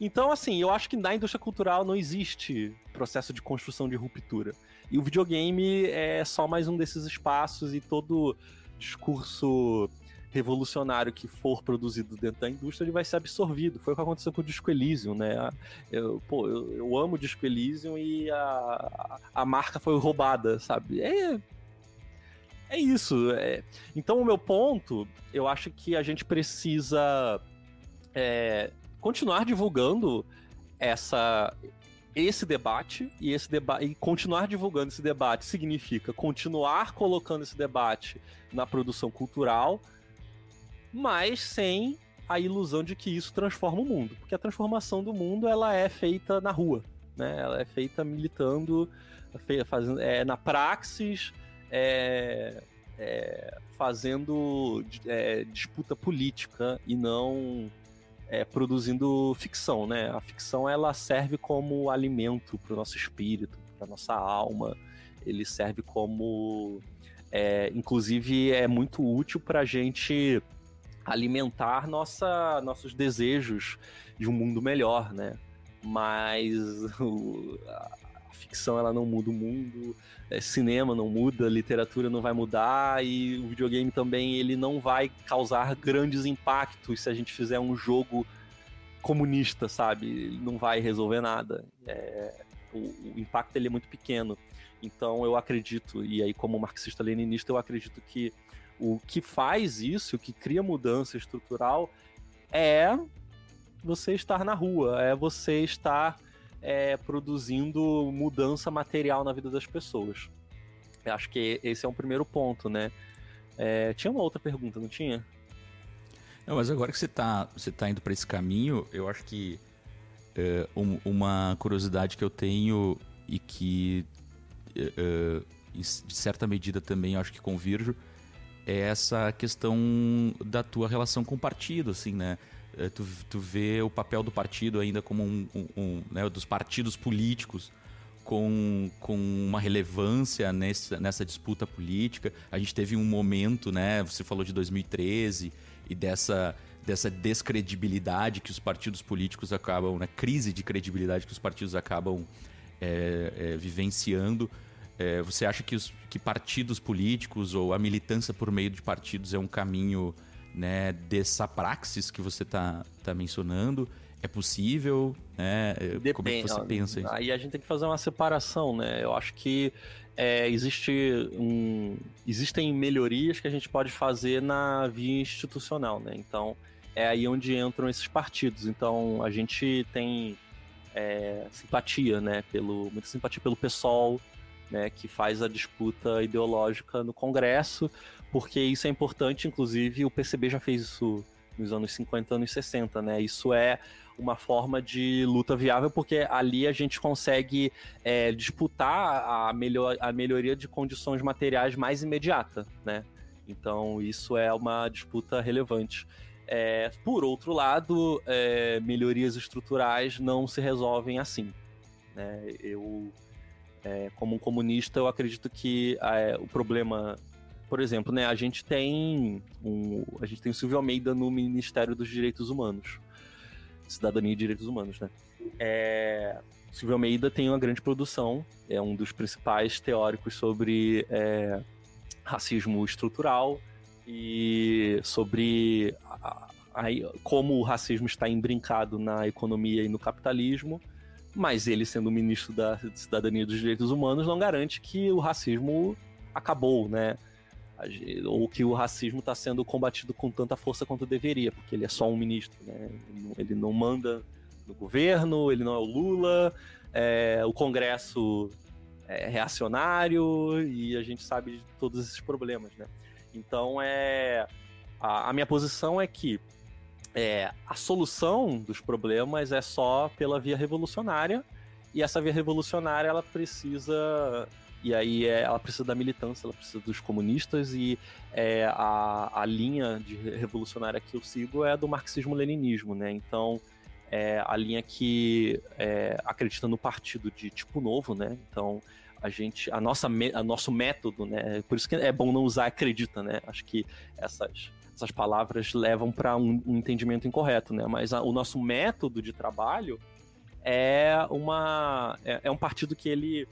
então, assim, eu acho que na indústria cultural não existe processo de construção de ruptura. E o videogame é só mais um desses espaços e todo discurso revolucionário que for produzido dentro da indústria, ele vai ser absorvido. Foi o que aconteceu com o Disco Elysium, né? Eu, pô, eu, eu amo o Disco Elysium e a, a marca foi roubada, sabe? É, é isso. É. Então, o meu ponto, eu acho que a gente precisa é, continuar divulgando essa esse debate e esse debate e continuar divulgando esse debate significa continuar colocando esse debate na produção cultural mas sem a ilusão de que isso transforma o mundo, porque a transformação do mundo ela é feita na rua, né? Ela é feita militando, fazendo, é, na praxis, é, é, fazendo é, disputa política e não é, produzindo ficção, né? A ficção ela serve como alimento para o nosso espírito, para nossa alma. Ele serve como, é, inclusive, é muito útil para a gente alimentar nossa, nossos desejos de um mundo melhor, né? Mas o, a ficção ela não muda o mundo, é, cinema não muda, literatura não vai mudar e o videogame também ele não vai causar grandes impactos se a gente fizer um jogo comunista, sabe? Ele não vai resolver nada. É, o, o impacto ele é muito pequeno. Então eu acredito, e aí como marxista-leninista eu acredito que o que faz isso, o que cria mudança estrutural, é você estar na rua, é você estar é, produzindo mudança material na vida das pessoas. Eu acho que esse é um primeiro ponto, né? É, tinha uma outra pergunta, não tinha? Não, mas agora que você está você tá indo para esse caminho, eu acho que é, um, uma curiosidade que eu tenho e que, é, é de certa medida também acho que convirjo, é essa questão da tua relação com o partido, assim, né? É, tu, tu vê o papel do partido ainda como um, um, um né, dos partidos políticos com, com uma relevância nessa, nessa disputa política. A gente teve um momento, né? Você falou de 2013 e dessa, dessa descredibilidade que os partidos políticos acabam, né? Crise de credibilidade que os partidos acabam é, é, vivenciando é, você acha que, os, que partidos políticos ou a militância por meio de partidos é um caminho né, dessa praxis que você está tá mencionando? É possível? Né? Depende, Como é que você pensa isso? Aí a gente tem que fazer uma separação, né? Eu acho que é, existe um, existem melhorias que a gente pode fazer na via institucional, né? Então, é aí onde entram esses partidos. Então, a gente tem é, simpatia, né? Pelo, muita simpatia pelo PSOL, né, que faz a disputa ideológica no Congresso, porque isso é importante, inclusive o PCB já fez isso nos anos 50, anos 60, né? Isso é uma forma de luta viável, porque ali a gente consegue é, disputar a, melhor, a melhoria de condições materiais mais imediata, né? Então isso é uma disputa relevante. É, por outro lado, é, melhorias estruturais não se resolvem assim. Né? Eu é, como um comunista, eu acredito que é, o problema, por exemplo, né, a gente tem um, a gente tem o Silvio Almeida no Ministério dos Direitos Humanos, Cidadania e Direitos Humanos, né? É, Silvio Almeida tem uma grande produção, é um dos principais teóricos sobre é, racismo estrutural e sobre a, a, como o racismo está embrincado na economia e no capitalismo mas ele, sendo ministro da Cidadania e dos Direitos Humanos, não garante que o racismo acabou, né? Ou que o racismo está sendo combatido com tanta força quanto deveria, porque ele é só um ministro, né? Ele não manda no governo, ele não é o Lula, é, o Congresso é reacionário e a gente sabe de todos esses problemas, né? Então é a, a minha posição é que é, a solução dos problemas é só pela via revolucionária e essa via revolucionária ela precisa e aí é, ela precisa da militância, ela precisa dos comunistas e é, a, a linha de revolucionária que eu sigo é do marxismo-leninismo, né? Então é a linha que é, acredita no partido de tipo novo, né? Então a gente, a nossa, a nosso método, né? Por isso que é bom não usar acredita, né? Acho que essas essas palavras levam para um, um, entendimento incorreto, né? Mas a, o nosso método de trabalho é uma é, é, um partido que ele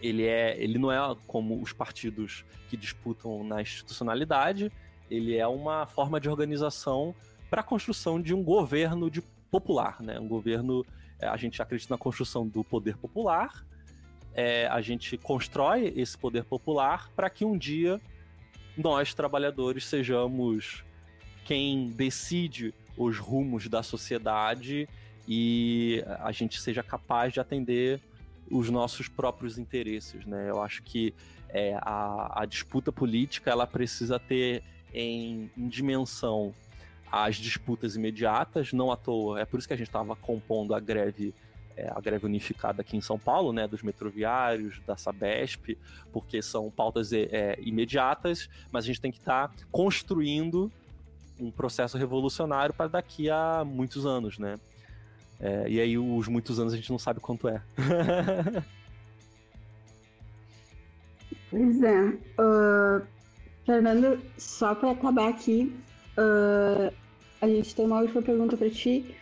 ele é ele não é como os partidos que disputam na institucionalidade, ele é uma forma de organização para a construção de um governo de popular, né? Um governo é, a gente acredita na construção do poder popular, é, a gente constrói esse poder popular para que um dia nós, trabalhadores, sejamos quem decide os rumos da sociedade e a gente seja capaz de atender os nossos próprios interesses, né? Eu acho que é, a, a, disputa política ela precisa ter em, em, dimensão as disputas imediatas, não à toa. É por isso que a gente estava compondo a greve é, a greve unificada aqui em São Paulo, né, dos metroviários, da Sabesp, porque são pautas é, é imediatas, mas a gente tem que estar tá construindo um processo revolucionário para daqui a muitos anos, né? É, e aí os muitos anos a gente não sabe quanto é. pois é. Uh, Fernando, só para acabar aqui, uh, a gente tem uma última pergunta para ti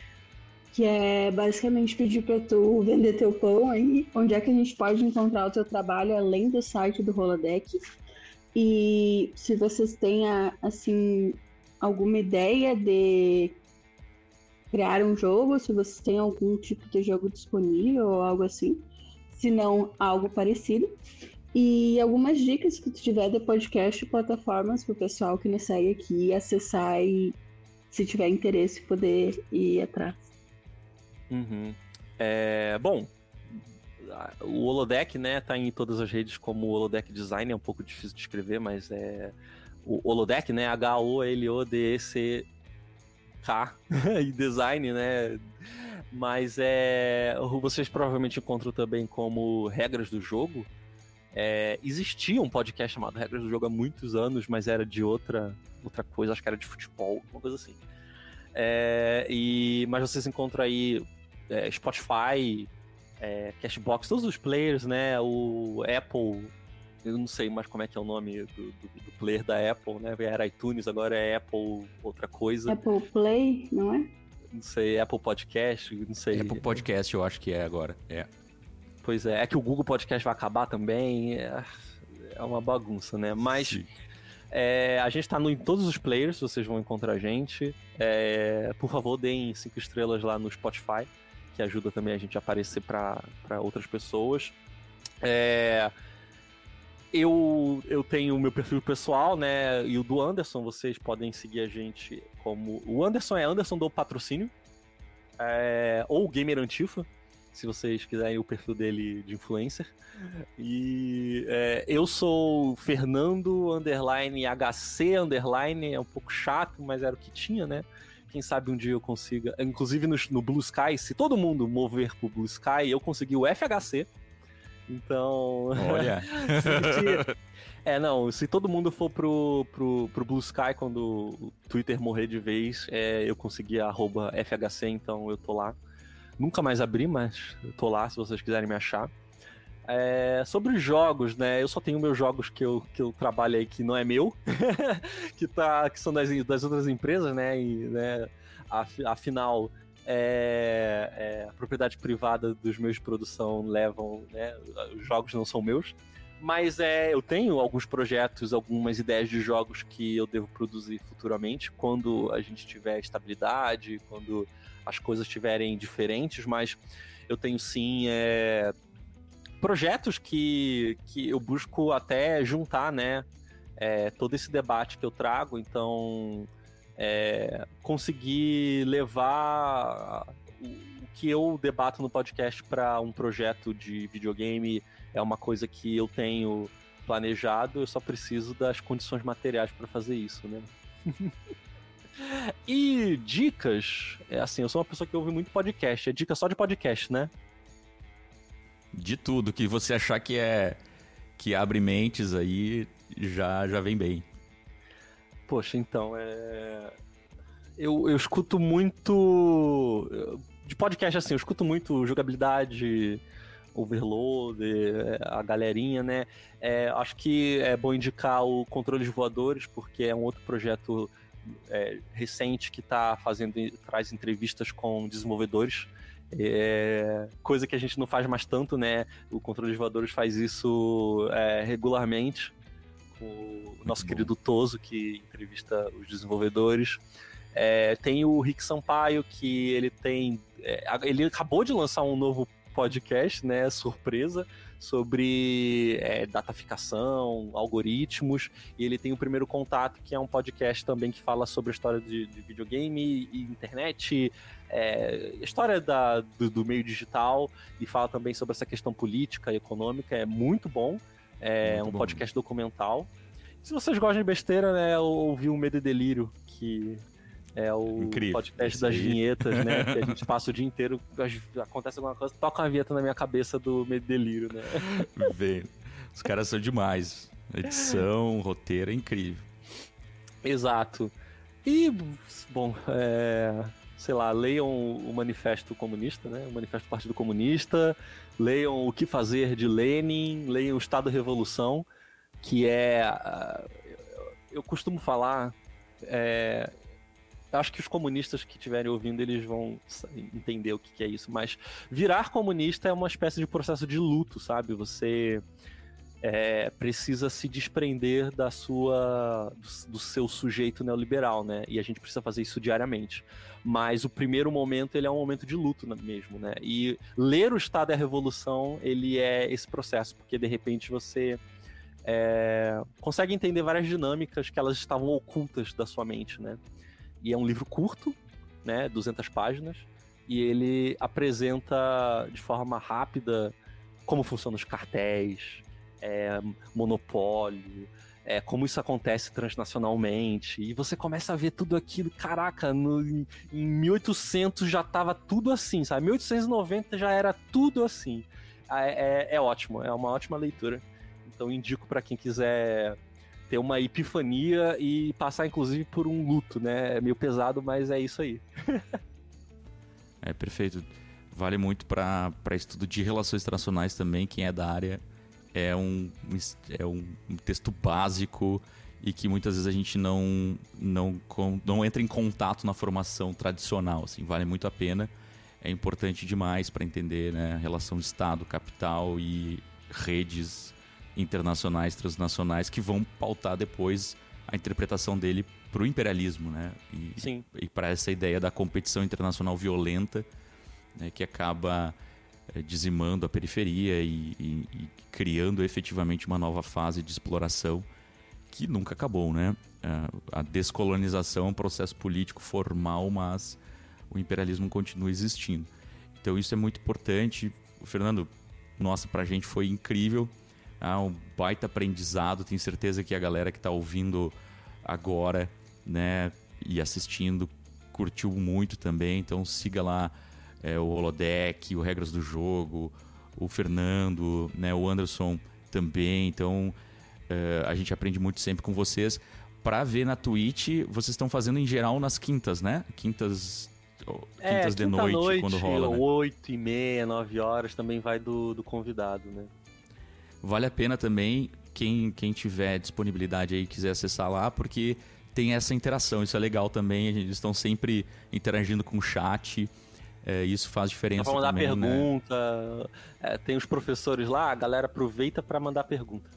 que é basicamente pedir para tu vender teu pão aí, onde é que a gente pode encontrar o teu trabalho além do site do Holodeck. E se vocês têm, assim, alguma ideia de criar um jogo, se vocês têm algum tipo de jogo disponível ou algo assim, se não algo parecido. E algumas dicas que tu tiver de podcast e plataformas para o pessoal que nos segue aqui acessar e, se tiver interesse, poder ir atrás. Uhum. É, bom, o Holodeck, né, tá em todas as redes como Holodeck Design, é um pouco difícil de escrever, mas é o Holodeck, né, H-O-L-O-D-E-C-K e Design, né, mas é, vocês provavelmente encontram também como Regras do Jogo. É, existia um podcast chamado Regras do Jogo há muitos anos, mas era de outra, outra coisa, acho que era de futebol, uma coisa assim. É, e, mas vocês encontram aí é, Spotify, é, Cashbox, todos os players, né? O Apple, eu não sei mais como é que é o nome do, do, do player da Apple, né? Era iTunes, agora é Apple outra coisa. Apple Play, não é? Não sei, Apple Podcast, não sei. Apple Podcast eu acho que é agora, é. Pois é, é que o Google Podcast vai acabar também, é, é uma bagunça, né? Mas é, a gente está em todos os players, vocês vão encontrar a gente. É, por favor, deem cinco estrelas lá no Spotify que ajuda também a gente a aparecer para outras pessoas. É, eu, eu tenho o meu perfil pessoal, né? E o do Anderson, vocês podem seguir a gente como. O Anderson é Anderson do Patrocínio. É, ou Gamer Antifa, se vocês quiserem o perfil dele de influencer. E é, eu sou Fernando underline HC underline, é um pouco chato, mas era o que tinha, né? Quem sabe um dia eu consiga. Inclusive no, no Blue Sky, se todo mundo mover pro Blue Sky, eu consegui o FHC. Então. Olha. é, não, se todo mundo for pro, pro, pro Blue Sky quando o Twitter morrer de vez, é, eu consegui a FHC, então eu tô lá. Nunca mais abri, mas eu tô lá se vocês quiserem me achar. É, sobre jogos, né? Eu só tenho meus jogos que eu, que eu trabalho aí que não é meu, que, tá, que são das, das outras empresas, né? E, né afinal, é, é, a propriedade privada dos meios de produção levam, né? Os jogos não são meus. Mas é, eu tenho alguns projetos, algumas ideias de jogos que eu devo produzir futuramente, quando a gente tiver estabilidade, quando as coisas estiverem diferentes, mas eu tenho sim é, projetos que, que eu busco até juntar, né? É, todo esse debate que eu trago, então é, conseguir levar o que eu debato no podcast para um projeto de videogame é uma coisa que eu tenho planejado, eu só preciso das condições materiais para fazer isso, né? e dicas, é assim, eu sou uma pessoa que ouve muito podcast, é dica só de podcast, né? De tudo que você achar que é que abre mentes aí já já vem bem. Poxa, então é eu, eu escuto muito. De podcast, assim, eu escuto muito jogabilidade, overload, a galerinha, né? É, acho que é bom indicar o Controles Voadores, porque é um outro projeto é, recente que está fazendo, traz entrevistas com desenvolvedores. É, coisa que a gente não faz mais tanto, né? O Controles Voadores faz isso é, regularmente. Com o nosso bom. querido Toso, que entrevista os desenvolvedores. É, tem o Rick Sampaio, que ele tem. é, ele acabou de lançar um novo podcast, né? Surpresa, sobre é, dataficação, algoritmos. E ele tem o Primeiro Contato, que é um podcast também que fala sobre a história de, de videogame e internet, é, história da, do, do meio digital, e fala também sobre essa questão política e econômica. É muito bom. É Muito um bom. podcast documental. Se vocês gostam de besteira, né, ouvir o Medo e Delírio, que é o Incrível. podcast das vinhetas, né? Que a gente passa o dia inteiro, acontece alguma coisa, toca uma vinheta na minha cabeça do Medo e Delírio, né? Vê. Os caras são demais. Edição, roteiro é incrível. Exato. E, bom, é, sei lá, leiam o Manifesto Comunista, né? O Manifesto do Partido Comunista, leiam O Que Fazer de Lenin, leiam O Estado Revolução, que é. ah, eu- costumo falar. é, acho que os comunistas que estiverem ouvindo, eles vão entender o que que é isso, mas virar comunista é uma espécie de processo de luto, sabe? Você é, precisa se desprender da sua do, seu sujeito neoliberal, né? E a gente precisa fazer isso diariamente. Mas o primeiro momento ele é um momento de luto né, mesmo, né? E ler o Estado e a Revolução ele é esse processo, porque de repente você é, consegue entender várias dinâmicas que elas estavam ocultas da sua mente, né? E é um livro curto, né? 200 páginas. E ele apresenta de forma rápida como funcionam os cartéis, é, monopólio, é, como isso acontece transnacionalmente. E você começa a ver tudo aquilo. Caraca, no, em, em 1800 já tava tudo assim, sabe? 1890 já era tudo assim. Ah, É, é- é ótimo, é uma ótima leitura. Então indico para quem quiser ter uma epifania e passar inclusive por um luto, né? É meio pesado, mas é isso aí. É perfeito. Vale muito para estudo de relações internacionais também. Quem é da área é um, é um texto básico e que muitas vezes a gente não, não, não entra em contato na formação tradicional. Assim, vale muito a pena. É importante demais para entender né, a relação Estado, capital e redes internacionais, transnacionais que vão pautar depois a interpretação dele para o imperialismo, né? E, e para essa ideia da competição internacional violenta, né, que acaba eh, dizimando a periferia e, e- e criando efetivamente uma nova fase de exploração que nunca acabou, né? Ah, A descolonização é um processo político formal, mas o imperialismo continua existindo. Então isso é muito importante. O Fernando, nossa, pra gente foi incrível. Ah, um baita aprendizado. Tenho certeza que a galera que tá ouvindo agora, né, e assistindo, curtiu muito também. Então siga lá é, o Holodeck, o Regras do Jogo, o Fernando, né, o Anderson também. Então é, a gente aprende muito sempre com vocês. Pra ver na Twitch, vocês estão fazendo em geral nas quintas, né? Quintas, quintas de É, quinta noite, quando rola, né? 8 e meia, 9 horas, também vai do, do convidado, né? Vale a pena também quem, quem tiver disponibilidade aí quiser acessar lá, porque tem essa interação. Isso é legal também. Eles estão sempre interagindo com o chat. É, isso faz diferença pra mandar também, né? pergunta. é, tem os professores lá, a galera aproveita pra mandar pergunta.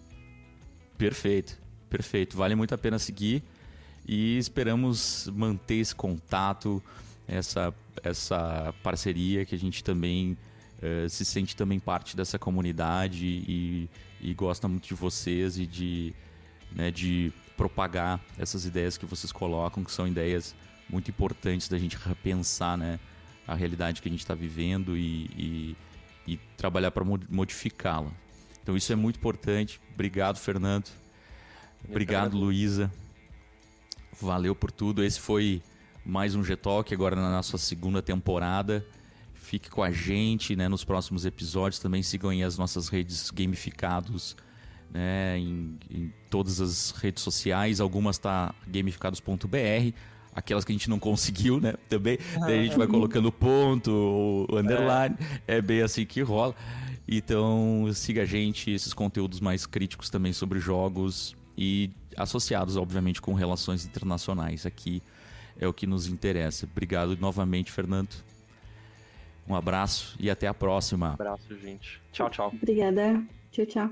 Perfeito, perfeito. Vale muito a pena seguir e esperamos manter esse contato, essa, essa parceria que a gente também eh, se sente também parte dessa comunidade e, e gosta muito de vocês e de, né, de propagar essas ideias que vocês colocam, que são ideias muito importantes da gente repensar né, a realidade que a gente está vivendo e, e, e trabalhar para modificá-la. Então isso é muito importante. Obrigado, Fernando. Obrigado. Luísa. Valeu por tudo. Esse foi mais um G-Talk, agora na nossa segunda temporada. Fique com a gente né, nos próximos episódios. Também sigam aí as nossas redes gamificados né, em, em todas as redes sociais. Algumas tá gamificados.br, aquelas que a gente não conseguiu, né? Também. Daí a gente vai colocando ponto, o underline. É. bem assim que rola. Então, siga a gente, esses conteúdos mais críticos também sobre jogos e associados, obviamente, com relações internacionais. Aqui é o que nos interessa. Obrigado novamente, Fernando. Um abraço e até a próxima. Um abraço, gente. Tchau, tchau. Obrigada. Tchau, tchau.